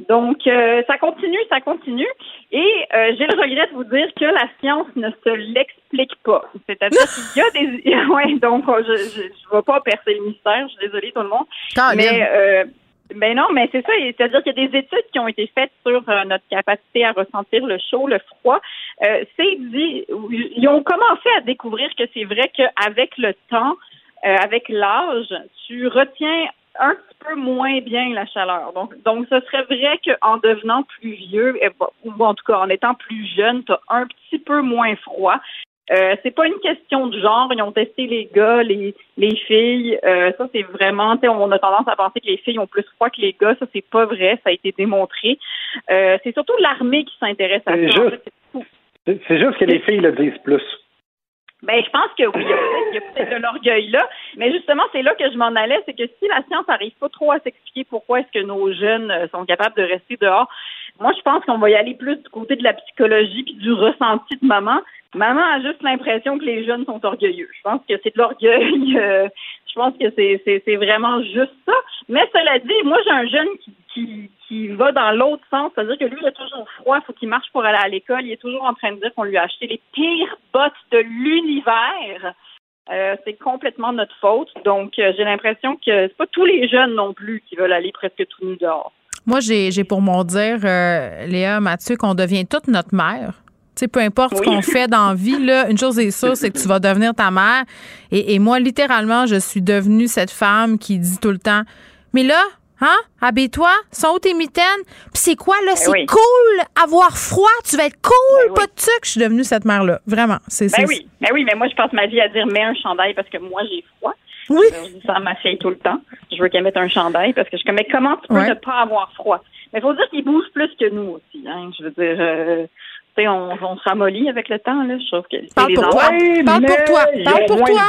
Donc, euh, ça continue, ça continue. Et euh, j'ai le regret de vous dire que la science ne se l'explique pas. C'est-à-dire qu'il y a des... ouais, donc, euh, je je, je vais pas percer le mystère, je suis désolée tout le monde. Caroline. Mais... Euh, ben non, mais c'est ça. C'est-à-dire qu'il y a des études qui ont été faites sur euh, notre capacité à ressentir le chaud, le froid. Euh, c'est dit, ils ont commencé à découvrir que c'est vrai qu'avec le temps, avec l'âge, tu retiens un petit peu moins bien la chaleur. Donc, donc ce serait vrai qu'en devenant plus vieux, eh, ou en tout cas en étant plus jeune, tu as un petit peu moins froid. Euh, c'est pas une question de genre. Ils ont testé les gars, les, les filles. Euh, ça, c'est vraiment, on a tendance à penser que les filles ont plus froid que les gars. Ça, c'est pas vrai. Ça a été démontré. Euh, c'est surtout l'armée qui s'intéresse à ça. C'est juste que les filles le disent plus. Ben, je pense que oui, il y a peut-être de l'orgueil là, mais justement, c'est là que je m'en allais, c'est que si la science n'arrive pas trop à s'expliquer pourquoi est-ce que nos jeunes euh, sont capables de rester dehors, moi, je pense qu'on va y aller plus du côté de la psychologie puis du ressenti de maman. Maman a juste l'impression que les jeunes sont orgueilleux. Je pense que c'est de l'orgueil. Euh, je pense que c'est, vraiment juste ça. Mais cela dit, moi, j'ai un jeune qui, qui, qui va dans l'autre sens. C'est-à-dire que lui, il a toujours froid. Il faut qu'il marche pour aller à l'école. Il est toujours en train de dire qu'on lui a acheté les pires bottes de l'univers. Euh, c'est complètement notre faute. Donc, euh, j'ai l'impression que c'est pas tous les jeunes non plus qui veulent aller presque tout nu dehors. Moi, j'ai, pour mon dire, euh, Léa, Mathieu, qu'on devient toute notre mère. Tu sais, peu importe ce qu'on fait dans la vie, là, une chose est sûre, c'est que tu vas devenir ta mère. Et, et moi, littéralement, je suis devenue cette femme qui dit tout le temps, mais là, Hein? Habille-toi, sont où tes mitaines? Puis c'est quoi, là? Ben c'est cool avoir froid, tu vas être cool, pas de sucre. Je suis devenue cette mère-là. Vraiment. C'est, Ben oui, ben oui, mais moi, je passe ma vie à dire mets un chandail parce que moi, j'ai froid. Oui. Je dis ça à ma fille tout le temps. Je veux qu'elle mette un chandail parce que je mais comment tu peux Ouais. ne pas avoir froid? Mais il faut dire qu'ils bougent plus que nous aussi. Hein? Je veux dire, euh, tu sais, on, on se ramollit avec le temps. Là. Je trouve que Parle pour toi. Parle pour toi. Parle pour toi.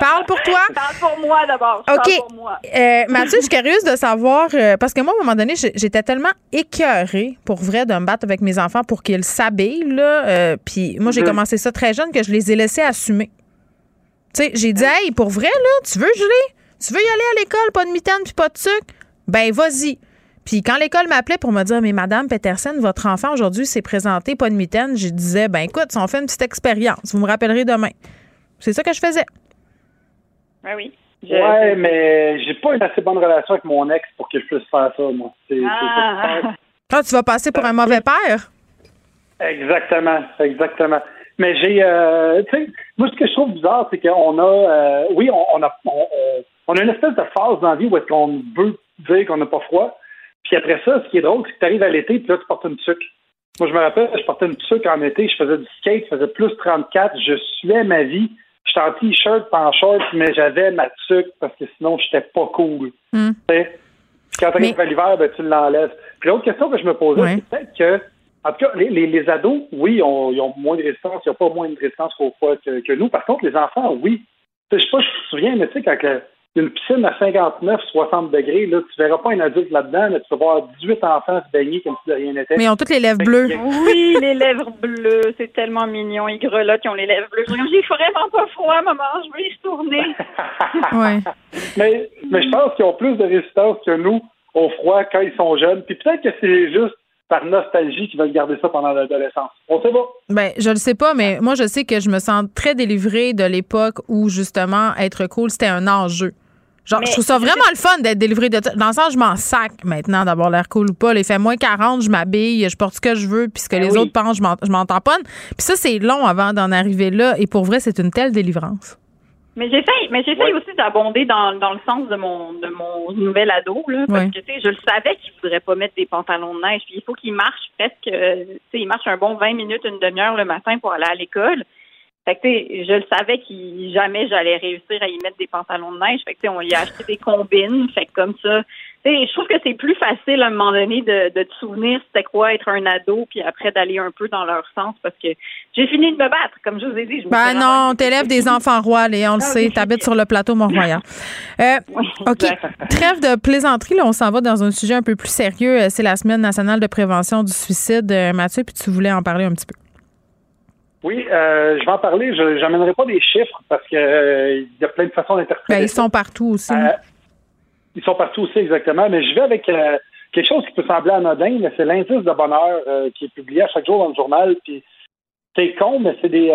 Parle pour toi. Parle pour moi d'abord. OK. Parle pour moi. Euh, Mathieu, je suis curieuse de savoir, euh, parce que moi, à un moment donné, j'étais tellement écœurée, pour vrai, de me battre avec mes enfants pour qu'ils s'habillent. là. Euh, Puis moi, j'ai Mhm. commencé ça très jeune que je les ai laissés assumer. Tu sais, j'ai dit, hey, pour vrai, là, tu veux geler? Tu veux y aller à l'école, pas de mitaine puis pas de sucre? Ben, vas-y. Puis quand l'école m'appelait pour me dire, mais Madame Peterson, votre enfant aujourd'hui s'est présenté, pas de mitaine, je disais, ben écoute, on fait une petite expérience. Vous me rappellerez demain. C'est ça que je faisais. Ben oui. Je- Ouais, mais j'ai pas une assez bonne relation avec mon ex pour que je puisse faire ça, moi. Ah. Ah, tu vas passer pour un mauvais père? Exactement, exactement. Mais j'ai, euh, tu sais, moi ce que je trouve bizarre, c'est qu'on a, euh, oui, on, on a, on a une espèce de phase dans la vie où est-ce qu'on veut dire qu'on n'a pas froid. Puis après ça, ce qui est drôle, c'est que tu arrives à l'été, puis là tu portes une tuque. Moi je me rappelle, je portais une tuque en été, je faisais du skate, je faisais plus 34, je suais ma vie. J'étais en t-shirt, pas en short, mais j'avais ma tuque parce que sinon j'étais pas cool. Puis quand tu arrives à l'hiver, ben, tu l'enlèves. Puis l'autre question que je me posais, c'est peut-être que, en tout cas, les, les, les ados, oui, ils ont moins de résistance, ils n'ont pas moins de résistance qu'au que, que nous. Par contre, les enfants, oui. Je sais pas, je me souviens, mais tu sais, quand le- une piscine à 59, 60 degrés, là, tu verras pas un adulte là-dedans, mais tu vas voir 18 enfants se baigner comme si de rien n'était. Mais ils ont toutes les lèvres bleues. Oui, les lèvres bleues, c'est tellement mignon. Ils grelottent, ils ont les lèvres bleues. Je dis, J'ai vraiment pas froid, maman, je veux y retourner. Ouais. mais, mais je pense qu'ils ont plus de résistance que nous au froid quand ils sont jeunes. Puis peut-être que c'est juste par nostalgie qu'ils veulent garder ça pendant l'adolescence. On sait pas. Ben, je le sais pas, mais moi, je sais que je me sens très délivrée de l'époque où, justement, être cool, c'était un enjeu. Genre, Mais je trouve ça vraiment le fun d'être délivrée de ça. Dans le sens, je m'en sac maintenant d'avoir l'air cool ou pas. Il fait moins 40, je m'habille, je porte ce que je veux, puis ce que Ben les oui. autres pensent, je m'en- tamponne. Puis ça, c'est long avant d'en arriver là. Et pour vrai, c'est une telle délivrance. Mais j'essaye, mais j'essaye aussi d'abonder dans, dans le sens de mon de mon nouvel ado là, parce Ouais. que tu sais, je le savais qu'il voudrait pas mettre des pantalons de neige, puis il faut qu'il marche presque, euh, tu sais, il marche un bon 20 minutes, une demi-heure le matin pour aller à l'école. Fait que je le savais qu'il jamais j'allais réussir à y mettre des pantalons de neige. Fait que tu sais, on lui a acheté des combines, fait que comme ça. Je trouve que c'est plus facile à un moment donné de, de te souvenir c'était quoi être un ado, puis après d'aller un peu dans leur sens parce que j'ai fini de me battre, comme je vous ai dit. Je me Ben non, t'élèves des enfants rois, Léon, on le Ah, sait. T'habites sur le plateau Mont-Royal. Euh, OK. Trêve de plaisanterie, là, on s'en va dans un sujet un peu plus sérieux. Euh, C'est la Semaine nationale de prévention du suicide. Euh, Mathieu, puis tu voulais en parler un petit peu. Oui, euh, je vais en parler. Je n'amènerai pas des chiffres parce que euh, il y a plein de façons d'interpréter. Ben, ils sont partout aussi. Euh, ils sont partout aussi, exactement. Mais je vais avec euh, quelque chose qui peut sembler anodin, mais c'est l'indice de bonheur euh, qui est publié à chaque jour dans le journal. Puis c'est con, mais c'est des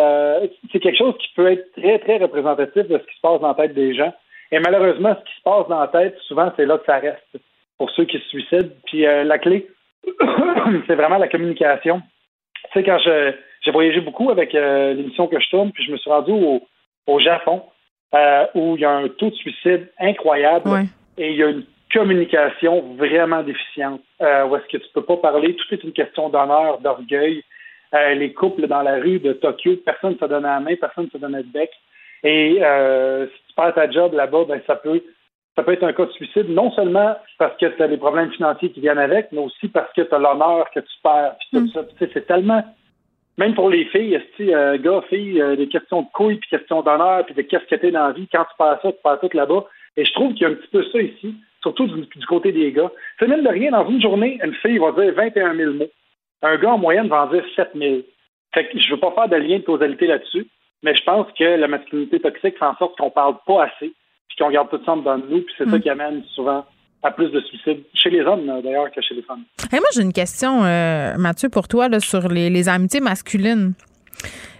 c'est quelque chose qui peut être très, très représentatif de ce qui se passe dans la tête des gens. Et malheureusement, ce qui se passe dans la tête, souvent, c'est là que ça reste pour ceux qui se suicident. Puis euh, la clé, c'est vraiment la communication. Tu sais, quand je j'ai voyagé beaucoup avec euh, l'émission que je tourne, puis je me suis rendu au, au Japon. euh, où il y a un taux de suicide incroyable Ouais. et il y a une communication vraiment déficiente, euh, où est-ce que tu peux pas parler, tout est une question d'honneur, d'orgueil. Les couples dans la rue de Tokyo, personne ne se donne la main, personne ne se donne le bec. Et si tu perds ta job là-bas, ben ça peut ça peut être un cas de suicide, non seulement parce que tu as des problèmes financiers qui viennent avec, mais aussi parce que tu as l'honneur que tu perds. Puis sais, c'est tellement même pour les filles, tu sais, euh, gars, filles, euh, des questions de couilles, puis questions d'honneur, puis de qu'est-ce que t'es dans la vie, quand tu perds ça, tu perds tout là-bas. Et je trouve qu'il y a un petit peu ça ici, surtout du, du côté des gars. C'est même de rien, dans une journée, une fille va dire 21 000 mots. Un gars, en moyenne, va en dire 7 000. Fait que je veux pas faire de lien de causalité là-dessus, mais je pense que la masculinité toxique fait en sorte qu'on parle pas assez, puis qu'on garde tout ça dans nous, puis c'est ça qui amène souvent à plus de suicides, chez les hommes euh, d'ailleurs que chez les femmes. Hey, moi, j'ai une question, euh, Mathieu, pour toi, là, sur les, les amitiés masculines.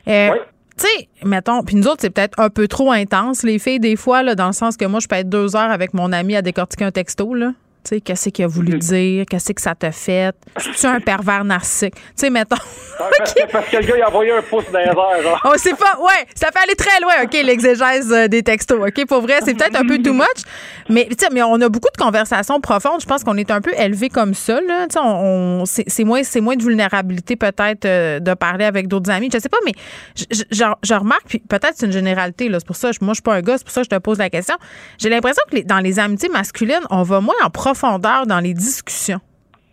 Euh, Tu sais, mettons, puis nous autres, c'est peut-être un peu trop intense, les filles, des fois, là, dans le sens que moi, je peux être deux heures avec mon ami à décortiquer un texto, là. Tu sais, qu'est-ce qu'il a voulu dire? Qu'est-ce que ça t'a fait? C'est-tu un pervers narcissique? Tu sais, mettons. Parce, que, le gars, il a envoyé un pouce dans les airs. Oh, c'est pas. Ouais, ça fait aller très loin, OK, l'exégèse euh, des textos. OK, pour vrai, c'est peut-être un peu too much. Mais, tu sais, mais on a beaucoup de conversations profondes. Je pense qu'on est un peu élevé comme ça, là. Tu sais, on, on- c'est moins, c'est moins de vulnérabilité, peut-être, euh, de parler avec d'autres amis. Je sais pas, mais je, je- remarque, puis peut-être c'est une généralité, là. C'est pour ça, moi, je suis pas un gars, c'est pour ça que je te pose la question. J'ai l'impression que les- dans les amitiés masculines, on va moins en profondeur dans les discussions.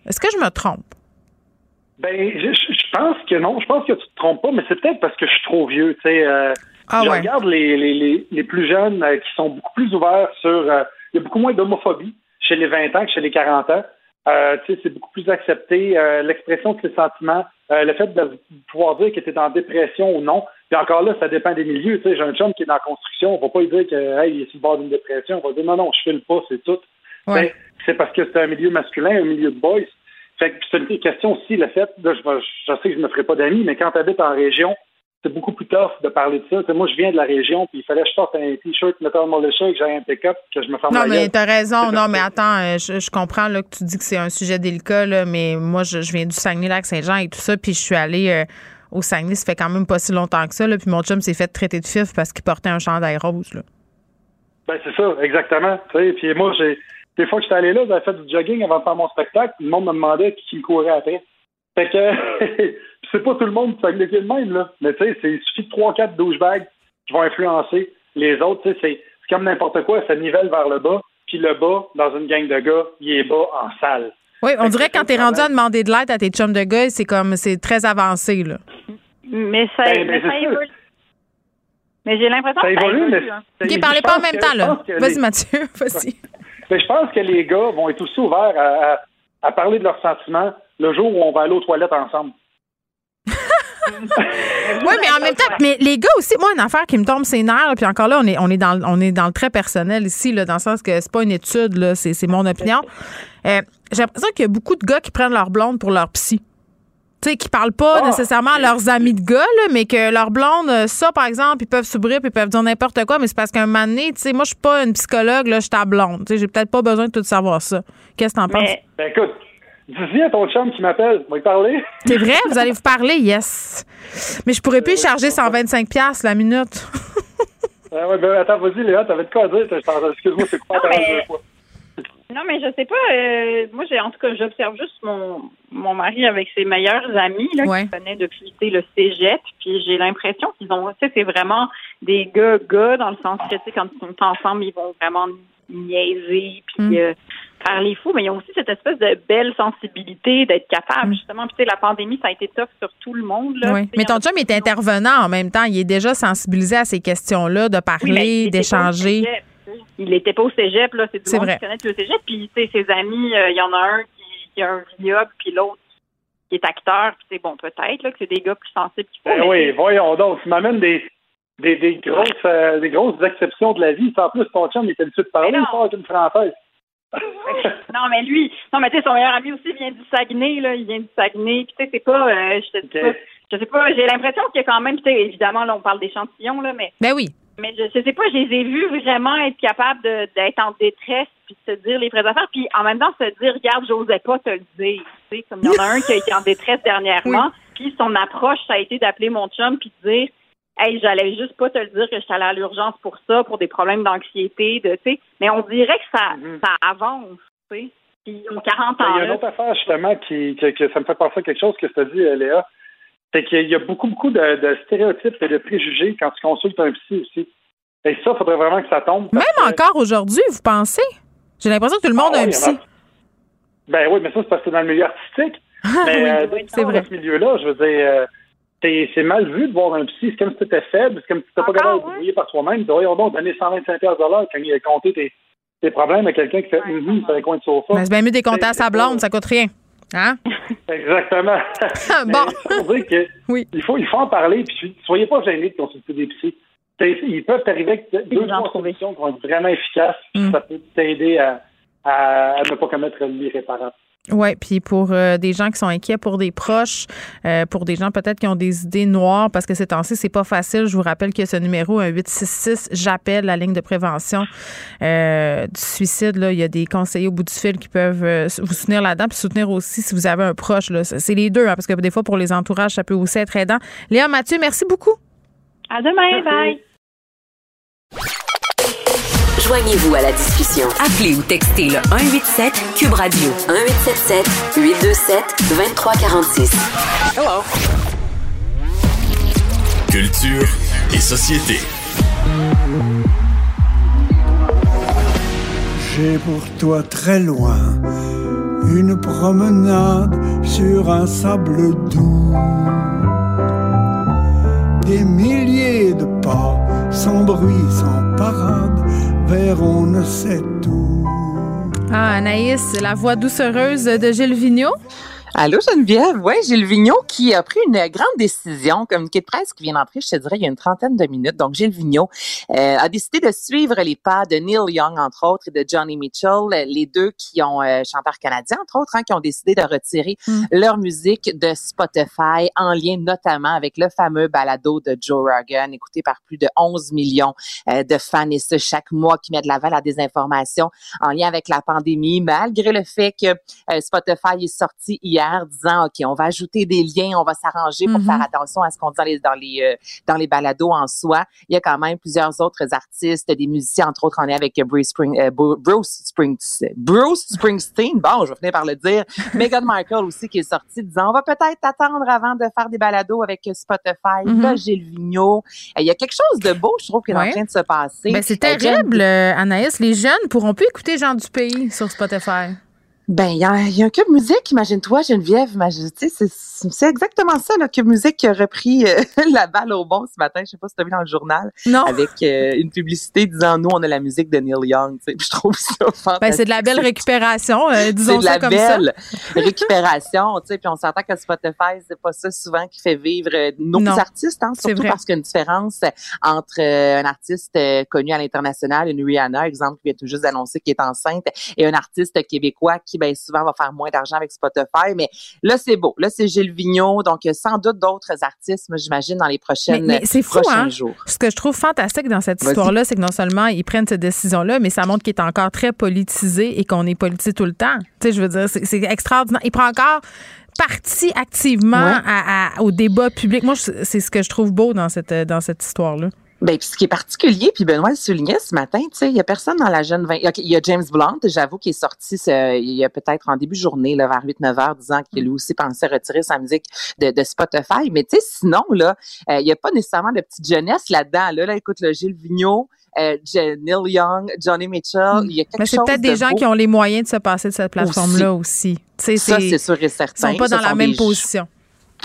Est-ce que je me trompe? Ben, je, pense que non. Je pense que tu te trompes pas, mais c'est peut-être parce que je suis trop vieux. Tu sais, euh, Ah je ouais. regarde les, les, les, les plus jeunes euh, qui sont beaucoup plus ouverts sur. euh, il y a beaucoup moins d'homophobie chez les 20 ans que chez les 40 ans. Tu sais, c'est beaucoup plus accepté. L'expression de ses sentiments, le fait de pouvoir dire que tu es en dépression ou non. Puis encore là, ça dépend des milieux. Tu sais, j'ai un chum qui est dans la construction. On va pas lui dire que hey, il est sur le bord d'une dépression. On va dire non, non, je file pas, c'est tout. Ouais. Ben, c'est parce que c'est un milieu masculin, un milieu de boys. Fait que c'est une question aussi, le fait, là, je, sais que je me ferai pas d'amis, mais quand tu habites en région, c'est beaucoup plus tough de parler de ça. Moi, je viens de la région, puis il fallait que je sorte un t-shirt Metal Militia, que j'ai un pick-up, que je me ferme Non, mais t'as raison. Non, mais attends, euh, je, je comprends là, que tu dis que c'est un sujet délicat, là, mais moi, je, je viens du Saguenay-Lac-Saint-Jean et tout ça, puis je suis allée euh, au Saguenay, ça fait quand même pas si longtemps que ça, là, puis mon chum s'est fait traiter de fif parce qu'il portait un chandail rose. Là. Ben, c'est ça, exactement. Puis moi, j'ai, des fois que j'étais allé là, j'avais fait du jogging avant de faire mon spectacle, puis le monde me demandait qui, me courait après. Fait que, c'est pas tout le monde qui fait le même, là. Mais tu sais, il suffit de trois, quatre douchebags qui vont influencer les autres. Tu sais, c'est, c'est comme n'importe quoi, ça nivelle vers le bas, puis le bas, dans une gang de gars, il est bas en salle. Oui, on Fait dirait que quand t'es rendu à demander de l'aide à tes chums de gars, c'est comme, c'est très avancé, là. Mais ça, Ben, mais c'est ça ça. évolue. Mais j'ai l'impression Ça que ça évolue, évolue. mais- hein. OK, parlez pas en même temps, là. Vas-y, les- Mathieu, vas-y. Je pense que les gars vont être aussi ouverts à, parler de leurs sentiments le jour où on va aller aux toilettes ensemble. Oui, mais en même temps, mais les gars aussi, moi, une affaire qui me tombe ses nerfs, puis encore là, on est, on est dans, on est dans le très personnel ici, là, dans le sens que c'est pas une étude, c'est, c'est mon opinion. Euh, j'ai l'impression qu'il y a beaucoup de gars qui prennent leur blonde pour leur psy. Tu sais, qui parlent pas Ah, nécessairement à leurs amis de gars, là, mais que leur blonde, euh, ça, par exemple, ils peuvent s'ouvrir puis ils peuvent dire n'importe quoi, mais c'est parce qu'un moment donné, tu sais, moi, je suis pas une psychologue, là, je suis ta blonde. Tu sais, j'ai peut-être pas besoin de tout savoir ça. Qu'est-ce que t'en penses? Mais Ben écoute, dis-y à ton chum qui m'appelle, va y parler. C'est vrai? Vous allez vous parler? Yes. Mais je pourrais plus y charger 125$ piastres la minute. Ah ouais, ben attends, vas-y Léa, t'avais de quoi à dire? Excuse-moi, c'est deux fois. Non, mais je sais pas. euh, moi, j'ai en tout cas, j'observe juste mon mon mari avec ses meilleurs amis là, Ouais. qui connaît depuis le cégep. Puis j'ai l'impression qu'ils ont, tu sais, c'est vraiment des gars gars dans le sens que tu sais, quand ils sont ensemble, ils vont vraiment niaiser puis Mm. euh, faire les fous. Mais ils ont aussi cette espèce de belle sensibilité d'être capable justement. Puis tu sais, la pandémie, ça a été tough sur tout le monde là. Oui. Mais ton chum est intervenant en même temps. Il est déjà sensibilisé à ces questions-là, de Oui, il parler, au d'échanger. Il n'était pas au cégep, là. C'est du monde vrai. qui connaît le cégep. Puis, tu sais, ses amis, euh, il y en a un qui, qui a un vignoble, puis l'autre qui est acteur. Puis, c'est bon, peut-être, là, que c'est des gars plus sensibles qui font. Ben mais oui, voyons donc, tu m'amènes des, des, des grosses euh, des grosses exceptions de la vie. En plus, ton chum il est habitué de parler, il avec une française. Non, mais lui, non, mais tu sais, son meilleur ami aussi vient du Saguenay, là. Il vient du Saguenay. Puis, tu sais, c'est pas, euh, je te dis Ok. pas, je sais pas, j'ai l'impression qu'il y a quand même, tu sais, évidemment, là, on parle d'échantillons, là, mais Ben oui. Mais je, je sais pas, je les ai vus vraiment être capables de- d'être en détresse puis de se dire les vraies affaires, puis en même temps se dire, regarde, j'osais pas te le dire. Tu sais, comme il y en a un qui a été en détresse dernièrement, puis son approche, ça a été d'appeler mon chum puis de dire, hey, j'allais juste pas te le dire que j'étais allée à l'urgence pour ça, pour des problèmes d'anxiété, de, tu sais. Mais on dirait que ça, Mm-hmm. ça avance, tu sais. Puis ils ont 40 Ben, ans. Il y a une autre affaire, justement, qui, que, que ça me fait penser à quelque chose que tu as dit, Léa. C'est qu'il y a beaucoup, beaucoup de, de stéréotypes et de préjugés quand tu consultes un psy aussi. Et ça, il faudrait vraiment que ça tombe. Même que- encore aujourd'hui, vous pensez? J'ai l'impression que tout le monde Ah a un oui, psy. il y en a- Ben oui, mais ça, c'est parce que c'est dans le milieu artistique. Mais Oui, euh, oui, dès que c'est tu vrai. dans ce milieu-là, je veux dire, euh, c'est c'est mal vu de voir un psy. C'est comme si tu étais faible, c'est comme si tu n'étais pas capable de te débrouiller par toi-même. Tu voyons donc donner 125 pièces quand il a compté tes, tes problèmes à quelqu'un qui fait hum sur les coins de sofa. Ben, c'est bien mieux des comptes à sa blonde, ça coûte rien. Hein? Exactement. Mais Bon. dire que il, faut, il faut en parler. Puis soyez pas gênés de consulter des psys. Ils peuvent t'arriver avec deux, trois solutions qui vont être vraiment efficaces. Mm. Ça peut t'aider à, à, à ne pas commettre l'irréparable. Oui, puis pour euh, des gens qui sont inquiets pour des proches, euh, pour des gens peut-être qui ont des idées noires, parce que ces temps-ci, c'est pas facile. Je vous rappelle qu'il y a ce numéro, un 866, j'appelle la ligne de prévention euh, du suicide. Là. Il y a des conseillers au bout du fil qui peuvent euh, vous soutenir là-dedans, puis soutenir aussi si vous avez un proche. Là. C'est les deux, hein, parce que des fois, pour les entourages, ça peut aussi être aidant. Léa Mathieu, merci beaucoup. À demain, bye. Joignez-vous à la discussion. Appelez ou textez le 187 Cube Radio 1877 827 2346. Hello. Culture et société. J'ai pour toi très loin une promenade sur un sable doux. Des milliers de pas, sans bruit, sans parade, on ne sait où. Ah, Anaïs, la voix doucereuse de Gilles Vigneault. Allô Geneviève, oui, Gilles Vigneault qui a pris une grande décision, communiqué de presse qui vient d'entrer, je te dirais, il y a une trentaine de minutes. Donc Gilles Vigneault euh, a décidé de suivre les pas de Neil Young, entre autres, et de Johnny Mitchell, les deux qui ont, euh, chanteurs canadiens, entre autres, hein, qui ont décidé de retirer leur musique de Spotify en lien notamment avec le fameux balado de Joe Rogan, écouté par plus de 11 millions euh, de fans, et ce, chaque mois, qui met de l'avant la désinformation en lien avec la pandémie, malgré le fait que euh, Spotify est sorti hier disant OK, on va ajouter des liens, on va s'arranger pour faire attention à ce qu'on dit dans les dans les euh, dans les balados en soi. Il y a quand même plusieurs autres artistes, des musiciens entre autres, on est avec Bruce Spring, euh, Bru- Bruce Spring, Bruce Springsteen. Bon, je vais finir par le dire. Meghan Markle aussi qui est sortie disant on va peut-être attendre avant de faire des balados avec Spotify. Mhm. Là, Gilles Vigneault. Euh, Il y a quelque chose de beau, je trouve, qui est Ouais. en train de se passer. Ben, c'est Jen- terrible, Anaïs. Les jeunes pourront plus écouter Jean du Pays sur Spotify. Ben, il y, y a un Cube Musique, imagine-toi, Geneviève. imagine- C'est c'est exactement ça, le Cube Musique qui a repris euh, la balle au bon ce matin. Je sais pas si tu as vu dans le journal. Non. Avec euh, une publicité disant Nous, on a la musique de Neil Young. Je trouve ça fantastique. Ben, c'est de la belle récupération, euh, C'est disons de ça la comme belle récupération, tu sais, puis on s'entend que Spotify, c'est pas ça souvent qui fait vivre nos Non, artistes, hein, c'est surtout parce qu'il y a une différence entre un artiste connu à l'international, une Rihanna, exemple, qui vient tout juste d'annoncer qu'elle est enceinte, et un artiste québécois qui, ben, souvent va faire moins d'argent avec Spotify, mais là, c'est beau. Là, c'est Gilles Vigneault, donc il y a sans doute d'autres artistes, moi, j'imagine, dans les Mais, prochaines mais c'est fou, prochains hein? jours. Ce que je trouve fantastique dans cette histoire-là, c'est que non seulement ils prennent cette décision-là, mais ça montre qu'il est encore très politisé et qu'on est politisé tout le temps. Tu sais, je veux dire, c'est extraordinaire. Il prend encore parti activement Ouais. à- à- au débat public. Moi, c'est ce que je trouve beau dans cette, dans cette histoire-là. Ben, puis ce qui est particulier, puis Benoît le soulignait ce matin, tu sais, il y a personne dans la jeune 20. OK, il y a James Blunt, j'avoue, qui est sorti ce- il y a peut-être en début de journée, là, vers 8-9 heures, disant qu'il lui aussi pensait retirer sa musique de, de Spotify. Mais tu sais, sinon, là, euh, il n'y a pas nécessairement de petite jeunesse là-dedans. Là, là, écoute, le Gilles Vigneault, euh, Neil Young, Johnny Mitchell, il y a quelque Mais c'est chose peut-être de des gens beau. qui ont les moyens de se passer de cette plateforme-là aussi. Ça, c'est sûr et certain. Ils sont pas dans la même position.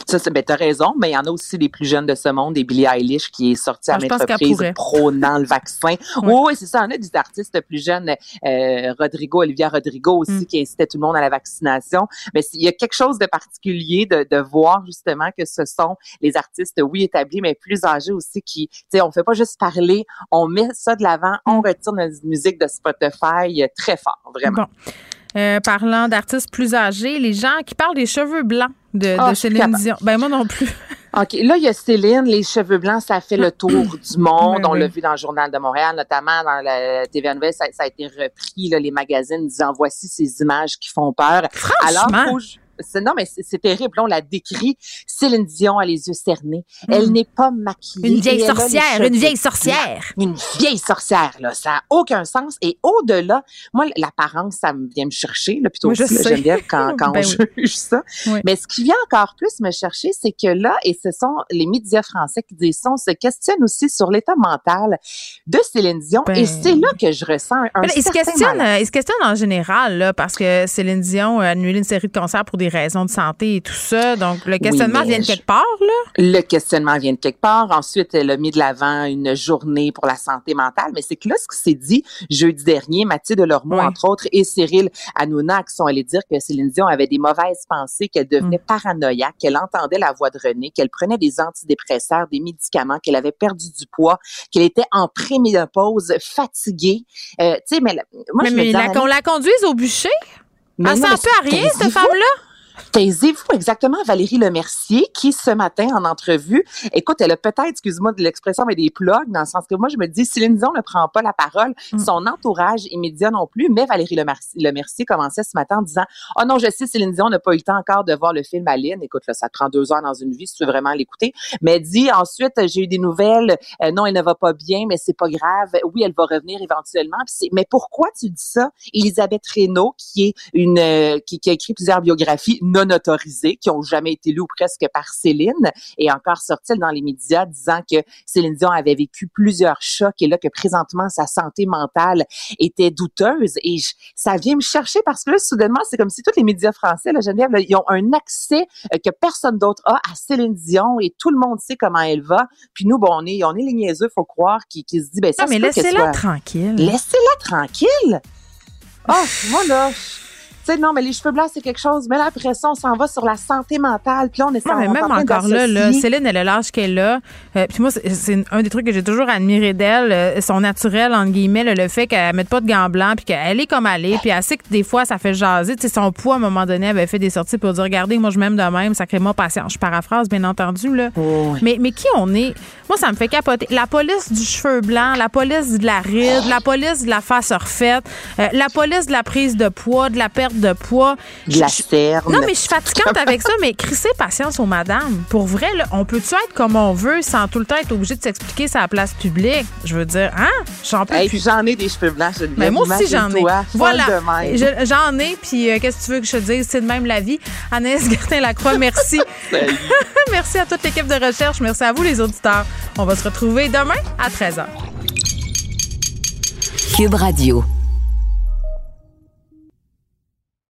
Ça, c'est, ben, t'as raison, mais il y en a aussi des plus jeunes de ce monde, des Billie Eilish qui est sortie à Ah, je maintes reprises prônant le vaccin. Oui, oui, c'est ça. Il y en a des artistes plus jeunes, euh, Rodrigo, Olivia Rodrigo aussi, Mm. qui incitait tout le monde à la vaccination. Mais il y a quelque chose de particulier de, de voir justement que ce sont les artistes, oui, établis, mais plus âgés aussi qui, tu sais, on fait pas juste parler, on met ça de l'avant, on Mm. retire notre musique de Spotify euh, très fort, vraiment. Bon. Euh, parlant d'artistes plus âgés, les gens qui parlent des cheveux blancs de, Ah, de Céline. Dion. Ben moi non plus. OK. Là, il y a Céline, les cheveux blancs, ça fait le tour du monde. Ben On l'a vu dans le Journal de Montréal, notamment dans la TVA Nouvelle, ça, ça a été repris, là, les magazines disant voici ces images qui font peur. Franchement. Alors, non, mais c'est terrible. Là, on la décrit. Céline Dion a les yeux cernés. Elle Mm. n'est pas maquillée. Une vieille sorcière, une vieille sorcière. Une vieille sorcière, là. Ça n'a aucun sens. Et au-delà, moi, l'apparence, ça me vient me chercher, là, plutôt sais. Geneviève, quand, quand Ben on oui. juge ça. Oui. Mais ce qui vient encore plus me chercher, c'est que là, et ce sont les médias français qui disent ça, on se questionne aussi sur l'état mental de Céline Dion. Ben- Et c'est là que je ressens un là, il, se certain questionne, il se questionne en général, là, parce que Céline Dion a annulé une série de concerts pour des raisons de santé et tout ça. Donc, le questionnement vient de quelque part, là? Le questionnement vient de quelque part. Ensuite, elle a mis de l'avant une journée pour la santé mentale. Mais c'est que là, ce qui s'est dit jeudi dernier, Mathilde Lormeau, Ouais. entre autres, et Cyril Hanouna, qui sont allés dire que Céline Dion avait des mauvaises pensées, qu'elle devenait Mm. paranoïaque, qu'elle entendait la voix de René, qu'elle prenait des antidépresseurs, des médicaments, qu'elle avait perdu du poids, qu'elle était en préménopause, fatiguée. Euh, tu sais, mais la- moi, mais je me mais dis, la- la conduise au bûcher? mais Elle un peu à rien, cette femme-là? Taisez-vous exactement Valérie Lemercier qui ce matin en entrevue, écoute, elle a peut-être, excuse-moi de l'expression, mais des plugs dans le sens que moi je me dis Céline Dion ne prend pas la parole, Mm. son entourage immédiat non plus, mais Valérie Lemercier, Lemercier commençait ce matin en disant "Oh non, je sais Céline Dion n'a pas eu le temps encore de voir le film Aline. Écoute là, ça prend deux heures dans une vie si tu veux vraiment l'écouter." Mais elle dit ensuite j'ai eu des nouvelles, Euh, non, elle ne va pas bien, mais c'est pas grave. Oui, elle va revenir éventuellement. Mais pourquoi tu dis ça Elisabeth Reynaud qui est une euh, qui, qui a écrit plusieurs biographies non autorisées qui ont jamais été lues ou presque par Céline et encore sorti dans les médias disant que Céline Dion avait vécu plusieurs chocs et là que présentement sa santé mentale était douteuse et je- ça vient me chercher parce que là soudainement c'est comme si tous les médias français là Geneviève là, ils ont un accès euh, que personne d'autre a à Céline Dion et tout le monde sait comment elle va puis nous bon on est on est les niaiseux faut croire qui qui se dit ben ça Non, mais peut qu'elle laissez-la soit- tranquille. Laissez-la tranquille. Ah, moi là, je- sais, non, mais les cheveux blancs, c'est quelque chose. Mais là, après ça, on s'en va sur la santé mentale. Puis là, on est Non, mais même encore là, là, Céline, elle a l'âge qu'elle a. Euh, puis moi, c'est- un des trucs que j'ai toujours admiré d'elle, euh, son naturel, entre guillemets, là, le fait qu'elle mette pas de gants blancs, puis qu'elle est comme elle est, puis elle sait que des fois, ça fait jaser. Tu sais, son poids, à un moment donné, elle avait fait des sorties pour dire, regardez, moi, je m'aime de même, sacrément patience. Je paraphrase, bien entendu, là. Mais, mais qui on est? Moi, ça me fait capoter. La police du cheveu blanc, la police de la ride, la police de la face refaite, euh, la police de la prise de poids, de la perte de poids. De la Je- je- cerne. Non, mais je suis fatigante avec ça, mais crissez patience aux madames. Pour vrai, là, on peut-tu être comme on veut sans tout le temps être obligé de s'expliquer sur la place publique? Je veux dire, hein? J'en peux Hey, plus. puis j'en ai des cheveux blancs, Geneviève. Mais moi aussi, j'en ai. Voilà. Je- J'en ai, puis euh, qu'est-ce que tu veux que je te dise? C'est de même la vie. Anaïs Gertin-Lacroix, merci. merci à toute l'équipe de recherche. Merci à vous, les auditeurs. On va se retrouver demain à 13h. Cube Radio.